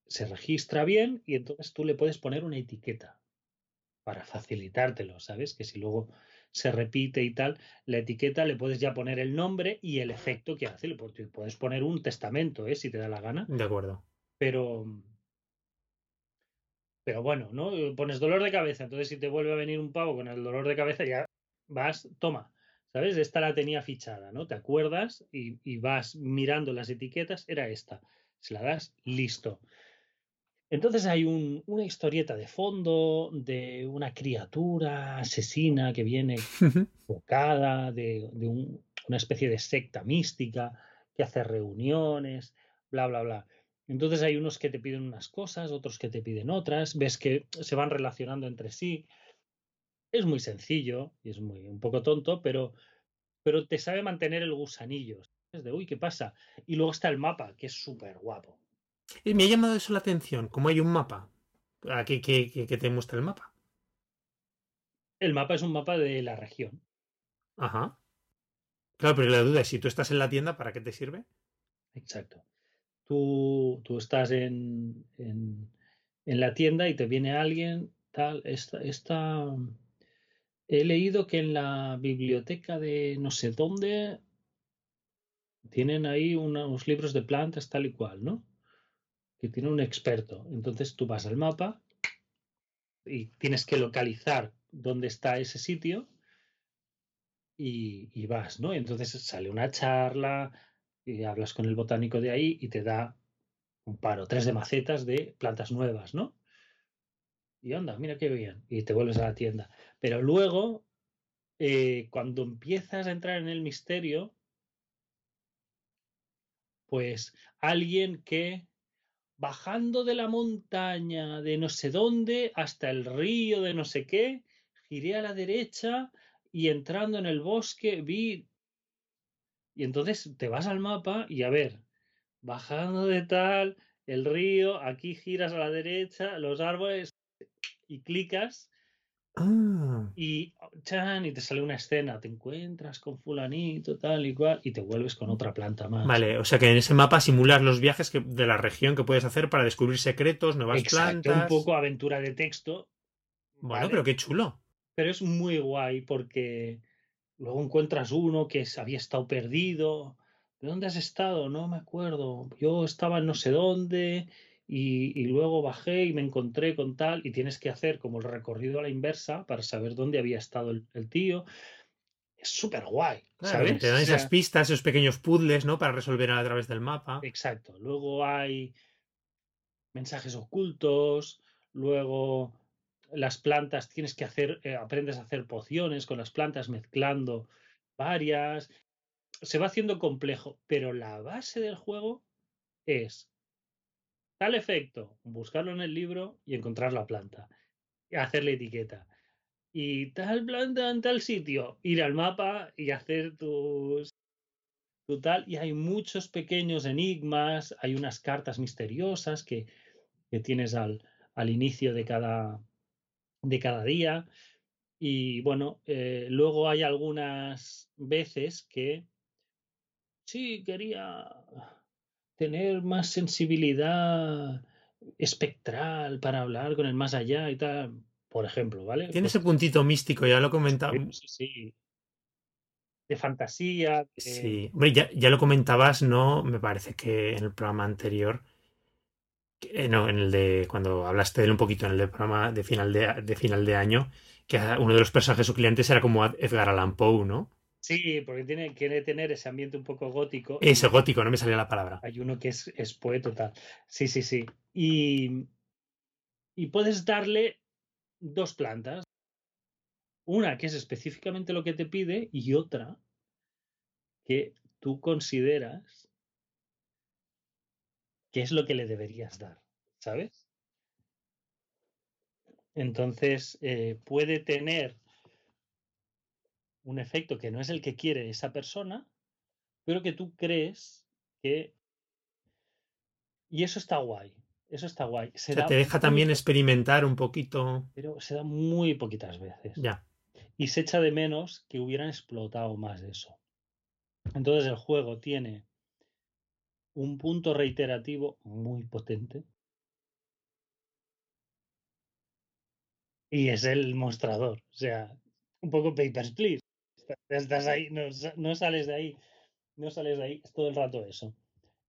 [SPEAKER 2] se registra bien y entonces tú le puedes poner una etiqueta para facilitártelo, ¿sabes? Que si luego se repite y tal, la etiqueta le puedes ya poner el nombre y el efecto que hace. Puedes poner un testamento, ¿eh? Si te da la gana.
[SPEAKER 1] De acuerdo.
[SPEAKER 2] Pero, pero bueno, ¿no? Pones dolor de cabeza, entonces si te vuelve a venir un pavo con el dolor de cabeza, ya vas, toma, ¿sabes? Esta la tenía fichada, ¿no? Te acuerdas y, y vas mirando las etiquetas, era esta. Se la das, listo. Entonces hay un, una historieta de fondo de una criatura asesina que viene enfocada, de, de un, una especie de secta mística que hace reuniones, bla, bla, bla. Entonces hay unos que te piden unas cosas, otros que te piden otras, ves que se van relacionando entre sí. Es muy sencillo y es muy un poco tonto, pero, pero te sabe mantener el gusanillo. Es de, uy, ¿qué pasa? Y luego está el mapa, que es súper guapo.
[SPEAKER 1] Y me ha llamado eso la atención, como hay un mapa. Aquí que, que, que te muestra el mapa.
[SPEAKER 2] El mapa es un mapa de la región.
[SPEAKER 1] Ajá. Claro, pero la duda es, si tú estás en la tienda, ¿para qué te sirve?
[SPEAKER 2] Exacto. Tú, tú estás en, en, en la tienda y te viene alguien, tal, esta, esta... He leído que en la biblioteca de no sé dónde tienen ahí unos libros de plantas tal y cual, ¿no? Que tiene un experto. Entonces tú vas al mapa y tienes que localizar dónde está ese sitio y, y vas, ¿no? Entonces sale una charla y hablas con el botánico de ahí y te da un par o tres de macetas de plantas nuevas, ¿no? Y anda, mira qué bien. Y te vuelves a la tienda. Pero luego, eh, cuando empiezas a entrar en el misterio, pues alguien que bajando de la montaña de no sé dónde hasta el río de no sé qué, giré a la derecha y entrando en el bosque vi... Y entonces te vas al mapa y a ver, bajando de tal, el río, aquí giras a la derecha, los árboles y clicas
[SPEAKER 1] Ah.
[SPEAKER 2] y chan, y te sale una escena, te encuentras con fulanito, tal y cual, y te vuelves con otra planta más.
[SPEAKER 1] Vale, o sea que en ese mapa simulas los viajes que, de la región que puedes hacer para descubrir secretos, nuevas
[SPEAKER 2] Exacto,
[SPEAKER 1] plantas.
[SPEAKER 2] un poco aventura de texto.
[SPEAKER 1] Bueno,
[SPEAKER 2] ¿vale?
[SPEAKER 1] pero qué chulo.
[SPEAKER 2] Pero es muy guay porque luego encuentras uno que había estado perdido. ¿De dónde has estado? No me acuerdo. Yo estaba en no sé dónde y, y luego bajé y me encontré con tal y tienes que hacer como el recorrido a la inversa para saber dónde había estado el, el tío. Es súper guay,
[SPEAKER 1] Claro,
[SPEAKER 2] ¿sabes?
[SPEAKER 1] te dan
[SPEAKER 2] O sea,
[SPEAKER 1] esas pistas, esos pequeños puzzles, ¿no? Para resolver a través del mapa.
[SPEAKER 2] Exacto. Luego hay mensajes ocultos, luego las plantas tienes que hacer, eh, aprendes a hacer pociones con las plantas mezclando varias. Se va haciendo complejo, pero la base del juego es tal efecto, buscarlo en el libro y encontrar la planta, y hacerle etiqueta. Y tal planta en tal sitio, ir al mapa y hacer tus tu tal, y hay muchos pequeños enigmas, hay unas cartas misteriosas que, que tienes al, al inicio de cada, de cada día. Y bueno, eh, luego hay algunas veces que sí quería tener más sensibilidad espectral para hablar con el más allá y tal, por ejemplo, ¿vale?
[SPEAKER 1] Tiene
[SPEAKER 2] Pues,
[SPEAKER 1] ese puntito místico, ya lo he comentado.
[SPEAKER 2] sí, sí. De fantasía. de-
[SPEAKER 1] Sí, hombre, ya, ya lo comentabas, ¿no? Me parece que en el programa anterior, que- eh, no, en el de cuando hablaste de él un poquito en el de programa de final de, de final de año, que uno de los personajes suculentos era como Edgar Allan Poe, ¿no?
[SPEAKER 2] Sí, porque tiene, quiere tener ese ambiente un poco gótico.
[SPEAKER 1] Ese gótico, no me salía la palabra.
[SPEAKER 2] Hay uno que es, es poeta tal. Sí, sí, sí. Y, y puedes darle dos plantas. Una que es específicamente lo que te pide y otra que tú consideras que es lo que le deberías dar, ¿sabes? Entonces, eh, puede tener un efecto que no es el que quiere esa persona, pero que tú crees que... Y eso está guay, eso está guay. Se
[SPEAKER 1] O sea,
[SPEAKER 2] da
[SPEAKER 1] te deja también experimentar un poquito.
[SPEAKER 2] pero se da muy poquitas veces.
[SPEAKER 1] Ya.
[SPEAKER 2] Y se echa de menos que hubieran explotado más de eso. Entonces el juego tiene un punto reiterativo muy potente. Y es el mostrador. O sea, un poco Papers, Please. Estás ahí, no, no sales de ahí. No sales de ahí. Es todo el rato eso.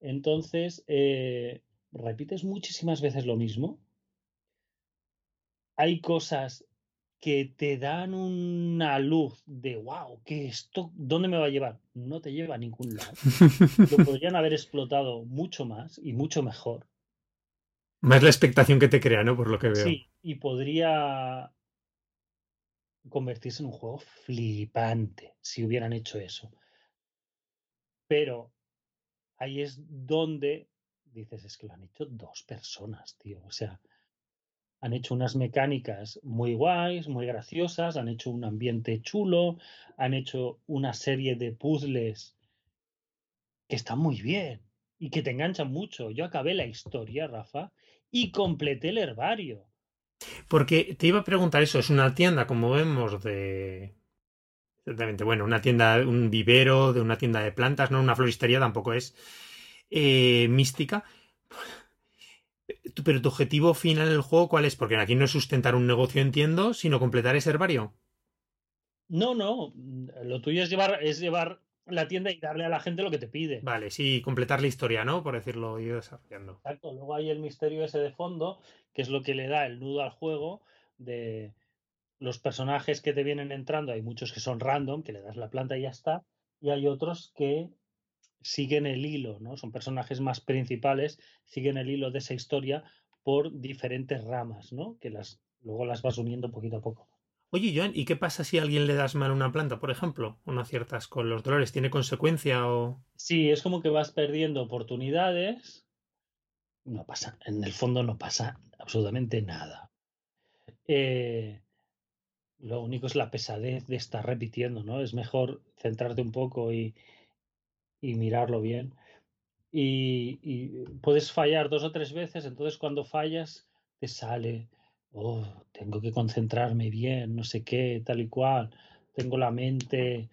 [SPEAKER 2] Entonces, eh, repites muchísimas veces lo mismo. Hay cosas que te dan una luz de wow, que esto, ¿dónde me va a llevar? No te lleva a ningún lado. Lo podrían haber explotado mucho más y mucho mejor.
[SPEAKER 1] Más la expectación que te crea, ¿no? Por lo que veo. Sí,
[SPEAKER 2] y podría convertirse en un juego flipante si hubieran hecho eso. Pero ahí es donde dices, es que lo han hecho dos personas, tío. O sea, han hecho unas mecánicas muy guays, muy graciosas, han hecho un ambiente chulo, han hecho una serie de puzzles que están muy bien y que te enganchan mucho. Yo acabé la historia, Rafa, y completé el herbario.
[SPEAKER 1] Porque te iba a preguntar eso, es una tienda, como vemos, de... Exactamente, bueno, una tienda, un vivero, de una tienda de plantas, no una floristería, tampoco es eh, mística. Pero tu objetivo final del juego, ¿cuál es? Porque aquí no es sustentar un negocio, entiendo, sino completar ese herbario.
[SPEAKER 2] No, no. Lo tuyo es llevar, es llevar la tienda y darle a la gente lo que te pide.
[SPEAKER 1] Vale, sí, completar la historia, ¿no? Por decirlo, ir desarrollando.
[SPEAKER 2] Exacto. Luego hay el misterio ese de fondo, que es lo que le da el nudo al juego de los personajes que te vienen entrando. Hay muchos que son random, que le das la planta y ya está. Y hay otros que siguen el hilo, ¿no? Son personajes más principales, siguen el hilo de esa historia por diferentes ramas, ¿no? Que las luego las vas uniendo poquito a poco.
[SPEAKER 1] Oye, Joan, ¿y qué pasa si a alguien le das mal a una planta, por ejemplo? ¿O no aciertas con los dolores? ¿Tiene consecuencia o...?
[SPEAKER 2] Sí, es como que vas perdiendo oportunidades. No pasa, en el fondo no pasa absolutamente nada. Eh, lo único es la pesadez de estar repitiendo, ¿no? Es mejor centrarte un poco y, y mirarlo bien. Y, puedes fallar dos o tres veces, entonces cuando fallas te sale, oh, tengo que concentrarme bien, no sé qué, tal y cual, tengo la mente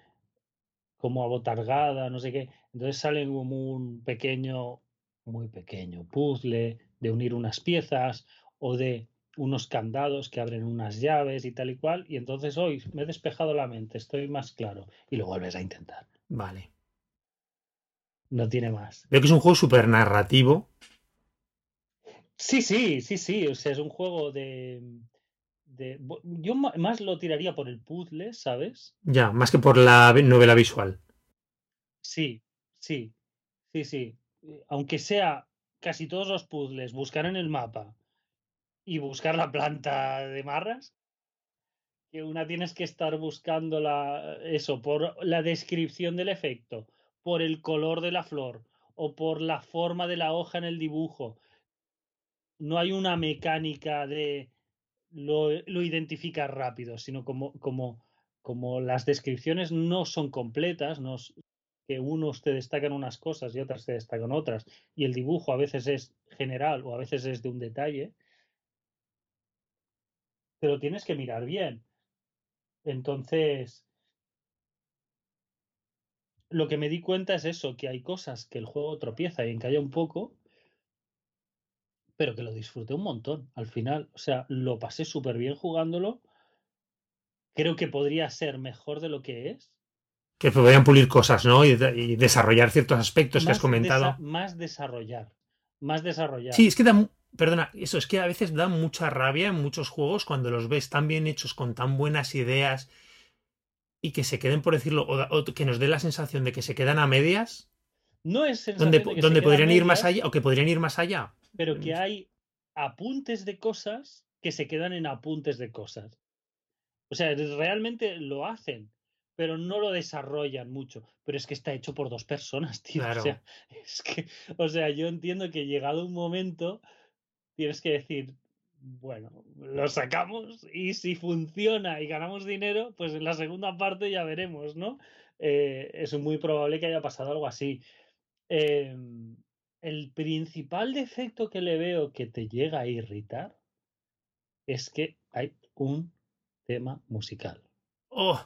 [SPEAKER 2] como abotargada, no sé qué. Entonces sale como un pequeño, muy pequeño puzzle de unir unas piezas o de unos candados que abren unas llaves y tal y cual. Y entonces hoy me he despejado la mente, estoy más claro y lo vuelves a intentar.
[SPEAKER 1] Vale.
[SPEAKER 2] No tiene más.
[SPEAKER 1] Veo que es un juego súper narrativo.
[SPEAKER 2] Sí, sí, sí, sí. O sea, es un juego de, Yo más lo tiraría por el puzzle, ¿sabes?
[SPEAKER 1] Ya, más que por la novela visual.
[SPEAKER 2] Sí, sí, sí, sí. Aunque sea casi todos los puzzles, buscar en el mapa y buscar la planta de marras, que una tienes que estar buscando la, eso, por la descripción del efecto por el color de la flor o por la forma de la hoja en el dibujo. No hay una mecánica de lo, lo identificas rápido, sino como, como, como las descripciones no son completas, no, que unos te destacan unas cosas y otras te destacan otras, y el dibujo a veces es general o a veces es de un detalle, pero tienes que mirar bien. Entonces, lo que me di cuenta es eso, que hay cosas que el juego tropieza y encalla un poco, pero que lo disfruté un montón al final. O sea, lo pasé súper bien jugándolo. Creo que podría ser mejor de lo que es.
[SPEAKER 1] Que podrían pulir cosas, ¿no? Y, desarrollar ciertos aspectos que has comentado.
[SPEAKER 2] más desarrollar. Más desarrollar.
[SPEAKER 1] Sí, es que da. Perdona, eso es que a veces da mucha rabia en muchos juegos cuando los ves tan bien hechos, con tan buenas ideas y que se queden, por decirlo, o, que nos dé la sensación de que se quedan a medias.
[SPEAKER 2] No es
[SPEAKER 1] donde, donde podrían ir más allá o que podrían ir más allá.
[SPEAKER 2] Pero que hay apuntes de cosas que se quedan en apuntes de cosas. O sea, realmente lo hacen, pero no lo desarrollan mucho. Pero es que está hecho por dos personas, tío. O sea, es que, o sea, yo entiendo que llegado un momento tienes que decir, bueno, lo sacamos y si funciona y ganamos dinero, pues en la segunda parte ya veremos, ¿no? Eh, es muy probable que haya pasado algo así. Em, el principal defecto que le veo que te llega a irritar es que hay un tema musical.
[SPEAKER 1] Oh,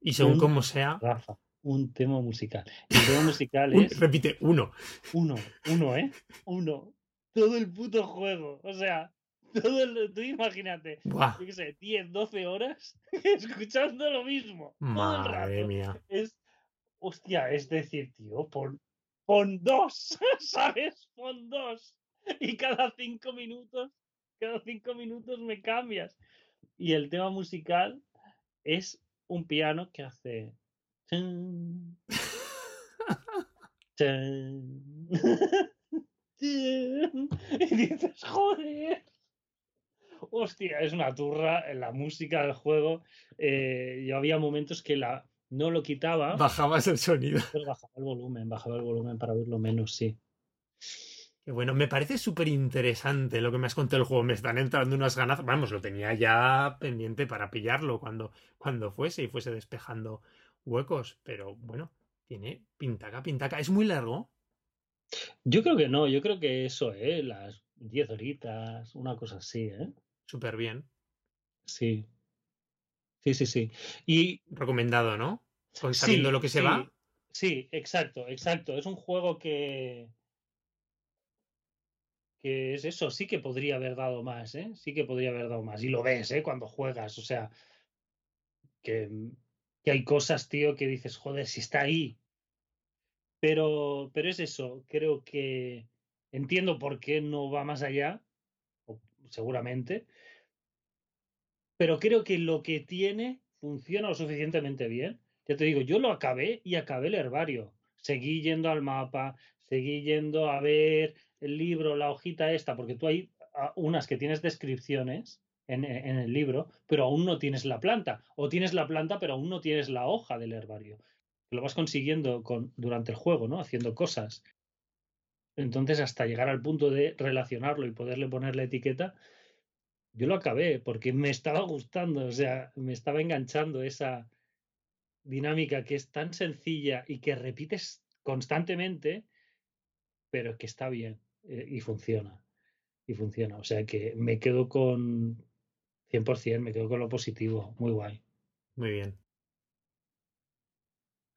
[SPEAKER 1] y según como sea.
[SPEAKER 2] Rafa, un tema musical. El tema musical
[SPEAKER 1] Un-
[SPEAKER 2] es
[SPEAKER 1] repite, uno.
[SPEAKER 2] uno, uno, ¿eh? Uno. Todo el puto juego. O sea, todo el... Tú imagínate,
[SPEAKER 1] Buah,
[SPEAKER 2] yo qué sé, 10, 12 horas escuchando lo mismo.
[SPEAKER 1] madre mía.
[SPEAKER 2] Es, hostia, es decir, tío, pon, pon dos, ¿sabes? Pon dos. Y cada cinco minutos, cada cinco minutos me cambias. Y el tema musical es un piano que hace... Y dices, joder. Hostia, es una turra en la música del juego. eh, yo había momentos que la, no lo quitaba,
[SPEAKER 1] Bajabas el sonido.
[SPEAKER 2] pero bajaba el volumen, bajaba el volumen para oírlo menos, sí.
[SPEAKER 1] Qué bueno, me parece súper interesante lo que me has contado del juego. Me están entrando unas ganas. Vamos, lo tenía ya pendiente para pillarlo cuando, cuando fuese y fuese despejando huecos. Pero bueno, tiene pintaca, pintaca. ¿Es muy largo?
[SPEAKER 2] Yo creo que no, yo creo que eso, ¿eh? Las 10 horitas, una cosa así, ¿eh?
[SPEAKER 1] Súper bien.
[SPEAKER 2] Sí. Sí, sí, sí. Y
[SPEAKER 1] Recomendado, ¿no? Con sabiendo
[SPEAKER 2] sí,
[SPEAKER 1] lo que se
[SPEAKER 2] sí,
[SPEAKER 1] va.
[SPEAKER 2] Sí, exacto, exacto. Es un juego que. que es eso, sí que podría haber dado más, ¿eh? Sí que podría haber dado más. Y lo ves, ¿eh? Cuando juegas, o sea. Que, que hay cosas, tío, que dices, joder, si está ahí. Pero, pero es eso, creo que entiendo por qué no va más allá, o seguramente, pero creo que lo que tiene funciona lo suficientemente bien. Ya te digo, yo lo acabé y acabé el herbario. Seguí yendo al mapa, seguí yendo a ver el libro, la hojita esta, porque tú hay ah, unas que tienes descripciones en, en el libro, pero aún no tienes la planta, o tienes la planta, pero aún no tienes la hoja del herbario. Lo vas consiguiendo con, durante el juego, ¿no? Haciendo cosas. Entonces, hasta llegar al punto de relacionarlo y poderle poner la etiqueta, yo lo acabé porque me estaba gustando, o sea, me estaba enganchando esa dinámica que es tan sencilla y que repites constantemente, pero que está bien eh, y funciona. Y funciona. O sea que me quedo con 100%, me quedo con lo positivo. Muy guay.
[SPEAKER 1] Muy bien.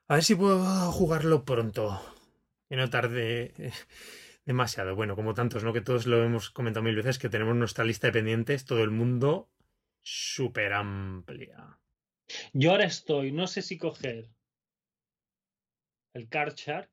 [SPEAKER 1] A ver si puedo jugarlo pronto. Que no tarde eh, demasiado. Bueno, como tantos, ¿no? Que todos lo hemos comentado mil veces, que tenemos nuestra lista de pendientes, todo el mundo súper amplia.
[SPEAKER 2] Yo ahora estoy, no sé si coger el Card Shark.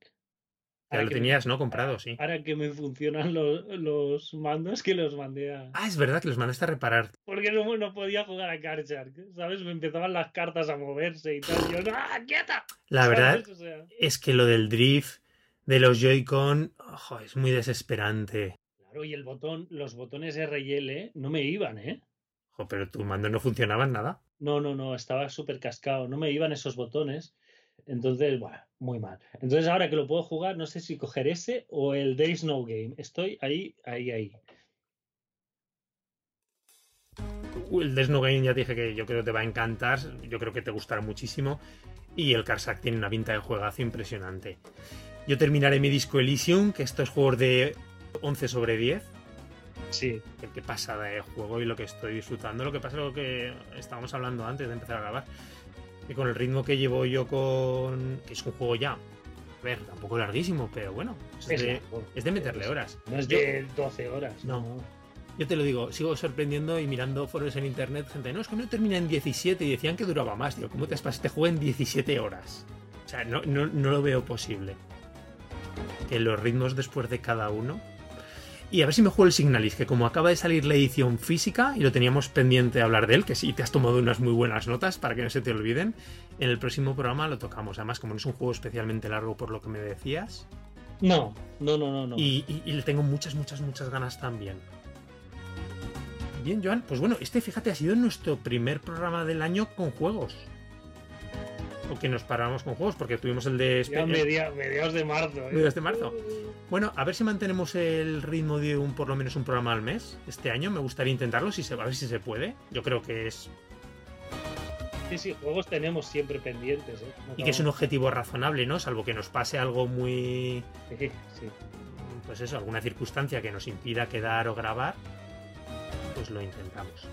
[SPEAKER 1] Ya lo
[SPEAKER 2] me-
[SPEAKER 1] tenías, ¿no? Comprado, sí.
[SPEAKER 2] Ahora que me funcionan los, los mandos que los mandé a...
[SPEAKER 1] Ah, es verdad que los mandaste a reparar.
[SPEAKER 2] Porque no, no podía jugar a Card Shark, ¿sabes? Me empezaban las cartas a moverse y tal. y yo, ¡no, quieta!
[SPEAKER 1] La verdad
[SPEAKER 2] O sea,
[SPEAKER 1] es que lo del drift de los Joy-Con ojo, es muy desesperante.
[SPEAKER 2] claro, y el botón, los botones R y L no me iban, ¿eh?
[SPEAKER 1] Ojo, pero tus mandos no funcionaban nada.
[SPEAKER 2] No, no, no, estaba súper cascado, no me iban esos botones. Entonces, bueno, muy mal. Entonces, ahora que lo puedo jugar, no sé si coger ese o el Days No Game. Estoy ahí, ahí, ahí.
[SPEAKER 1] El Death No Game ya dije que yo creo que te va a encantar. Yo creo que te gustará muchísimo. Y el Karsak tiene una pinta de juegazo impresionante. Yo terminaré mi disco Elysium, que estos juegos de 11 sobre 10.
[SPEAKER 2] Sí,
[SPEAKER 1] Que qué pasada de juego y lo que estoy disfrutando. Lo que pasa es lo que estábamos hablando antes de empezar a grabar. Que con el ritmo que llevo yo con. que es un juego ya. A ver, tampoco larguísimo, pero bueno. Es,
[SPEAKER 2] es,
[SPEAKER 1] de,
[SPEAKER 2] largo.
[SPEAKER 1] es de meterle horas.
[SPEAKER 2] No es
[SPEAKER 1] Yo-
[SPEAKER 2] de 12 horas.
[SPEAKER 1] No. Yo te lo digo, sigo sorprendiendo y mirando foros en internet, gente, no, es que no termina en 17 y decían que duraba más. Digo, ¿cómo te has pasado este juego en 17 horas? O sea, no, no, no lo veo posible. Que los ritmos después de cada uno. Y a ver si me juego el Signalis, que como acaba de salir la edición física y lo teníamos pendiente de hablar de él, que sí te has tomado unas muy buenas notas para que no se te olviden, en el próximo programa lo tocamos. Además, como no es un juego especialmente largo por lo que me decías,
[SPEAKER 2] No, no, no, no. no.
[SPEAKER 1] y, y- y le tengo muchas, muchas, muchas ganas también. Bien, Joan, pues bueno, este fíjate ha sido nuestro primer programa del año con juegos. O que nos paramos con juegos, porque tuvimos el de
[SPEAKER 2] Ya media- mediados de marzo. ¿eh?
[SPEAKER 1] Mediados de marzo. Bueno, a ver si mantenemos el ritmo de un por lo menos un programa al mes este año. Me gustaría intentarlo, si se, a ver si se puede. Yo creo que es.
[SPEAKER 2] Sí, sí, juegos tenemos siempre pendientes. ¿eh? No
[SPEAKER 1] Y que es un objetivo razonable, ¿no? Salvo que nos pase algo muy.
[SPEAKER 2] Sí, sí.
[SPEAKER 1] pues eso, alguna circunstancia que nos impida quedar o grabar, pues lo intentamos.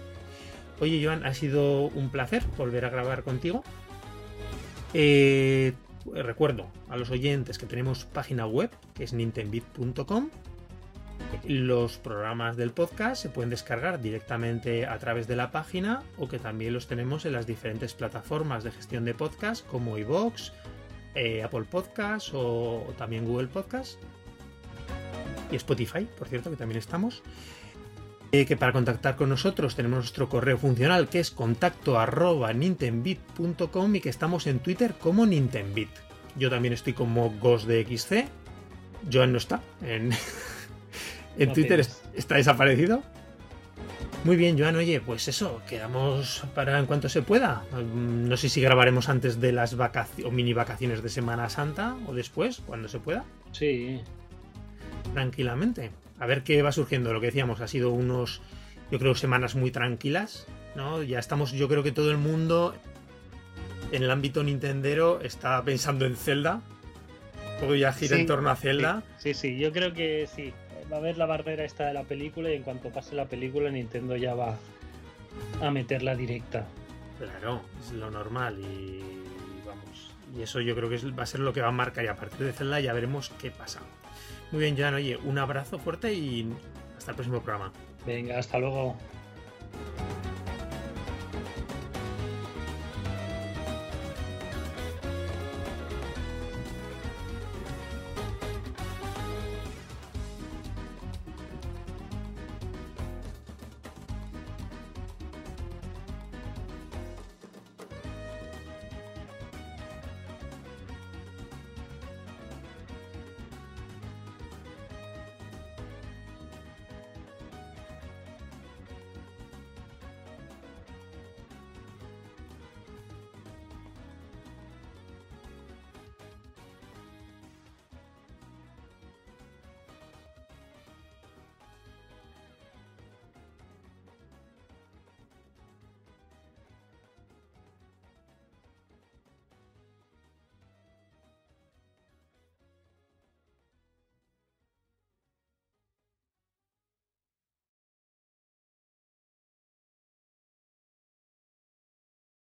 [SPEAKER 1] Oye, Joan, ha sido un placer volver a grabar contigo. Eh, recuerdo a los oyentes que tenemos página web, que es nintendbit.com. Los programas del podcast se pueden descargar directamente a través de la página o que también los tenemos en las diferentes plataformas de gestión de podcast como iVoox, eh, Apple Podcast o, también Google Podcast y Spotify, por cierto, que también estamos. Eh, que para contactar con nosotros tenemos nuestro correo funcional que es contacto arroba y que estamos en Twitter como Nintendbit. Yo también estoy como Ghost de XC. Joan no está. En, en Twitter está desaparecido. Muy bien, Joan, oye, pues eso, quedamos para en cuanto se pueda. Mm, no sé si grabaremos antes de las vacaciones o mini vacaciones de Semana Santa o después, cuando se pueda.
[SPEAKER 2] Sí.
[SPEAKER 1] Tranquilamente. A ver qué va surgiendo. Lo que decíamos, ha sido unos, yo creo, semanas muy tranquilas, ¿no? Ya estamos, yo creo que todo el mundo en el ámbito nintendero está pensando en Zelda. Todo ya gira en torno a Zelda.
[SPEAKER 2] sí, sí, yo creo que sí va a ver la barrera esta de la película y en cuanto pase la película Nintendo ya va a meterla directa.
[SPEAKER 1] Claro, es lo normal y vamos. Y eso yo creo que va a ser lo que va a marcar y a partir de Zelda ya veremos qué pasa. Muy bien, Joan, oye, un abrazo fuerte y hasta el próximo programa.
[SPEAKER 2] Venga, hasta luego.